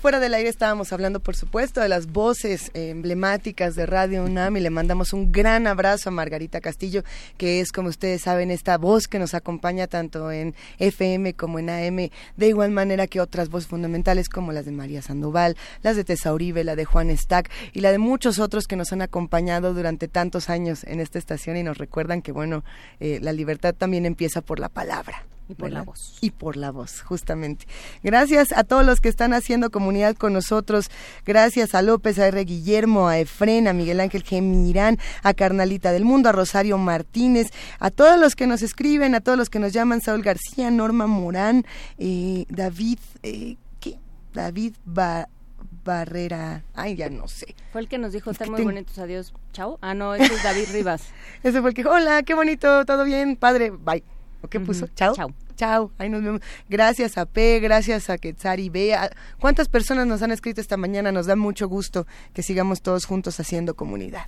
fuera del aire estábamos hablando, por supuesto, de las voces emblemáticas de Radio UNAM y le mandamos un gran abrazo a Margarita Castillo, que es, como ustedes saben, esta voz que nos acompaña tanto en FM como en AM, de igual manera que otras voces fundamentales como las de María Sandoval, las de Tessa Uribe, la de Juan Stack y la de muchos otros que nos han acompañado durante tantos años en esta estación y nos recuerdan que, bueno, eh, la libertad también empieza por la palabra. Y por la voz. Y por la voz, justamente. Gracias a todos los que están haciendo comunidad con nosotros. Gracias a López, a R. Guillermo, a Efren, a Miguel Ángel Gemirán, a Carnalita del Mundo, a Rosario Martínez, a todos los que nos escriben, a todos los que nos llaman, Saúl García, Norma Morán, eh, David, eh, ¿qué? David Barrera, ay, ya no sé. Fue el que nos dijo, están muy bonitos, adiós, chao. Ah, no, ese es David Rivas. ese fue el que, hola, qué bonito, todo bien, padre, bye. ¿O qué puso? Chao. Chao. Chao. Ahí nos vemos. Gracias a P, gracias a Quetzari B. ¿Cuántas personas nos han escrito esta mañana? Nos da mucho gusto que sigamos todos juntos haciendo comunidad.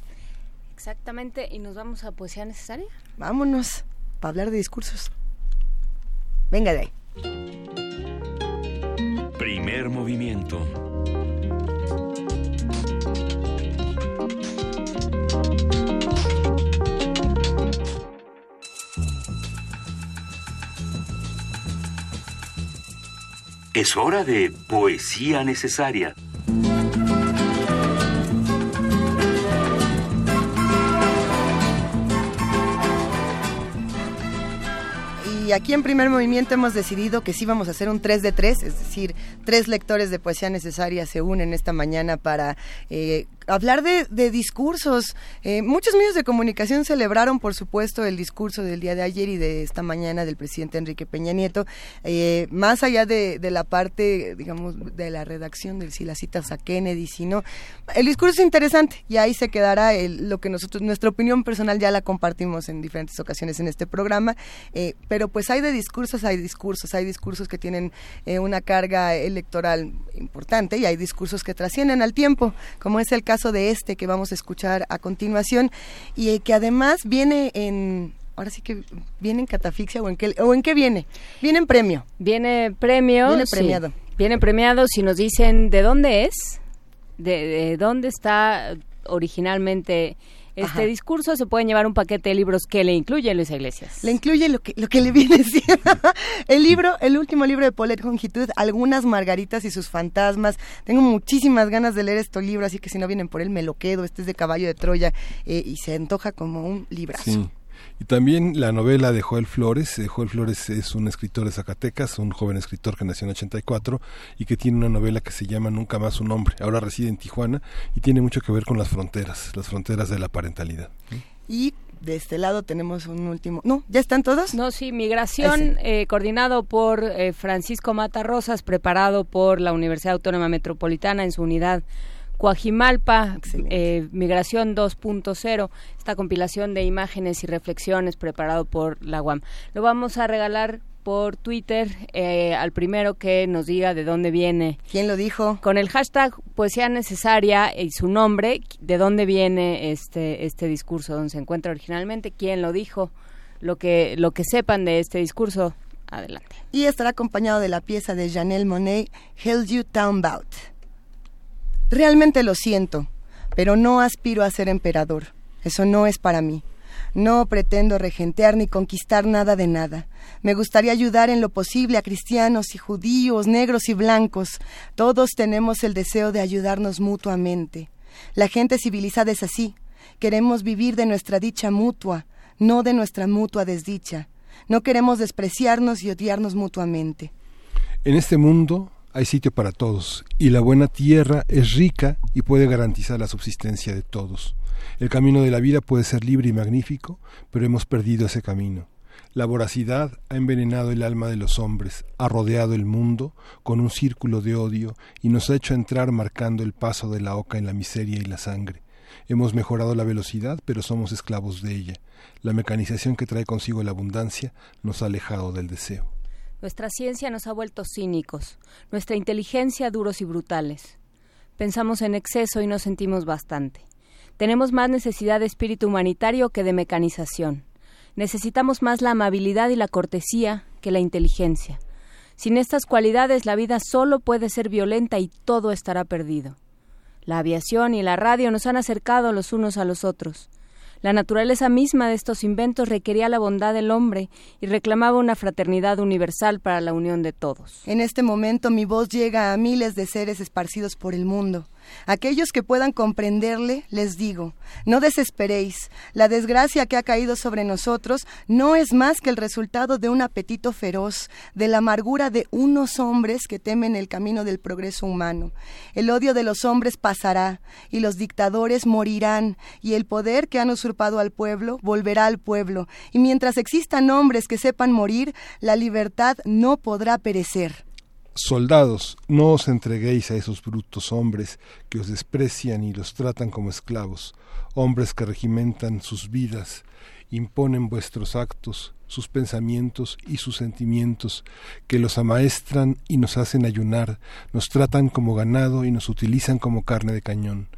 Exactamente. ¿Y nos vamos a poesía necesaria? Vámonos, para hablar de discursos. Venga de ahí. Primer movimiento. Es hora de poesía necesaria. Y aquí en primer movimiento hemos decidido que sí vamos a hacer un 3 de 3, es decir, tres lectores de poesía necesaria se unen esta mañana para eh, hablar de, discursos. Eh, muchos medios de comunicación celebraron, por supuesto, el discurso del día de ayer y de esta mañana del presidente Enrique Peña Nieto, eh, más allá de, la parte, digamos, de la redacción del si las citas a Kennedy, sino el discurso es interesante y ahí se quedará lo que nosotros, nuestra opinión personal ya la compartimos en diferentes ocasiones en este programa, eh, pero pues hay de discursos, hay discursos, hay discursos que tienen una carga electoral importante y hay discursos que trascienden al tiempo, como es el caso caso de este que vamos a escuchar a continuación y que además viene en ahora sí que viene en catafixia o en qué o en qué viene. Viene en premio. Viene premio viene premiado. Viene premiado si nos dicen de dónde es de dónde está originalmente este discurso, se pueden llevar un paquete de libros que le incluye Luisa Iglesias. Le incluye lo que, lo que le viene siendo el libro, el último libro de Paulette Longitud, Algunas Margaritas y sus fantasmas. Tengo muchísimas ganas de leer este libro, así que si no vienen por él me lo quedo. Este es de Caballo de Troya eh, y se antoja como un librazo. Y también la novela de Joel Flores. Eh, Joel Flores es un escritor de Zacatecas, un joven escritor que nació en 84 y que tiene una novela que se llama Nunca más un hombre. Ahora reside en Tijuana y tiene mucho que ver con las fronteras, las fronteras de la parentalidad. Y de este lado tenemos un último. No, ¿ya están todos? No, sí, migración eh, coordinado por eh, Francisco Mata Rosas, preparado por la Universidad Autónoma Metropolitana en su unidad Coajimalpa, eh, Migración 2.0, esta compilación de imágenes y reflexiones preparado por la UAM. Lo vamos a regalar por Twitter eh, al primero que nos diga de dónde viene. ¿Quién lo dijo? Con el hashtag Poesía Necesaria y su nombre, de dónde viene este, este discurso, dónde se encuentra originalmente, quién lo dijo, lo que, lo que sepan de este discurso. Adelante. Y estará acompañado de la pieza de Janelle Monet, Held You Town Bout. Realmente lo siento, pero no aspiro a ser emperador. Eso no es para mí. No pretendo regentear ni conquistar nada de nada. Me gustaría ayudar en lo posible a cristianos y judíos, negros y blancos. Todos tenemos el deseo de ayudarnos mutuamente. La gente civilizada es así. Queremos vivir de nuestra dicha mutua, no de nuestra mutua desdicha. No queremos despreciarnos y odiarnos mutuamente. En este mundo hay sitio para todos y la buena tierra es rica y puede garantizar la subsistencia de todos. El camino de la vida puede ser libre y magnífico, pero hemos perdido ese camino. La voracidad ha envenenado el alma de los hombres, ha rodeado el mundo con un círculo de odio y nos ha hecho entrar marcando el paso de la oca en la miseria y la sangre. Hemos mejorado la velocidad, pero somos esclavos de ella. La mecanización que trae consigo la abundancia nos ha alejado del deseo. Nuestra ciencia nos ha vuelto cínicos, nuestra inteligencia duros y brutales. Pensamos en exceso y nos sentimos bastante. Tenemos más necesidad de espíritu humanitario que de mecanización. Necesitamos más la amabilidad y la cortesía que la inteligencia. Sin estas cualidades la vida solo puede ser violenta y todo estará perdido. La aviación y la radio nos han acercado los unos a los otros. La naturaleza misma de estos inventos requería la bondad del hombre y reclamaba una fraternidad universal para la unión de todos. En este momento mi voz llega a miles de seres esparcidos por el mundo. Aquellos que puedan comprenderle, les digo, no desesperéis. La desgracia que ha caído sobre nosotros no es más que el resultado de un apetito feroz, de la amargura de unos hombres que temen el camino del progreso humano. El odio de los hombres pasará, y los dictadores morirán, y el poder que han usurpado al pueblo volverá al pueblo, y mientras existan hombres que sepan morir, la libertad no podrá perecer. Soldados, no os entreguéis a esos brutos hombres que os desprecian y los tratan como esclavos, hombres que regimentan sus vidas, imponen vuestros actos, sus pensamientos y sus sentimientos, que los amaestran y nos hacen ayunar, nos tratan como ganado y nos utilizan como carne de cañón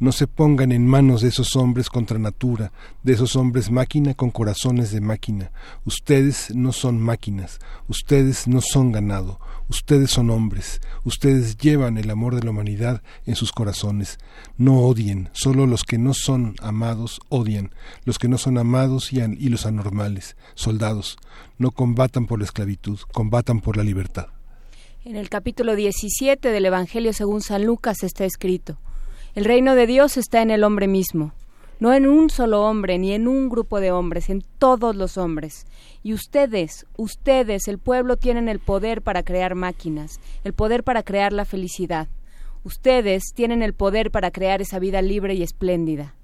no se pongan en manos de esos hombres contra natura, de esos hombres máquina con corazones de máquina. Ustedes no son máquinas, ustedes no son ganado, ustedes son hombres, ustedes llevan el amor de la humanidad en sus corazones. No odien, solo los que no son amados odian, los que no son amados y, y los anormales, soldados, no combatan por la esclavitud, combatan por la libertad. En el capítulo 17 del Evangelio según San Lucas está escrito, el reino de Dios está en el hombre mismo, no en un solo hombre ni en un grupo de hombres, en todos los hombres. Y ustedes, ustedes, el pueblo, tienen el poder para crear máquinas, el poder para crear la felicidad. Ustedes tienen el poder para crear esa vida libre y espléndida,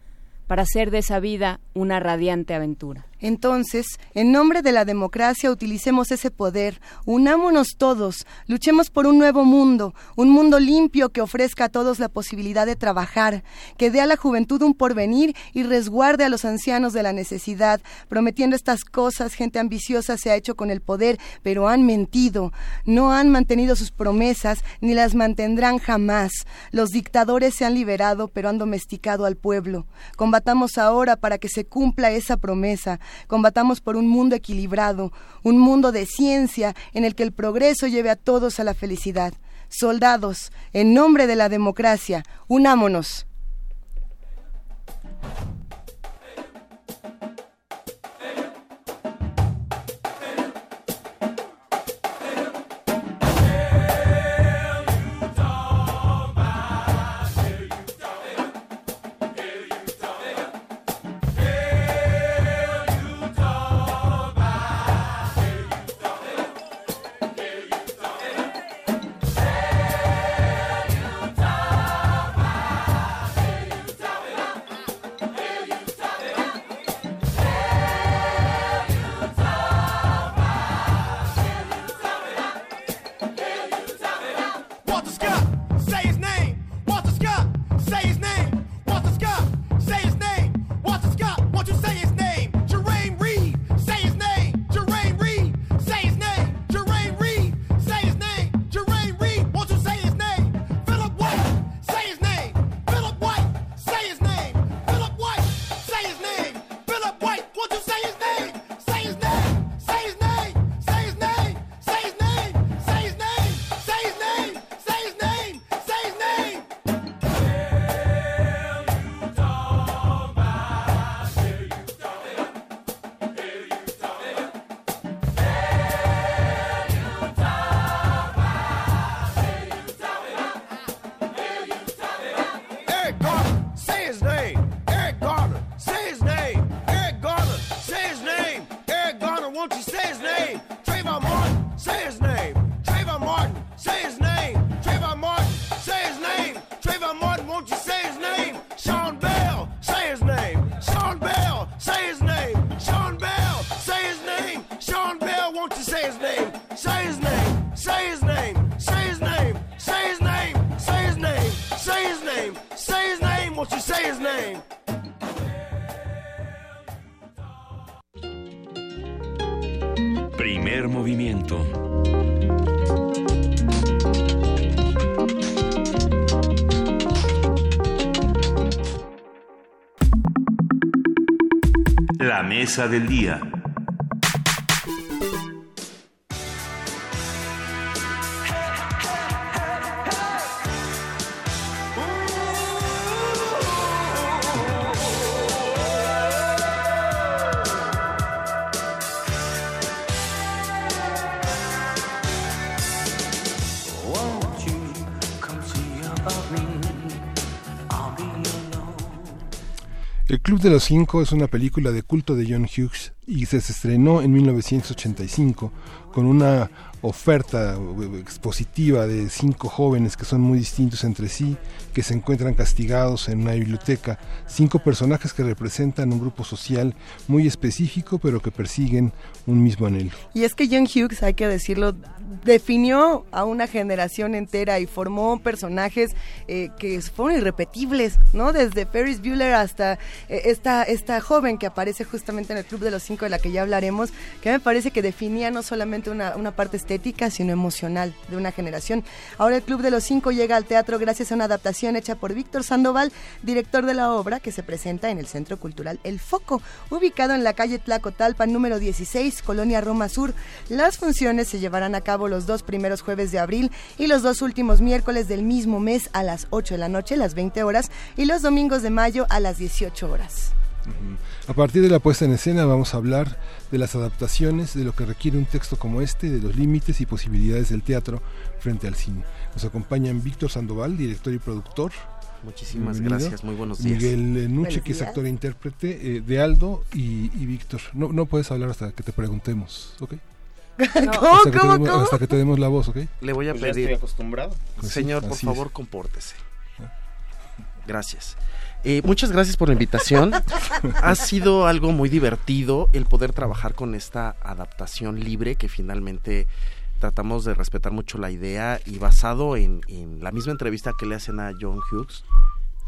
para hacer de esa vida una radiante aventura. Entonces, en nombre de la democracia, utilicemos ese poder, unámonos todos, luchemos por un nuevo mundo, un mundo limpio que ofrezca a todos la posibilidad de trabajar, que dé a la juventud un porvenir y resguarde a los ancianos de la necesidad. Prometiendo estas cosas, gente ambiciosa se ha hecho con el poder, pero han mentido, no han mantenido sus promesas ni las mantendrán jamás. Los dictadores se han liberado, pero han domesticado al pueblo. Combatamos ahora para que se cumpla esa promesa combatamos por un mundo equilibrado, un mundo de ciencia en el que el progreso lleve a todos a la felicidad. Soldados, en nombre de la democracia, unámonos. Del día. De los Cinco es una película de culto de John Hughes y se estrenó en 1985 con una oferta expositiva de cinco jóvenes que son muy distintos entre sí, que se encuentran castigados en una biblioteca, cinco personajes que representan un grupo social muy específico pero que persiguen un mismo anhelo. Y es que John Hughes, hay que decirlo, definió a una generación entera y formó personajes eh, que fueron irrepetibles, ¿no? Desde Ferris Bueller hasta eh, esta, esta joven que aparece justamente en el Club de los Cinco, de la que ya hablaremos, que me parece que definía no solamente una, una parte estética, sino emocional de una generación. Ahora el Club de los Cinco llega al teatro gracias a una adaptación hecha por Víctor Sandoval, director de la obra, que se presenta en el Centro Cultural El Foco, ubicado en la calle Tlacotalpa número 16, Colonia Roma Sur. Las funciones se llevarán a cabo los dos primeros jueves de abril y los dos últimos miércoles del mismo mes a las 8 de la noche, las 20 horas, y los domingos de mayo a las 18 horas. A partir de la puesta en escena vamos a hablar de las adaptaciones, de lo que requiere un texto como este, de los límites y posibilidades del teatro frente al cine. Nos acompañan Víctor Sandoval, director y productor. Muchísimas gracias, muy buenos días. Miguel Nuche, que es actor e intérprete eh, de Aldo, y, Víctor. No, no puedes hablar hasta que te preguntemos, ¿ok? ¿Cómo, hasta, que cómo, demos, hasta que te demos la voz, ¿ok? Le voy a Pues pedir. Ya estoy acostumbrado. Pues sí, Señor, por favor, es. compórtese. Gracias. Eh, muchas gracias por la invitación. ha sido algo muy divertido el poder trabajar con esta adaptación libre que finalmente tratamos de respetar mucho la idea y basado en, en la misma entrevista que le hacen a John Hughes.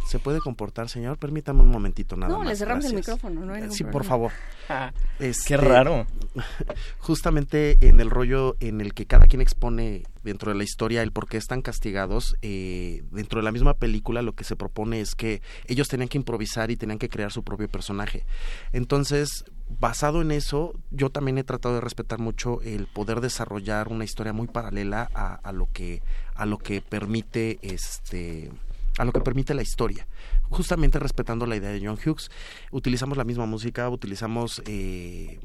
¿Se puede comportar, señor? Permítame un momentito nada No, más. le cerramos el micrófono, no hay Sí, por favor. Ah, Este, Qué raro. Justamente en el rollo en el que cada quien expone dentro de la historia el por qué están castigados, eh, dentro de la misma película lo que se propone es que ellos tenían que improvisar y tenían que crear su propio personaje. Entonces, basado en eso, yo también he tratado de respetar mucho el poder desarrollar una historia muy paralela a, a lo que a lo que permite este a lo que permite la historia, justamente respetando la idea de John Hughes. Utilizamos la misma música, utilizamos eh,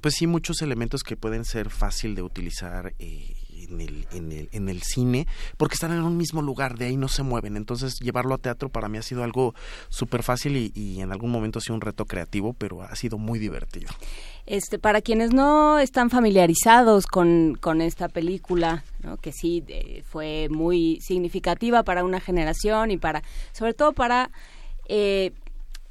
pues sí muchos elementos que pueden ser fácil de utilizar eh, en, el, en, el, en el cine porque están en un mismo lugar de ahí no se mueven entonces llevarlo a teatro para mí ha sido algo súper fácil y, y en algún momento ha sido un reto creativo pero ha sido muy divertido Este, para quienes no están familiarizados con, con esta película, ¿no? que sí eh, fue muy significativa para una generación y para, sobre todo para eh,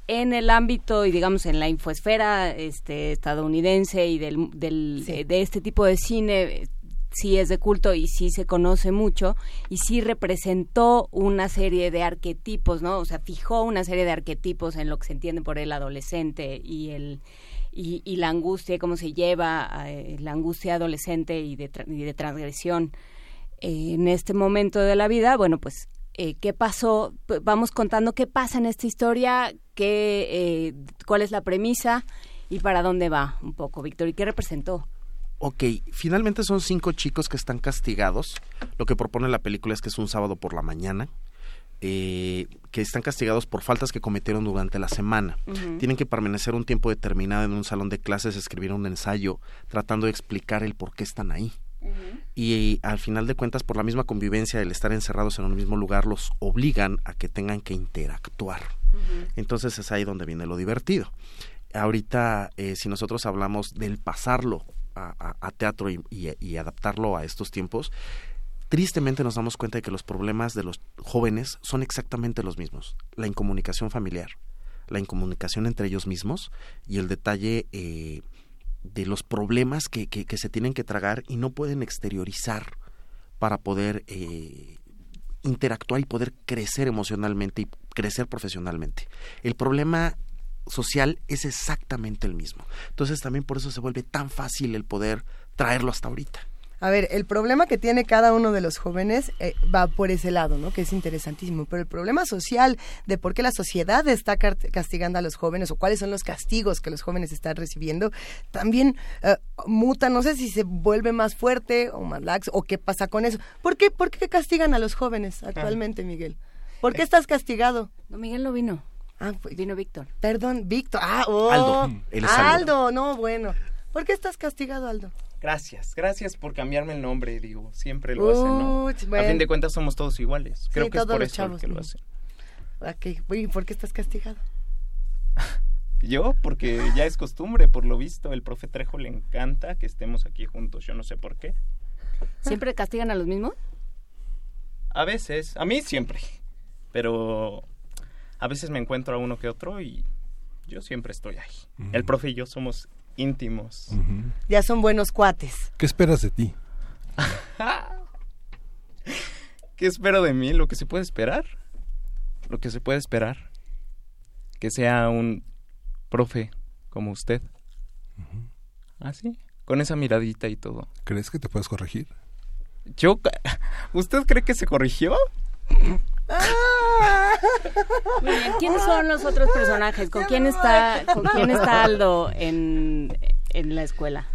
en el ámbito y digamos en la infoesfera este, estadounidense y del, del Sí. eh, de este tipo de cine sí es de culto y sí se conoce mucho y sí representó una serie de arquetipos, ¿no? O sea, fijó una serie de arquetipos en lo que se entiende por el adolescente y el y, y la angustia, cómo se lleva eh, la angustia adolescente y de, transgresión eh, en este momento de la vida. Bueno, pues, eh, ¿qué pasó? Vamos contando qué pasa en esta historia, qué, eh, cuál es la premisa y para dónde va un poco, Víctor, y qué representó. Ok, finalmente son cinco chicos que están castigados. Lo que propone la película es que es un sábado por la mañana, eh, que están castigados por faltas que cometieron durante la semana. Tienen que permanecer un tiempo determinado en un salón de clases, escribir un ensayo, tratando de explicar el por qué están ahí. Y al final de cuentas, por la misma convivencia, el estar encerrados en un mismo lugar, los obligan a que tengan que interactuar. Entonces es ahí donde viene lo divertido. Ahorita, eh, si nosotros hablamos del pasarlo a, teatro y, adaptarlo a estos tiempos, tristemente nos damos cuenta de que los problemas de los jóvenes son exactamente los mismos. La incomunicación familiar, la incomunicación entre ellos mismos y el detalle eh, de los problemas que se tienen que tragar y no pueden exteriorizar para poder eh, interactuar y poder crecer emocionalmente y crecer profesionalmente. El problema social es exactamente el mismo. Entonces también por eso se vuelve tan fácil el poder traerlo hasta ahorita. A ver, el problema que tiene cada uno de los jóvenes eh, va por ese lado, ¿no? Que es interesantísimo. Pero el problema social de por qué la sociedad está castigando a los jóvenes o cuáles son los castigos que los jóvenes están recibiendo, también eh, muta. No sé si se vuelve más fuerte o más lax o qué pasa con eso. ¿Por qué, por qué castigan a los jóvenes actualmente, Miguel? ¿Por qué estás castigado? No, Miguel no vino. Ah, vino Víctor. Perdón, Víctor. Ah, oh. Aldo. Él es Aldo. Aldo, no, bueno. ¿Por qué estás castigado, Aldo? Gracias, gracias por cambiarme el nombre, digo, siempre lo hacen, ¿no? A fin de cuentas somos todos iguales. Creo Sí, que es por los eso chavos, que lo hacen. Ok, ¿Y por qué estás castigado? Yo, porque ya es costumbre, por lo visto, el profe Trejo le encanta que estemos aquí juntos, yo no sé por qué. ¿Siempre castigan a los mismos? A veces, a mí siempre, pero a veces me encuentro a uno que otro y yo siempre estoy ahí. El profe y yo somos íntimos. Ya son buenos cuates. ¿Qué esperas de ti? ¿Qué espero de mí? Lo que se puede esperar. Lo que se puede esperar. Que sea un profe como usted. Así, con esa miradita y todo. ¿Crees que te puedes corregir? Yo, ¿usted cree que se corrigió? Muy bien. ¿Quiénes son los otros personajes? ¿Con quién está, con quién está Aldo en, en la escuela?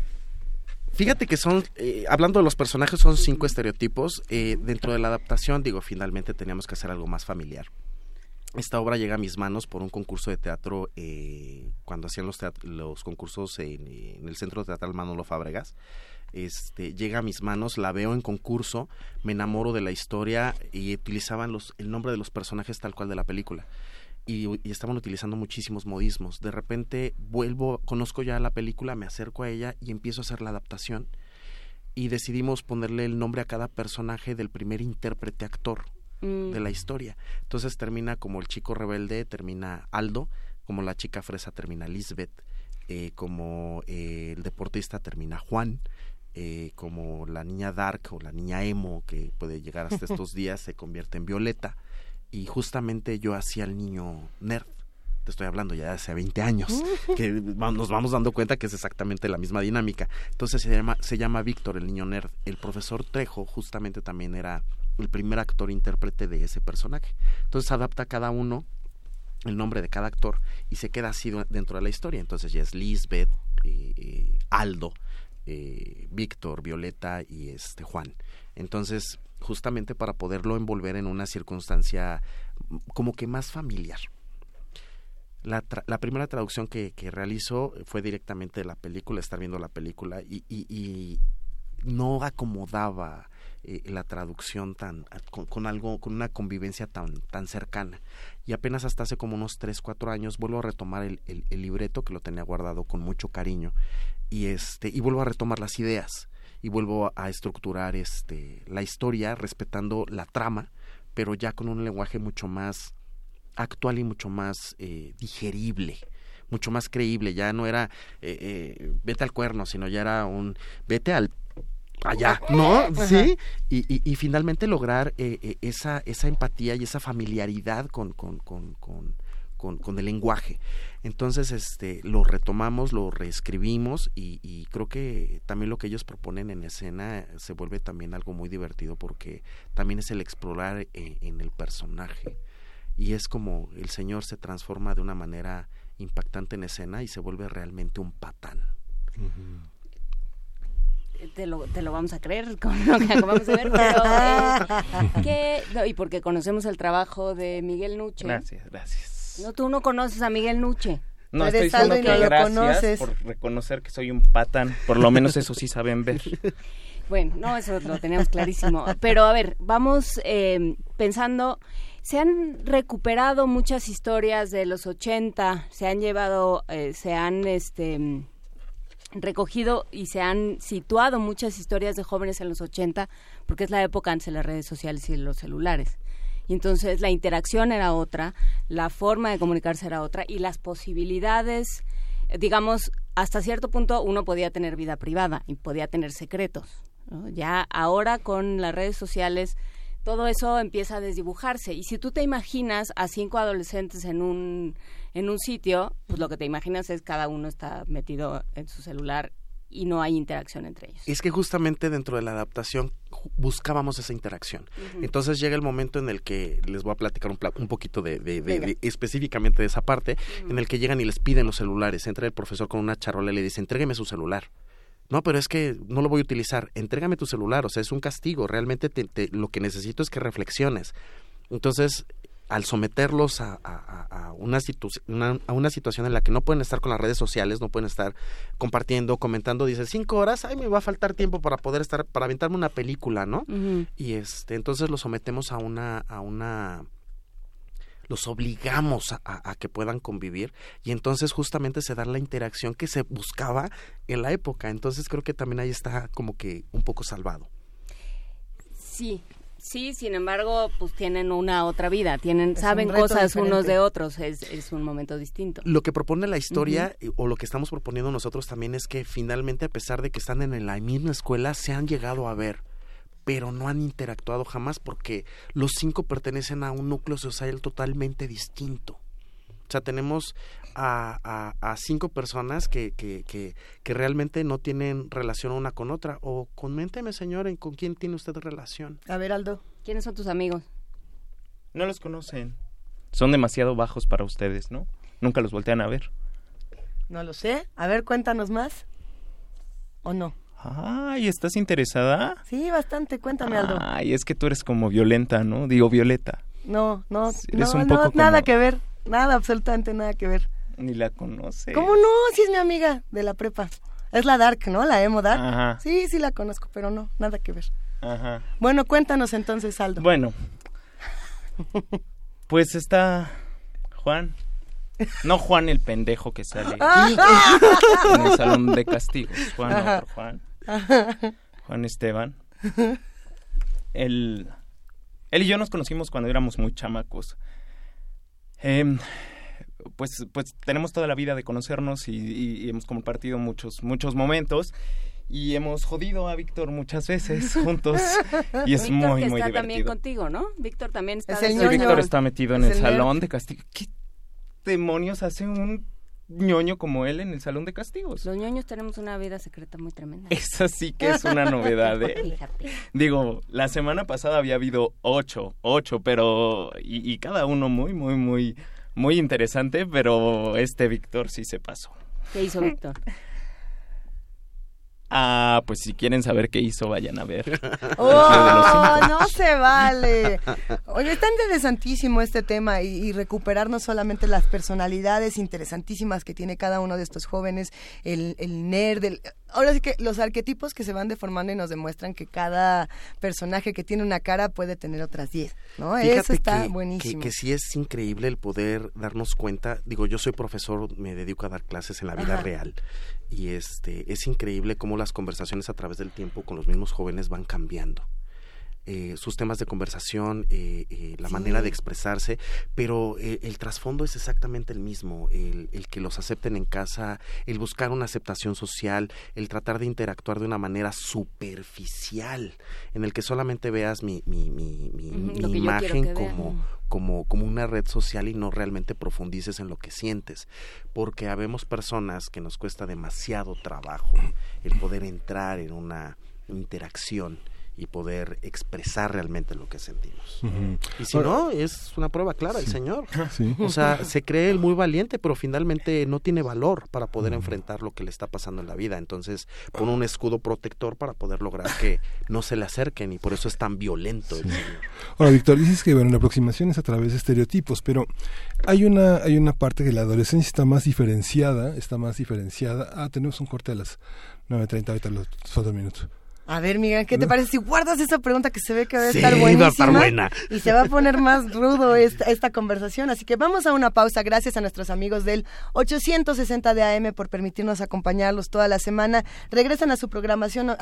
Fíjate que son, eh, hablando de los personajes, son cinco estereotipos. Eh, dentro de la adaptación, digo, finalmente teníamos que hacer algo más familiar. Esta obra llega a mis manos por un concurso de teatro eh, cuando hacían los, teat- los concursos en, en el Centro Teatral Manolo Fábregas. Este, llega a mis manos, la veo en concurso, me enamoro de la historia y utilizaban los, el nombre de los personajes tal cual de la película. Y, y estaban utilizando muchísimos modismos. De repente vuelvo, conozco ya la película, me acerco a ella y empiezo a hacer la adaptación. Y decidimos ponerle el nombre a cada personaje del primer intérprete actor de la historia. Entonces termina como el chico rebelde, termina Aldo, como la chica fresa termina Lisbeth, eh, como eh, el deportista termina Juan, eh, como la niña Dark o la niña Emo, que puede llegar hasta estos días, se convierte en Violeta. Y justamente yo hacía el niño nerd. Te estoy hablando ya de hace 20 años, que nos vamos dando cuenta que es exactamente la misma dinámica. Entonces se llama, se llama Víctor, el niño nerd. El profesor Trejo justamente también era el primer actor intérprete de ese personaje. Entonces adapta cada uno el nombre de cada actor y se queda así dentro de la historia. Entonces ya es Lisbeth, eh, eh, Aldo, eh, Víctor, Violeta y este Juan. Entonces, justamente para poderlo envolver en una circunstancia mm, como que más familiar. La, tra- la primera traducción que, que realizo fue directamente de la película, estar viendo la película y, y- y no acomodaba eh, la traducción tan con, algo con una convivencia tan tan cercana y apenas hasta hace como unos 3, 4 años vuelvo a retomar el- el libreto que lo tenía guardado con mucho cariño y este y vuelvo a retomar las ideas y vuelvo a, a estructurar este la historia respetando la trama pero ya con un lenguaje mucho más actual y mucho más eh, digerible mucho más creíble ya no era eh, eh, vete al cuerno sino ya era un vete al allá, ¿no? Ajá. Sí. Y, y, y finalmente lograr eh, eh, esa, esa empatía y esa familiaridad con, con, con, con, con, con el lenguaje. Entonces, este, lo retomamos, lo reescribimos y, y creo que también lo que ellos proponen en escena se vuelve también algo muy divertido porque también es el explorar eh, en el personaje y es como el señor se transforma de una manera impactante en escena y se vuelve realmente un patán. Te lo, te lo vamos a creer con lo que acabamos de ver, pero eh, ¿qué- no, y porque conocemos el trabajo de Miguel Nuche. Gracias, gracias. No, tú no conoces a Miguel Nuche. No, estoy diciendo que no gracias conoces. por reconocer que soy un patán. Por lo menos eso sí saben ver. Bueno, no, eso lo teníamos clarísimo. Pero a ver, vamos eh, pensando, se han recuperado muchas historias de los 80, se han llevado, eh, se han este, recogido y se han situado muchas historias de jóvenes en los 80, porque es la época antes de las redes sociales y de los celulares. Y entonces la interacción era otra, la forma de comunicarse era otra y las posibilidades, digamos, hasta cierto punto uno podía tener vida privada y podía tener secretos. Ya ahora con las redes sociales todo eso empieza a desdibujarse y si tú te imaginas a cinco adolescentes en un en un sitio, pues lo que te imaginas es cada uno está metido en su celular y no hay interacción entre ellos. Es que justamente dentro de la adaptación buscábamos esa interacción. Entonces llega el momento en el que les voy a platicar un, poquito de, de- de- de- específicamente de esa parte, en el que llegan y les piden los celulares. Entra el profesor con una charola y le dice, entrégueme su celular. No, pero es que no lo voy a utilizar. Entrégame tu celular, o sea, es un castigo. Realmente te- te- lo que necesito es que reflexiones. Entonces, al someterlos a, a- a- a una, situ- una- a una situación en la que no pueden estar con las redes sociales, no pueden estar compartiendo, comentando, dice, cinco horas, ay, me va a faltar tiempo para poder estar, para aventarme una película, ¿no? Y este, entonces los sometemos a una, a una, los obligamos a, a, que puedan convivir y entonces justamente se da la interacción que se buscaba en la época. Entonces creo que también ahí está como que un poco salvado. Sí, Sí, sin embargo, pues tienen una otra vida, tienen, saben cosas unos de otros, es, es, un momento distinto. Lo que propone la historia o lo que estamos proponiendo nosotros también es que finalmente, a pesar de que están en la misma escuela, se han llegado a ver, pero no han interactuado jamás porque los cinco pertenecen a un núcleo social totalmente distinto. O sea, tenemos a, a, cinco personas que, que, que, que, realmente no tienen relación una con otra. O coménteme, señor, ¿con quién tiene usted relación? A ver, Aldo. ¿Quiénes son tus amigos? No los conocen. Son demasiado bajos para ustedes, ¿no? Nunca los voltean a ver. No lo sé. A ver, cuéntanos más. ¿O no? Ay, ¿estás interesada? Sí, bastante. Cuéntame, Aldo. Ay, es que tú eres como Violenta, ¿no? Digo, Violeta. No, no, no, no, nada que ver. Nada, absolutamente nada que ver. Ni la conoce. ¿Cómo no? Sí es mi amiga de la prepa. Es la Dark, ¿no? La emo Dark. Ajá. Sí, sí la conozco, pero no, nada que ver. Ajá. Bueno, cuéntanos entonces, Aldo. Bueno. Pues está Juan. No Juan el pendejo que sale en el salón de castigos. Juan, otro Juan. Juan Esteban. Él, él y yo nos conocimos cuando éramos muy chamacos. Eh, pues, pues tenemos toda la vida de conocernos y, hemos compartido muchos, muchos momentos y hemos jodido a Víctor muchas veces juntos y es muy, muy está también contigo, ¿no? Víctor también está... Sí, Víctor está metido en el, salón de castigo. ¿Qué demonios hace un ñoño como él en el salón de castigos? Los ñoños tenemos una vida secreta muy tremenda. Esa sí que es una novedad, ¿eh? Digo, la semana pasada había habido ocho, ocho, pero... y, y cada uno muy, muy, muy muy interesante, pero este Víctor sí se pasó. ¿Qué hizo Víctor? Ah, pues si quieren saber qué hizo, vayan a ver. ¡Oh, no se vale! Oye, está interesantísimo este tema y, recuperar no solamente las personalidades interesantísimas que tiene cada uno de estos jóvenes, el, el nerd, el, ahora sí que los arquetipos que se van deformando y nos demuestran que cada personaje que tiene una cara puede tener otras diez, ¿no? Eso está buenísimo. Que, sí es increíble el poder darnos cuenta, digo, yo soy profesor, me dedico a dar clases en la vida real y este es increíble cómo las conversaciones a través del tiempo con los mismos jóvenes van cambiando. Eh, sus temas de conversación, eh, eh, la manera de expresarse, pero el trasfondo es exactamente el mismo, el, el, que los acepten en casa, el buscar una aceptación social, el tratar de interactuar de una manera superficial, en el que solamente veas mi, mi, mi, mi, imagen como, como, como una red social y no realmente profundices en lo que sientes, porque habemos personas que nos cuesta demasiado trabajo el poder entrar en una interacción y poder expresar realmente lo que sentimos. Y si no, es una prueba clara el Señor. O sea, se cree el muy valiente, pero finalmente no tiene valor para poder enfrentar lo que le está pasando en la vida. Entonces pone un escudo protector para poder lograr que no se le acerquen y por eso es tan violento el Señor. Ahora, Víctor, dices que bueno, la aproximación es a través de estereotipos, pero hay una, hay una parte que la adolescencia está más diferenciada, está más diferenciada. Ah, tenemos un corte a las 9.30, ahorita los dos minutos. A ver, Miguel, ¿qué te parece si guardas esa pregunta que se ve que va a estar buenísima? buena. Y se va a poner más rudo esta, esta conversación. Así que vamos a una pausa. Gracias a nuestros amigos del 860 de AM por permitirnos acompañarlos toda la semana. Regresan a su programación,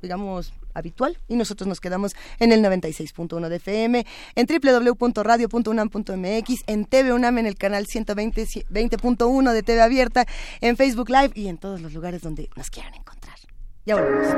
digamos, habitual y nosotros nos quedamos en el 96.1 de FM, en www.radio.unam.mx, en TV UNAM en el canal 120.1 de TV Abierta, en Facebook Live y en todos los lugares donde nos quieran encontrar. Ya volvemos.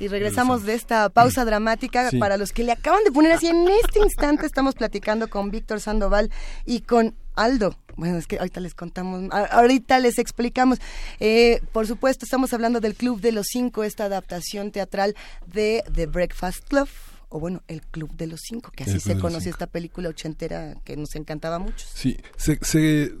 Y regresamos de esta pausa dramática. Para los que le acaban de poner así, en este instante estamos platicando con Víctor Sandoval y con Aldo. Bueno, es que ahorita les contamos, ahorita les explicamos. Eh, por supuesto, estamos hablando del Club de los Cinco, esta adaptación teatral de The Breakfast Club o bueno, El Club de los Cinco, que así se conoce esta película ochentera que nos encantaba mucho. Sí, se, se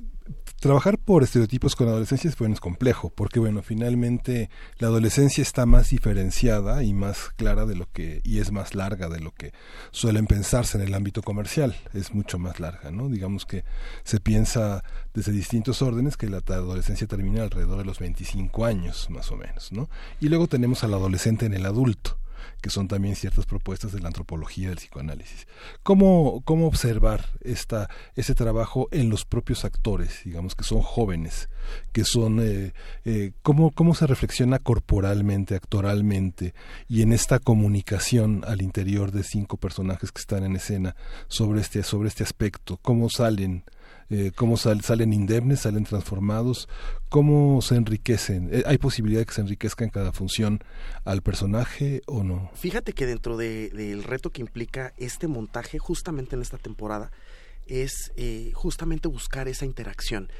trabajar por estereotipos con adolescencia es, bueno, es complejo, porque bueno, finalmente la adolescencia está más diferenciada y más clara de lo que, y es más larga de lo que suelen pensarse en el ámbito comercial, es mucho más larga, ¿no? Digamos que se piensa desde distintos órdenes que la adolescencia termina alrededor de los 25 años, más o menos, ¿no? Y luego tenemos al adolescente en el adulto que son también ciertas propuestas de la antropología del psicoanálisis. ¿Cómo, cómo observar esta, ese trabajo en los propios actores, digamos, que son jóvenes, que son, eh, eh, cómo, cómo se reflexiona corporalmente, actoralmente, y en esta comunicación al interior de cinco personajes que están en escena sobre este, sobre este aspecto, cómo salen eh, cómo salen indemnes, salen transformados, cómo se enriquecen. Eh, ¿Hay posibilidad de que se enriquezca en cada función al personaje o no? Fíjate que dentro del reto que implica este montaje, justamente en esta temporada, es eh, justamente buscar esa interacción.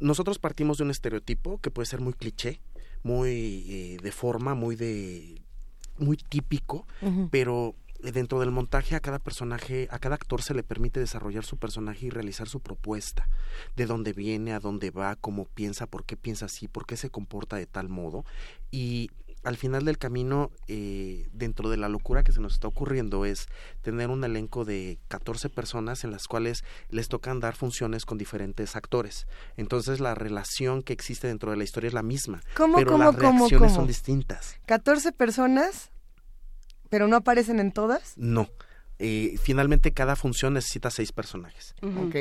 Nosotros partimos de un estereotipo que puede ser muy cliché, muy de forma, muy de muy típico, pero dentro del montaje a cada personaje, a cada actor se le permite desarrollar su personaje y realizar su propuesta, de dónde viene, a dónde va, cómo piensa, por qué piensa así, por qué se comporta de tal modo y al final del camino, eh, dentro de la locura que se nos está ocurriendo, es tener un elenco de 14 personas en las cuales les tocan dar funciones con diferentes actores. Entonces, la relación que existe dentro de la historia es la misma, pero las reacciones son distintas. 14 personas ¿Pero no aparecen en todas? No. Eh, finalmente cada función necesita seis personajes.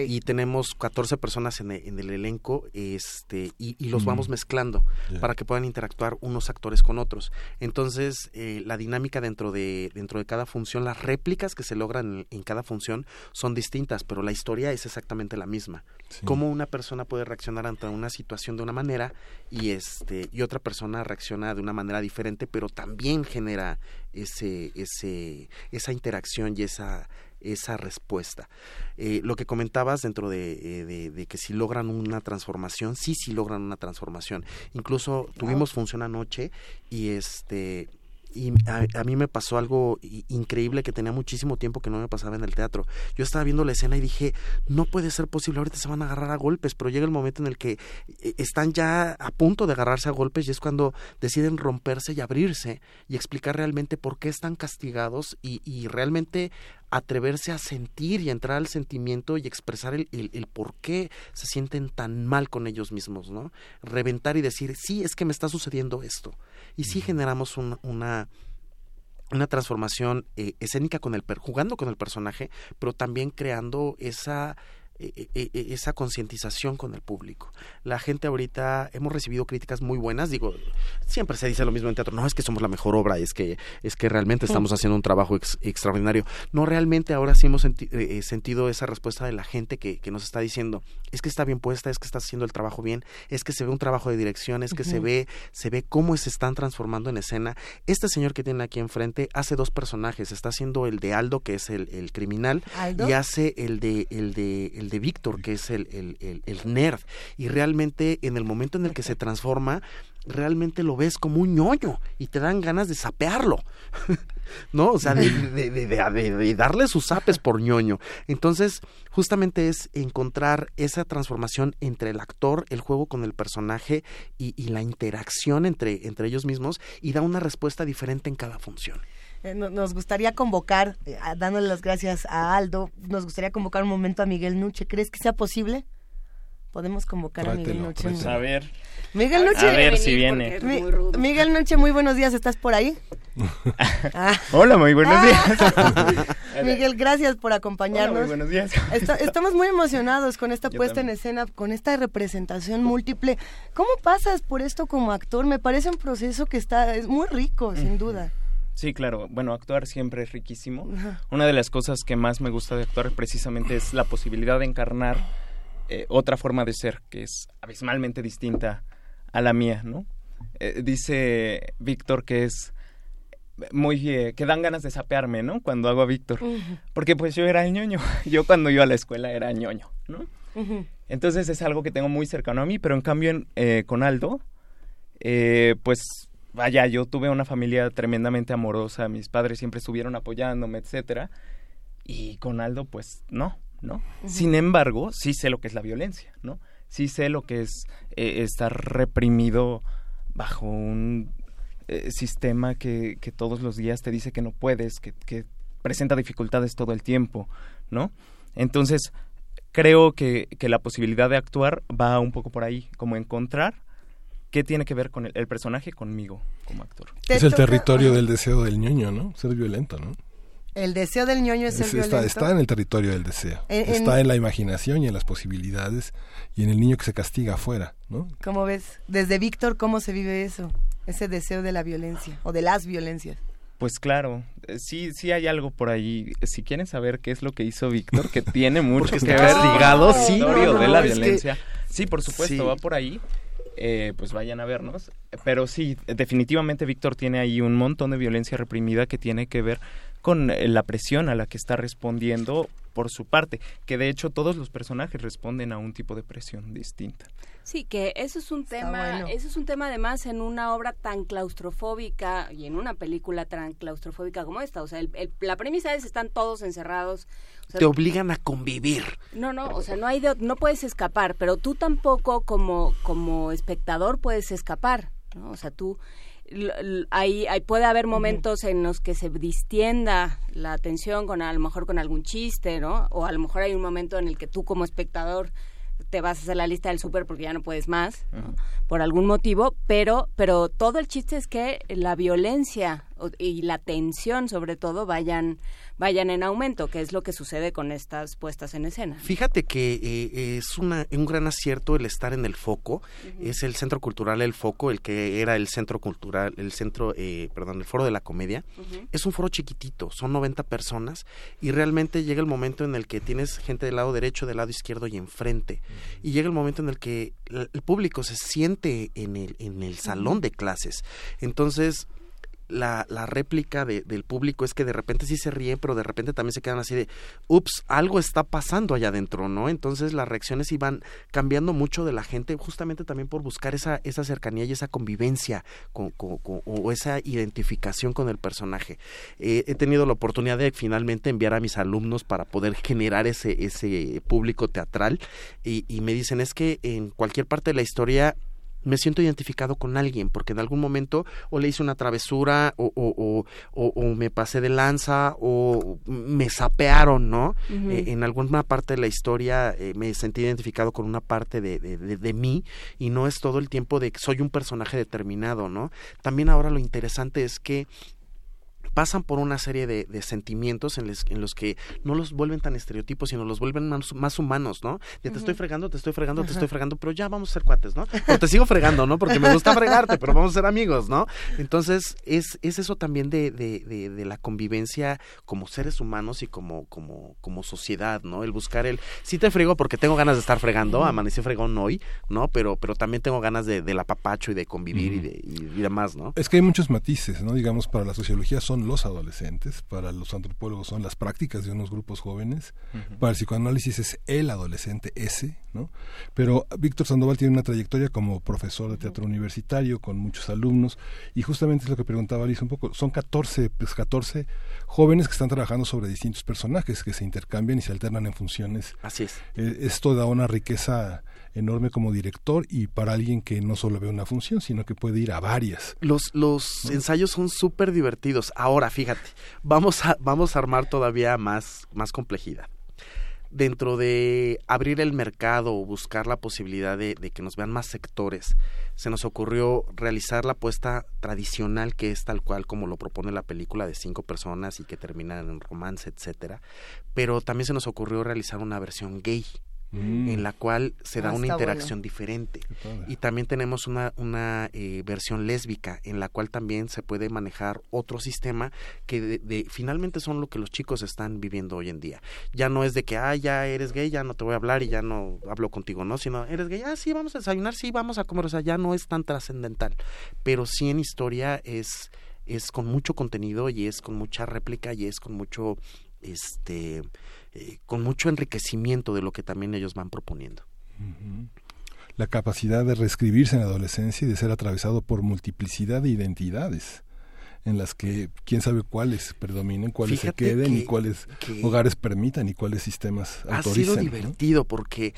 Y tenemos 14 personas en, el elenco este y, los vamos mezclando para que puedan interactuar unos actores con otros. Entonces eh, la dinámica dentro de dentro de cada función las réplicas que se logran en, cada función son distintas pero la historia es exactamente la misma. Cómo una persona puede reaccionar ante una situación de una manera y este y otra persona reacciona de una manera diferente pero también genera ese, ese, esa interacción y esa, esa respuesta. Eh, lo que comentabas dentro eh, de, de, que si logran una transformación, sí, sí logran una transformación. Incluso tuvimos función anoche y este y a, mí me pasó algo increíble que tenía muchísimo tiempo que no me pasaba en el teatro. Yo estaba viendo la escena y dije, no puede ser posible, ahorita se van a agarrar a golpes, pero llega el momento en el que eh, están ya a punto de agarrarse a golpes y es cuando deciden romperse y abrirse y explicar realmente por qué están castigados y, y realmente atreverse a sentir y entrar al sentimiento y expresar el, el, por qué se sienten tan mal con ellos mismos, ¿no? Reventar y decir, sí, es que me está sucediendo esto. Y sí generamos una, una transformación eh, escénica con el jugando con el personaje, pero también creando esa esa concientización con el público. La gente ahorita hemos recibido críticas muy buenas, digo, siempre se dice lo mismo en teatro, no es que somos la mejor obra, es que es que realmente estamos haciendo un trabajo extraordinario. No, realmente ahora sí hemos eh, eh, sentido esa respuesta de la gente que, que, nos está diciendo, es que está bien puesta, es que está haciendo el trabajo bien, es que se ve un trabajo de dirección, es que se ve se ve cómo se están transformando en escena. Este señor que tiene aquí enfrente hace dos personajes, está haciendo el de Aldo, que es el, el criminal, y hace el de el de el de Víctor, que es el, el, el, nerd. Y realmente en el momento en el que se transforma, realmente lo ves como un ñoño y te dan ganas de sapearlo. ¿No? O sea, de, de, de, darle sus zapes por ñoño. Entonces, justamente es encontrar esa transformación entre el actor, el juego con el personaje y, y la interacción entre, entre ellos mismos y da una respuesta diferente en cada función. Eh, nos gustaría convocar, eh, dándole las gracias a Aldo, nos gustaría convocar un momento a Miguel Nuche. ¿Crees que sea posible? Podemos convocar a Miguel Nuche. A ver. Miguel Nuche. A ver si viene. Miguel Nuche, muy buenos días. ¿Estás por ahí? Ah. Hola, muy buenos días. Miguel, gracias por acompañarnos. muy buenos días. estamos muy emocionados con esta puesta en escena, con esta representación múltiple. ¿Cómo pasas por esto como actor? Me parece un proceso que está es muy rico, sin duda. Sí, claro. Bueno, actuar siempre es riquísimo. Una de las cosas que más me gusta de actuar precisamente es la posibilidad de encarnar eh, otra forma de ser que es abismalmente distinta a la mía, ¿no? Eh, dice Víctor que es muy eh, que dan ganas de sapearme, ¿no? Cuando hago a Víctor, porque pues yo era el ñoño. Yo cuando iba a la escuela era ñoño, ¿no? Entonces es algo que tengo muy cercano a mí, pero en cambio con Aldo, pues vaya, yo tuve una familia tremendamente amorosa, mis padres siempre estuvieron apoyándome, etcétera, y con Aldo, pues no, ¿no? Sin embargo, sí sé lo que es la violencia, ¿no? sí sé lo que es eh, estar reprimido bajo un eh, sistema que, que, todos los días te dice que no puedes, que, que, presenta dificultades todo el tiempo, ¿no? Entonces, creo que, que, la posibilidad de actuar va un poco por ahí, como encontrar qué tiene que ver con el, el personaje conmigo como actor. Es el territorio del deseo del ñoño, ¿no? Ser violento, ¿no? El deseo del ñoño es, es está, está, en el territorio del deseo. En, está en la imaginación y en las posibilidades y en el niño que se castiga afuera, ¿no? ¿Cómo ves? Desde Víctor, ¿cómo se vive eso? Ese deseo de la violencia o de las violencias. Pues claro, eh, sí, sí hay algo por ahí. Si quieren saber qué es lo que hizo Víctor, que tiene mucho que ver castigado, sí, no, de la violencia. Que... Sí, por supuesto, sí. va por ahí. Eh, pues vayan a vernos. Pero sí, definitivamente Víctor tiene ahí un montón de violencia reprimida que tiene que ver con eh, la presión a la que está respondiendo por su parte, que de hecho todos los personajes responden a un tipo de presión distinta. Sí, que eso es un tema, bueno. eso es un tema además en una obra tan claustrofóbica y en una película tan claustrofóbica como esta. O sea, el, el, la premisa es están todos encerrados. O sea, Te obligan a convivir. No, no, o sea, no hay de, no puedes escapar, pero tú tampoco como como espectador puedes escapar, ¿no? O sea, tú hay, hay, puede haber momentos en los que se distienda la atención con a lo mejor con algún chiste, ¿no? O a lo mejor hay un momento en el que tú como espectador te vas a hacer la lista del súper porque ya no puedes más, uh -huh. por algún motivo, pero, pero todo el chiste es que la violencia y la tensión sobre todo vayan vayan en aumento, que es lo que sucede con estas puestas en escena. Fíjate que eh, es una, un gran acierto el estar en el foco, uh -huh. es el Centro Cultural El Foco, el que era el Centro Cultural, el Centro, eh, perdón, el Foro de la Comedia, uh -huh. es un foro chiquitito, son 90 personas y realmente llega el momento en el que tienes gente del lado derecho, del lado izquierdo y enfrente, uh -huh. y llega el momento en el que el público se siente en el, en el salón de clases, entonces la, la réplica de, del público es que de repente sí se ríen, pero de repente también se quedan así de, ups, algo está pasando allá adentro, ¿no? Entonces las reacciones iban cambiando mucho de la gente, justamente también por buscar esa, esa cercanía y esa convivencia con, con, con, o esa identificación con el personaje. Eh, he tenido la oportunidad de finalmente enviar a mis alumnos para poder generar ese, ese público teatral y, y me dicen, es que en cualquier parte de la historia me siento identificado con alguien porque en algún momento o le hice una travesura o, o, o, o me pasé de lanza o me sapearon, ¿no? Uh -huh. eh, en alguna parte de la historia eh, me sentí identificado con una parte de, de, de, de, mí y no es todo el tiempo de que soy un personaje determinado, ¿no? También ahora lo interesante es que pasan por una serie de, de sentimientos en, les, en, los que no los vuelven tan estereotipos, sino los vuelven más, más humanos, ¿no? Ya te uh -huh. estoy fregando, te estoy fregando, te estoy fregando, pero ya vamos a ser cuates, ¿no? Pero te sigo fregando, ¿no? Porque me gusta fregarte, pero vamos a ser amigos, ¿no? Entonces, es, es eso también de, de, de, de, la convivencia como seres humanos y como, como, como sociedad, ¿no? El buscar el, sí te frego porque tengo ganas de estar fregando, amanecí fregón hoy, ¿no? Pero, pero también tengo ganas de, del apapacho y de convivir uh -huh. y, de, y, y demás, ¿no? Es que hay muchos matices, ¿no? Digamos, para la sociología son los adolescentes, para los antropólogos son las prácticas de unos grupos jóvenes, uh -huh. para el psicoanálisis es el adolescente ese, ¿no? Pero Víctor Sandoval tiene una trayectoria como profesor de teatro universitario con muchos alumnos y justamente es lo que preguntaba Alice un poco, son 14, pues 14 jóvenes que están trabajando sobre distintos personajes que se intercambian y se alternan en funciones. Así es. Eh, esto da una riqueza enorme como director y para alguien que no solo ve una función, sino que puede ir a varias. Los, los ¿no? ensayos son súper divertidos. Ahora, fíjate, vamos a, vamos a armar todavía más, más complejidad. Dentro de abrir el mercado o buscar la posibilidad de, que nos vean más sectores, se nos ocurrió realizar la apuesta tradicional que es tal cual como lo propone la película de cinco personas y que terminan en romance, etcétera. Pero también se nos ocurrió realizar una versión gay Mm. en la cual se da ah, una interacción bueno. diferente. Y también tenemos una, una eh, versión lésbica en la cual también se puede manejar otro sistema que de, de, finalmente son lo que los chicos están viviendo hoy en día. Ya no es de que, ah, ya eres gay, ya no te voy a hablar y ya no hablo contigo, ¿no? Sino, eres gay, ah, sí, vamos a desayunar, sí, vamos a comer, o sea, ya no es tan trascendental. Pero sí en historia es, es con mucho contenido y es con mucha réplica y es con mucho, este eh, con mucho enriquecimiento de lo que también ellos van proponiendo. Uh -huh. La capacidad de reescribirse en la adolescencia y de ser atravesado por multiplicidad de identidades en las que quién sabe cuáles predominen, cuáles Fíjate se queden que, y cuáles hogares permitan y cuáles sistemas ha autoricen. Ha sido divertido ¿no? porque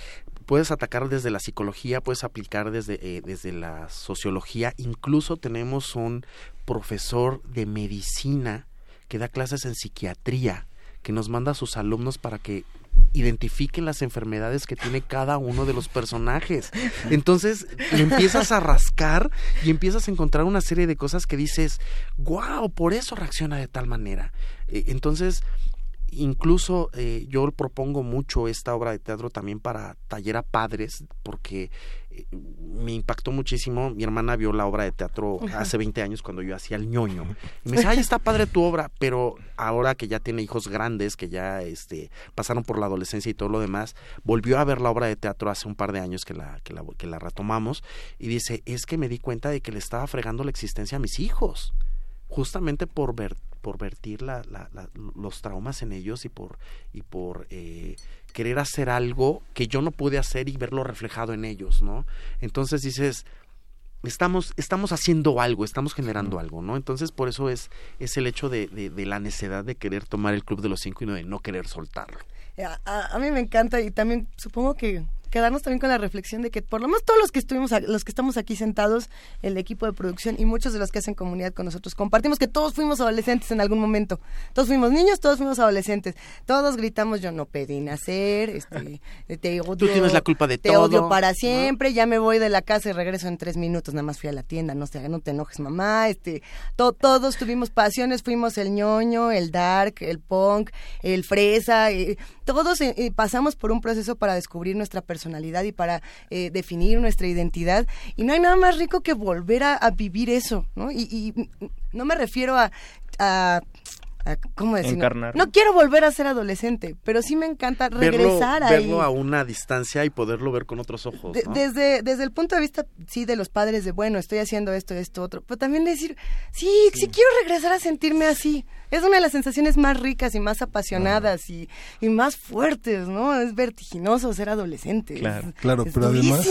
puedes atacar desde la psicología, puedes aplicar desde, eh, desde la sociología, incluso tenemos un profesor de medicina que da clases en psiquiatría, que nos manda a sus alumnos para que identifiquen las enfermedades que tiene cada uno de los personajes. Entonces le empiezas a rascar y empiezas a encontrar una serie de cosas que dices, wow, por eso reacciona de tal manera. Eh, entonces, incluso eh, yo propongo mucho esta obra de teatro también para taller a padres, porque me impactó muchísimo. Mi hermana vio la obra de teatro hace 20 años cuando yo hacía el ñoño. Y me dice, ay, está padre tu obra, pero ahora que ya tiene hijos grandes, que ya este, pasaron por la adolescencia y todo lo demás, volvió a ver la obra de teatro hace un par de años que la, que la, que la retomamos y dice, es que me di cuenta de que le estaba fregando la existencia a mis hijos justamente por ver por vertir la, la, los traumas en ellos y por y por eh, querer hacer algo que yo no pude hacer y verlo reflejado en ellos no entonces dices estamos estamos haciendo algo estamos generando algo no entonces por eso es es el hecho de, de, la necesidad de querer tomar el club de los cinco y no de no querer soltarlo. A, a mí me encanta y también supongo que quedarnos también con la reflexión de que por lo menos todos los que estuvimos los que estamos aquí sentados el equipo de producción y muchos de los que hacen comunidad con nosotros compartimos que todos fuimos adolescentes en algún momento. Todos fuimos niños todos fuimos adolescentes. Todos gritamos yo no pedí nacer este te odio tú tienes la culpa de te todo odio para siempre ya me voy de la casa y regreso en tres minutos nada más fui a la tienda no sé no te enojes mamá este todos tuvimos pasiones fuimos el ñoño el dark el punk el fresa eh, todos eh, eh, pasamos por un proceso para descubrir nuestra y para eh, definir nuestra identidad. Y no hay nada más rico que volver a, vivir eso, ¿no? Y, no me refiero a, ¿cómo decirlo? Encarnar. No quiero volver a ser adolescente, pero sí me encanta regresar verlo, Verlo a una distancia y poderlo ver con otros ojos. desde, desde el punto de vista, sí, de los padres de, bueno, estoy haciendo esto, esto, otro, pero también decir, sí, sí, quiero regresar a sentirme así. Es una de las sensaciones más ricas y más apasionadas y, y, más fuertes, ¿no? Es vertiginoso ser adolescente. Claro, claro pero además,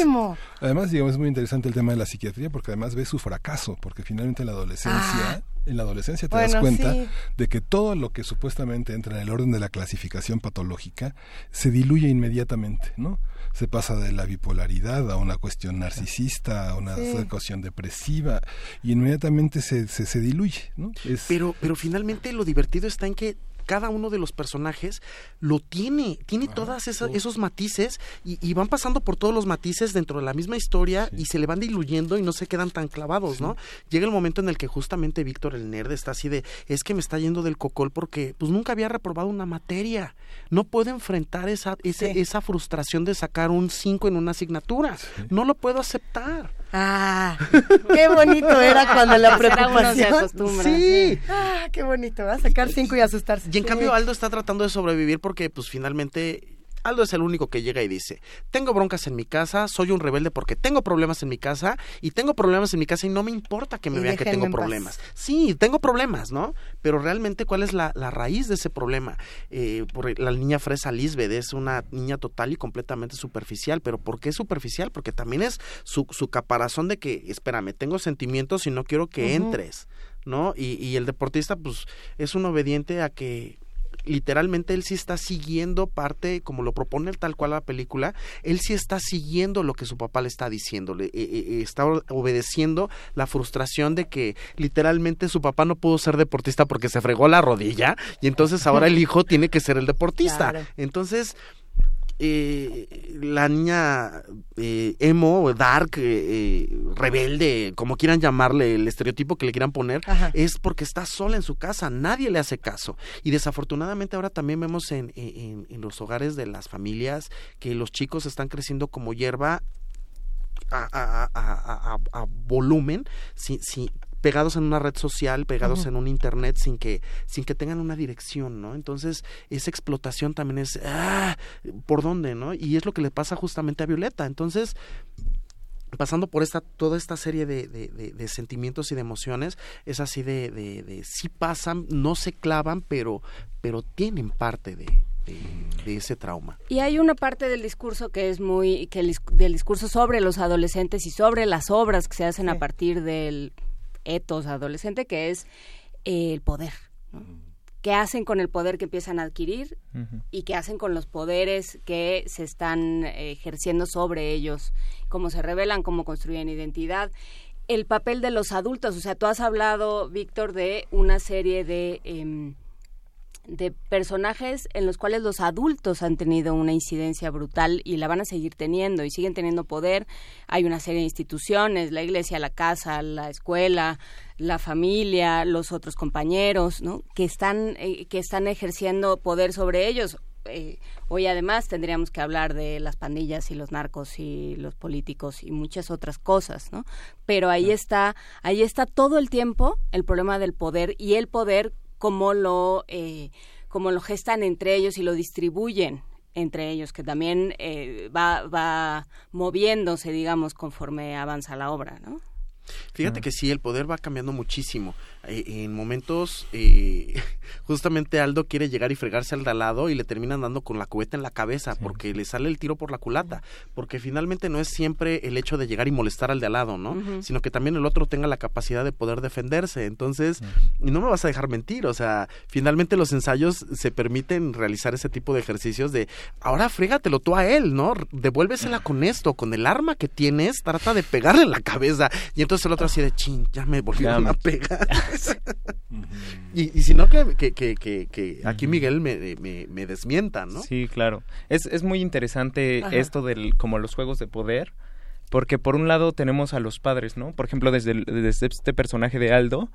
además, digamos, es muy interesante el tema de la psiquiatría porque además ves su fracaso, porque finalmente en la adolescencia... Ah en la adolescencia te das cuenta de que todo lo que supuestamente entra en el orden de la clasificación patológica se diluye inmediatamente, ¿no? Se pasa de la bipolaridad a una cuestión narcisista, a una cuestión depresiva, y inmediatamente se, se, se diluye, ¿no? Pero, pero finalmente lo divertido está en que cada uno de los personajes lo tiene, tiene todas esos matices y, van pasando por todos los matices dentro de la misma historia y se le van diluyendo y no se quedan tan clavados, ¿no? Llega el momento en el que justamente Víctor el nerd está así de, es que me está yendo del cocol porque pues nunca había reprobado una materia, no puede enfrentar esa, esa frustración de sacar un 5 en una asignatura, no lo puedo aceptar. Ah, qué bonito era cuando la preocupación. sí. Ah, qué bonito, va a sacar cinco y asustarse. Y en cambio Aldo está tratando de sobrevivir porque pues finalmente Aldo es el único que llega y dice, tengo broncas en mi casa, soy un rebelde porque tengo problemas en mi casa y tengo problemas en mi casa y no me importa que me vean que tengo problemas. Sí, tengo problemas, ¿no? Pero realmente, ¿cuál es la, raíz de ese problema? Eh, por la niña Fresa Lisbeth es una niña total y completamente superficial, pero ¿por qué superficial? Porque también es su, su caparazón de que, espérame, tengo sentimientos y no quiero que entres. ¿no? Y, y, el deportista, pues, es un obediente a que literalmente él sí está siguiendo parte, como lo propone tal cual la película, él sí está siguiendo lo que su papá le está diciendo, le, eh, eh, está obedeciendo la frustración de que literalmente su papá no pudo ser deportista porque se fregó la rodilla y entonces ahora el hijo tiene que ser el deportista. Entonces, eh, la niña eh, emo, dark, eh, eh, rebelde, como quieran llamarle, el estereotipo que le quieran poner, es porque está sola en su casa, nadie le hace caso. Y desafortunadamente ahora también vemos en, en, en los hogares de las familias que los chicos están creciendo como hierba a, a, a, a, volumen, sin, sin, pegados en una red social, pegados en un internet sin que sin que tengan una dirección, ¿no? Entonces, esa explotación también es ah, ¿por dónde, no? Y es lo que le pasa justamente a Violeta. Entonces, pasando por esta toda esta serie de, de, sentimientos y de emociones es así de, de, sí pasan no se clavan pero pero tienen parte de, de, ese trauma. Y hay una parte del discurso que es muy, que del discurso sobre los adolescentes y sobre las obras que se hacen a partir del etos adolescente, que es el poder. Qué hacen con el poder que empiezan a adquirir y qué hacen con los poderes que se están eh, ejerciendo sobre ellos, cómo se revelan, cómo construyen identidad. El papel de los adultos, o sea, tú has hablado, Víctor, de una serie de... Em, de personajes en los cuales los adultos han tenido una incidencia brutal y la van a seguir teniendo y siguen teniendo poder. Hay una serie de instituciones, la iglesia, la casa, la escuela, la familia, los otros compañeros, ¿no? que están eh, que están ejerciendo poder sobre ellos. Eh, hoy además tendríamos que hablar de las pandillas y los narcos y los políticos y muchas otras cosas, ¿no? Pero ahí está, ahí está todo el tiempo el problema del poder y el poder cómo lo, eh, cómo lo gestan entre ellos y lo distribuyen entre ellos, que también eh, va, va moviéndose, digamos, conforme avanza la obra, ¿no? Fíjate que sí, el poder va cambiando muchísimo. Eh, en momentos, eh, justamente Aldo quiere llegar y fregarse al de al lado y le terminan dando con la cubeta en la cabeza porque le sale el tiro por la culata. Porque finalmente no es siempre el hecho de llegar y molestar al de al lado, ¿no? Sino que también el otro tenga la capacidad de poder defenderse. Entonces, y no me vas a dejar mentir, o sea, finalmente los ensayos se permiten realizar ese tipo de ejercicios de, ahora frégatelo tú a él, ¿no? Devuélvesela con esto, con el arma que tienes, trata de pegarle en la cabeza. Y entonces el otro así de, chin, ya me volvieron a pegar. y, si no, que, que, que, aquí Miguel me, me, desmienta, ¿no? Sí, claro. Es, es muy interesante esto del como los juegos de poder, porque por un lado tenemos a los padres, ¿no? Por ejemplo, desde, desde este personaje de Aldo,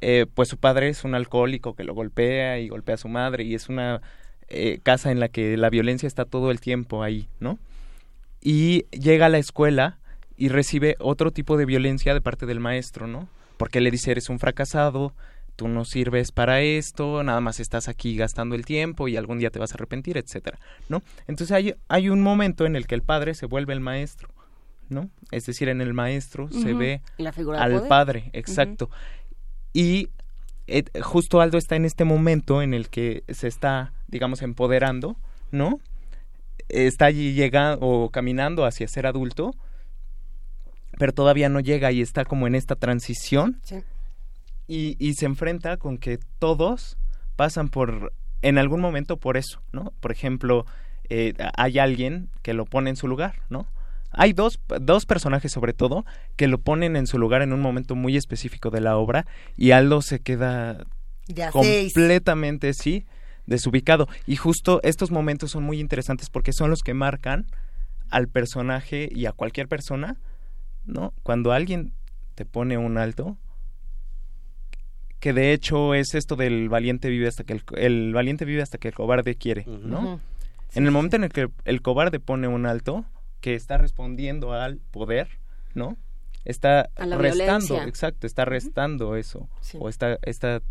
eh, pues su padre es un alcohólico que lo golpea y golpea a su madre y es una eh, casa en la que la violencia está todo el tiempo ahí, ¿no? Y llega a la escuela y recibe otro tipo de violencia de parte del maestro, ¿no? porque le dice eres un fracasado, tú no sirves para esto, nada más estás aquí gastando el tiempo y algún día te vas a arrepentir, etcétera, ¿no? Entonces hay, hay un momento en el que el padre se vuelve el maestro, ¿no? Es decir, en el maestro se ve al padre, exacto. Y eh, justo Aldo está en este momento en el que se está, digamos, empoderando, ¿no? Está allí llegando o caminando hacia ser adulto pero todavía no llega y está como en esta transición. Y, y se enfrenta con que todos pasan por, en algún momento por eso, ¿no? Por ejemplo, eh, hay alguien que lo pone en su lugar, ¿no? Hay dos, dos personajes sobre todo que lo ponen en su lugar en un momento muy específico de la obra y Aldo se queda completamente, sí, desubicado. Y justo estos momentos son muy interesantes porque son los que marcan al personaje y a cualquier persona ¿no? Cuando alguien te pone un alto, que de hecho es esto del valiente vive hasta que el, valiente vive hasta que el cobarde quiere, ¿no? en el momento en el que el cobarde pone un alto, que está respondiendo al poder, ¿no? Está restando, exacto, está restando eso, o está, está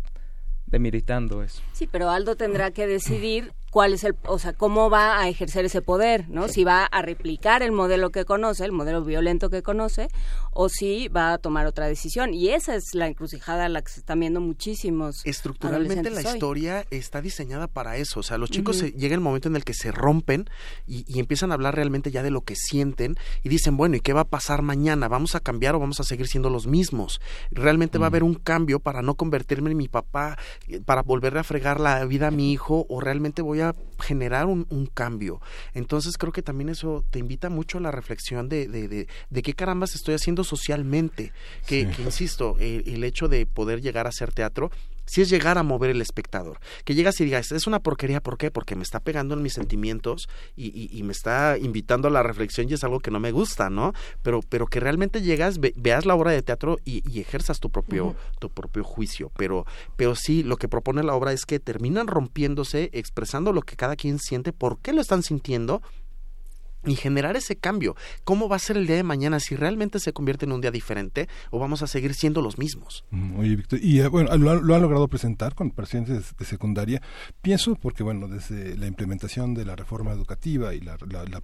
demeritando eso. Sí, pero Aldo tendrá que decidir cuál es el, o sea, cómo va a ejercer ese poder, ¿no? Si va a replicar el modelo que conoce, el modelo violento que conoce, o si va a tomar otra decisión. Y esa es la encrucijada a la que se están viendo muchísimos. Estructuralmente la historia está diseñada para eso. O sea, los chicos llega el momento en el que se rompen y, empiezan a hablar realmente ya de lo que sienten y dicen, bueno, ¿y qué va a pasar mañana? ¿Vamos a cambiar o vamos a seguir siendo los mismos? Realmente va a haber un cambio para no convertirme en mi papá, eh, para volverle a fregar la vida a mi hijo, o realmente voy a generar un, cambio. Entonces creo que también eso te invita mucho a la reflexión de, de, de, qué carambas estoy haciendo socialmente. Que, insisto, el, hecho de poder llegar a hacer teatro si es llegar a mover el espectador. Que llegas y digas, es una porquería, ¿por qué? Porque me está pegando en mis sentimientos y, y, me está invitando a la reflexión y es algo que no me gusta, ¿no? Pero, pero que realmente llegas, veas la obra de teatro y, y ejerzas tu propio, tu propio juicio. Pero, pero sí, lo que propone la obra es que terminan rompiéndose, expresando lo que cada quien siente, por qué lo están sintiendo y generar ese cambio. ¿Cómo va a ser el día de mañana si realmente se convierte en un día diferente o vamos a seguir siendo los mismos? Mm, oye, Víctor, y eh, bueno, lo, han logrado presentar con pacientes de secundaria. Pienso porque, bueno, desde la implementación de la reforma educativa y la,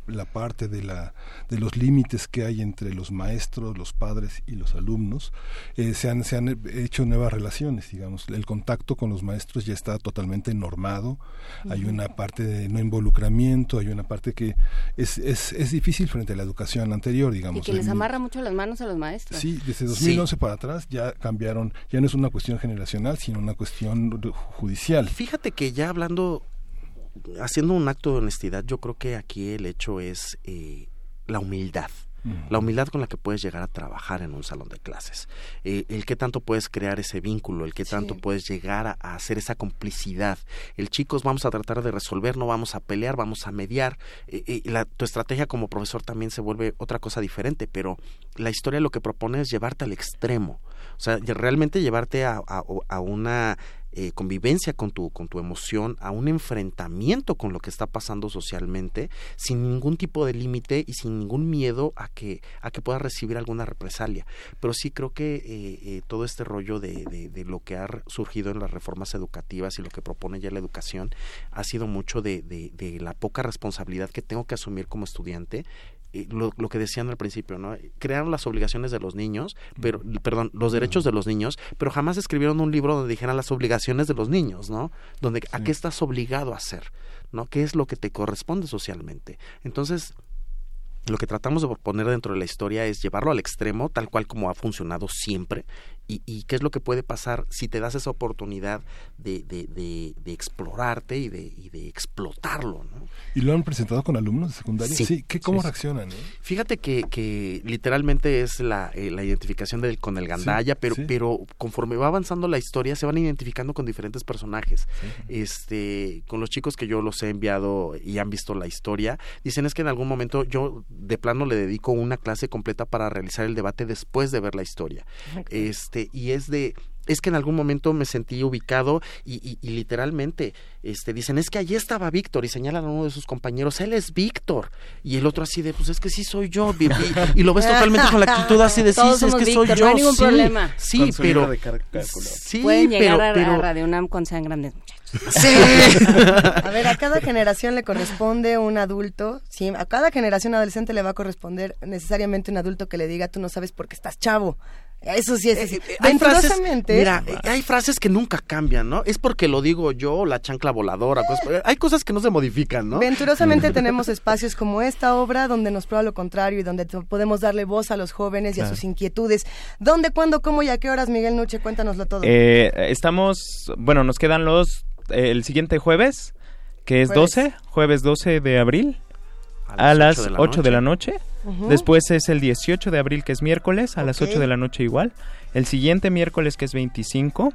la, parte de, la, de los límites que hay entre los maestros, los padres y los alumnos, eh, se, han, se han hecho nuevas relaciones, digamos. El contacto con los maestros ya está totalmente normado. Hay una parte de no involucramiento, hay una parte que es es, es difícil frente a la educación anterior, digamos. Y que les amarra mucho las manos a los maestros. Sí, desde 2011 para atrás ya cambiaron, ya no es una cuestión generacional, sino una cuestión judicial. Fíjate que ya hablando, haciendo un acto de honestidad, yo creo que aquí el hecho es eh, la humildad la humildad con la que puedes llegar a trabajar en un salón de clases, eh, el que tanto puedes crear ese vínculo, el que tanto puedes llegar a, hacer esa complicidad. El chicos vamos a tratar de resolver, no vamos a pelear, vamos a mediar. Eh, eh, la, tu estrategia como profesor también se vuelve otra cosa diferente, pero la historia lo que propone es llevarte al extremo, o sea, realmente llevarte a, a una eh, convivencia con tu, con tu emoción, a un enfrentamiento con lo que está pasando socialmente, sin ningún tipo de límite y sin ningún miedo a que, a que puedas recibir alguna represalia. Pero sí creo que eh, eh, todo este rollo de, de, de, lo que ha surgido en las reformas educativas y lo que propone ya la educación ha sido mucho de, de la poca responsabilidad que tengo que asumir como estudiante lo, lo, que decían al principio, ¿no? Crearon las obligaciones de los niños, pero, perdón, los derechos de los niños, pero jamás escribieron un libro donde dijeran las obligaciones de los niños, ¿no? Donde a qué estás obligado a hacer, ¿no? ¿Qué es lo que te corresponde socialmente? Entonces, lo que tratamos de poner dentro de la historia es llevarlo al extremo, tal cual como ha funcionado siempre, y, qué es lo que puede pasar si te das esa oportunidad de, de, de, explorarte y de, y de explotarlo. ¿no? ¿Y lo han presentado con alumnos de secundaria? Sí. ¿Qué, ¿Cómo reaccionan? Eh? Fíjate que, que literalmente es la, eh, la identificación del, con el gandaya, pero, pero conforme va avanzando la historia se van identificando con diferentes personajes. Este, con los chicos que yo los he enviado y han visto la historia, dicen es que en algún momento yo de plano le dedico una clase completa para realizar el debate después de ver la historia. Este, y es de es que en algún momento me sentí ubicado y, y, literalmente este dicen es que allí estaba Víctor y señalan a uno de sus compañeros él es Víctor y el otro así de pues es que sí soy yo y, y lo ves totalmente con la actitud así de sí es que soy yo no hay ningún sí, problema sí pero sí pueden llegar a, a Radio UNAM con sean grandes muchachos Sí. a ver, a cada generación le corresponde un adulto, sí, a cada generación adolescente le va a corresponder necesariamente un adulto que le diga tú no sabes por qué estás chavo. Eso sí es así. Eh, hay frases, mira, eh, hay frases que nunca cambian, ¿no? Es porque lo digo yo, la chancla voladora, hay cosas que no se modifican, ¿no? Venturosamente tenemos espacios como esta obra donde nos prueba lo contrario y donde podemos darle voz a los jóvenes y a sus inquietudes. ¿Dónde, cuándo, cómo y a qué horas, Miguel Nuche? Cuéntanoslo todo. Eh, estamos, bueno, nos quedan los, el siguiente jueves, que es 12, jueves 12 de abril, a las, 8 de la noche. Después es el 18 de abril, que es miércoles, a las 8 de la noche igual. El siguiente miércoles, que es 25.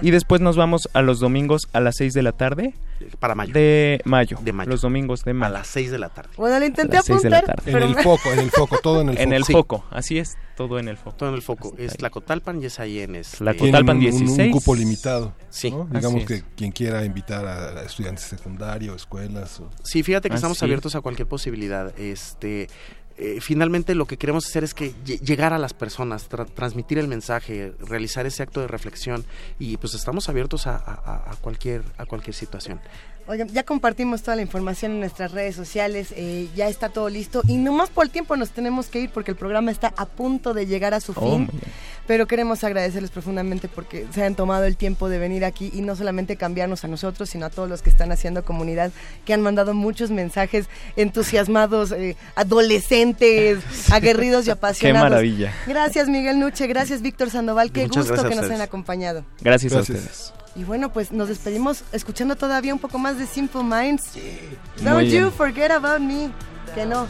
Y después nos vamos a los domingos a las 6 de la tarde. Para mayo. De mayo. Los domingos de mayo. A las 6 de la tarde. Bueno, lo intenté apuntar. En el foco, en el foco, todo en el foco. En el foco, así es, todo en el foco. Todo en el foco. Es Tlacotalpan y es ahí en este... Tlacotalpan 16. Un, un, cupo limitado. Sí. Digamos que quien quiera invitar a, estudiantes secundarios, escuelas. Sí, fíjate que estamos abiertos a cualquier posibilidad. Este eh, finalmente lo que queremos hacer es que llegar a las personas, transmitir el mensaje, realizar ese acto de reflexión y pues estamos abiertos a, cualquier a cualquier situación. Oigan, ya compartimos toda la información en nuestras redes sociales, eh, ya está todo listo y nomás por el tiempo nos tenemos que ir porque el programa está a punto de llegar a su oh, fin. Pero queremos agradecerles profundamente porque se han tomado el tiempo de venir aquí y no solamente cambiarnos a nosotros, sino a todos los que están haciendo comunidad, que han mandado muchos mensajes entusiasmados, eh, adolescentes, aguerridos y apasionados. Qué maravilla. Gracias Miguel Nuche, gracias Víctor Sandoval, qué gusto que nos hayan acompañado. Gracias, gracias. a ustedes. Y bueno, pues nos despedimos escuchando todavía un poco más de Simple Minds. Don't you forget about me. Que no.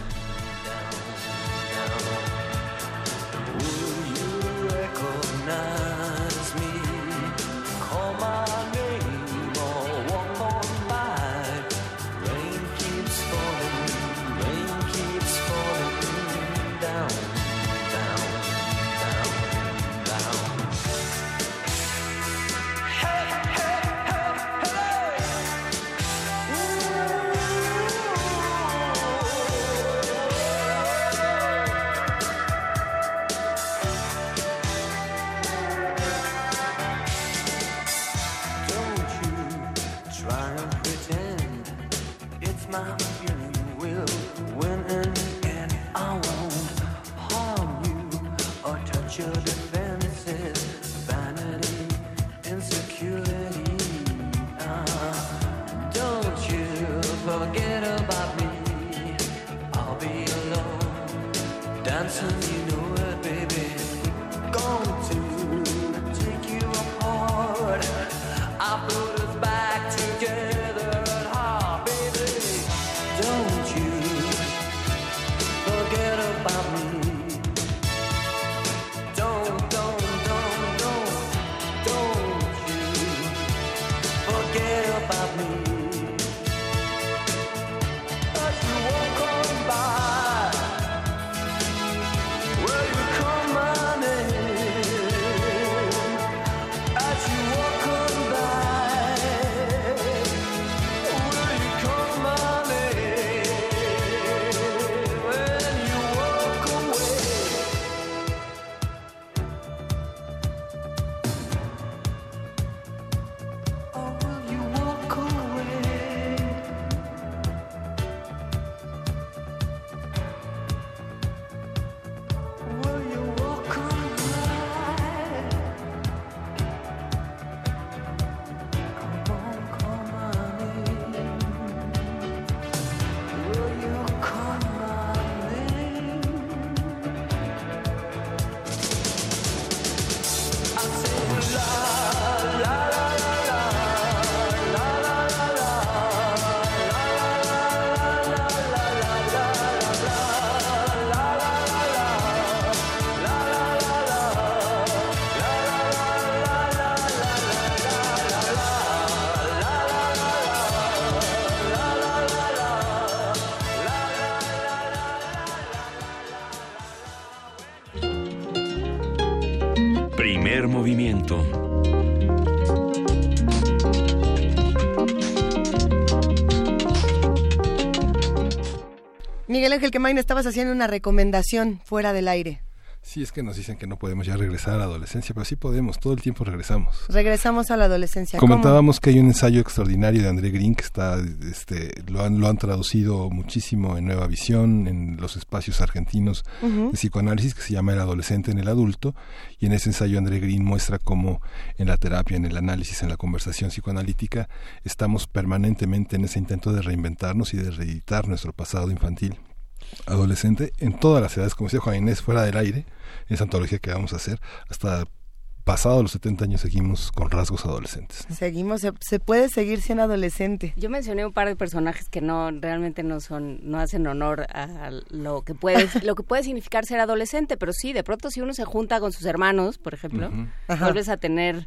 Miguel Ángel Quemain, estabas haciendo una recomendación fuera del aire. Sí, es que nos dicen que no podemos ya regresar a la adolescencia, pero sí podemos, todo el tiempo regresamos. Regresamos a la adolescencia. ¿Cómo? Comentábamos que hay un ensayo extraordinario de André Green que está, este, lo han, lo han traducido muchísimo en Nueva Visión, en los espacios argentinos Ujú. de psicoanálisis que se llama El adolescente en el adulto y en ese ensayo André Green muestra cómo en la terapia, en el análisis, en la conversación psicoanalítica estamos permanentemente en ese intento de reinventarnos y de reeditar nuestro pasado infantil adolescente en todas las edades, como decía Juan Inés, fuera del aire, esa antología que vamos a hacer, hasta pasado los 70 años seguimos con rasgos adolescentes. Seguimos, se, se puede seguir siendo adolescente. Yo mencioné un par de personajes que no realmente no son no hacen honor a lo que puede lo que puede significar ser adolescente, pero sí, de pronto si uno se junta con sus hermanos, por ejemplo, vuelves a tener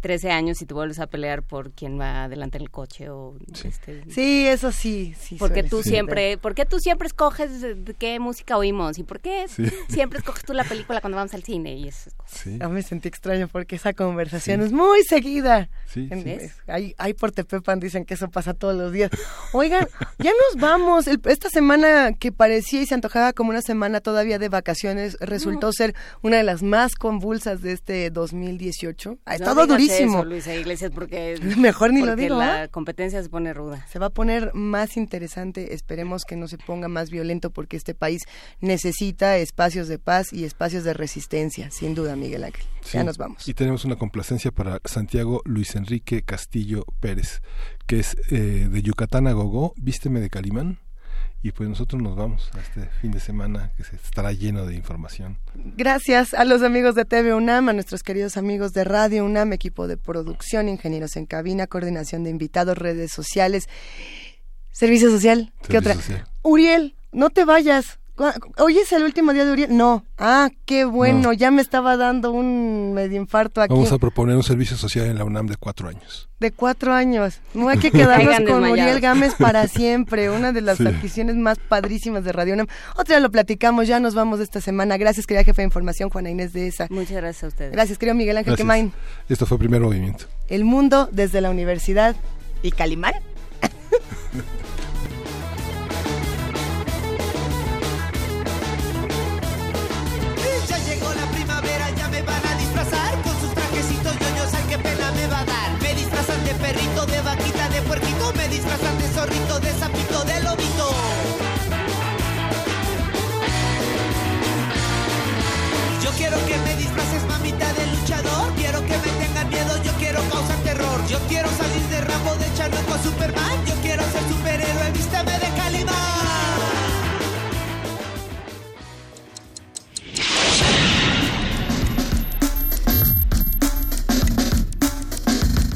13 años y te vuelves a pelear por quién va adelante en el coche o este, Sí, eso sí, sí. porque tú siempre, ¿por qué tú siempre escoges de- qué música oímos? ¿Y por qué Sí. siempre escoges tú la película cuando vamos al cine? Y cosas. Ya me sentí extraño porque esa conversación Sí. es muy seguida. Sí, En- sí. es- Ahí, ahí por Tepepan dicen que eso pasa todos los días. Oigan, ya nos vamos. El- esta semana que parecía y se antojaba como una semana todavía de vacaciones resultó ser una de las más convulsas de este 2018. Ha No estado durísimo. Eso, Luisa Iglesias, porque Mejor ni lo porque digo, La ¿ah? competencia se pone ruda. Se va a poner más interesante, esperemos que no se ponga más violento porque este país necesita espacios de paz y espacios de resistencia, sin duda, Miguel Ángel. Ya nos vamos. Y tenemos una complacencia para Santiago Luis Enrique Castillo Pérez, que es eh, de Yucatán a Gogó, Vísteme de Calimán. Y pues nosotros nos vamos a este fin de semana que se estará lleno de información. Gracias a los amigos de TV UNAM, a nuestros queridos amigos de Radio UNAM, equipo de producción, ingenieros en cabina, coordinación de invitados, redes sociales, servicio social. ¿Qué Servicio otra? social. Uriel, no te vayas. ¿Cu- ¿Hoy es el último día de Uriel? No. Ah, qué bueno, No. ya me estaba dando un medio infarto aquí. Vamos a proponer un servicio social en la UNAM de cuatro años. De cuatro años. No hay que quedarnos con desmayados. Uriel Gámez para siempre. Una de las Sí. adquisiciones más padrísimas de Radio UNAM. Otra día lo platicamos, ya nos vamos de esta semana. Gracias, querida jefe de información, Juana Inés de esa. Muchas gracias a ustedes. Gracias, querido Miguel Ángel. Quemain. Esto fue Primer Movimiento. El mundo desde la universidad y Calimán. De vaquita, de puerquito Me disfrazan de zorrito, de sapito, de lobito. Yo quiero que me disfraces mamita de luchador. Quiero que me tengan miedo, yo quiero causar terror. Yo quiero salir de Rambo, de a Superman. Yo quiero ser superhéroe, vísteme de Calimán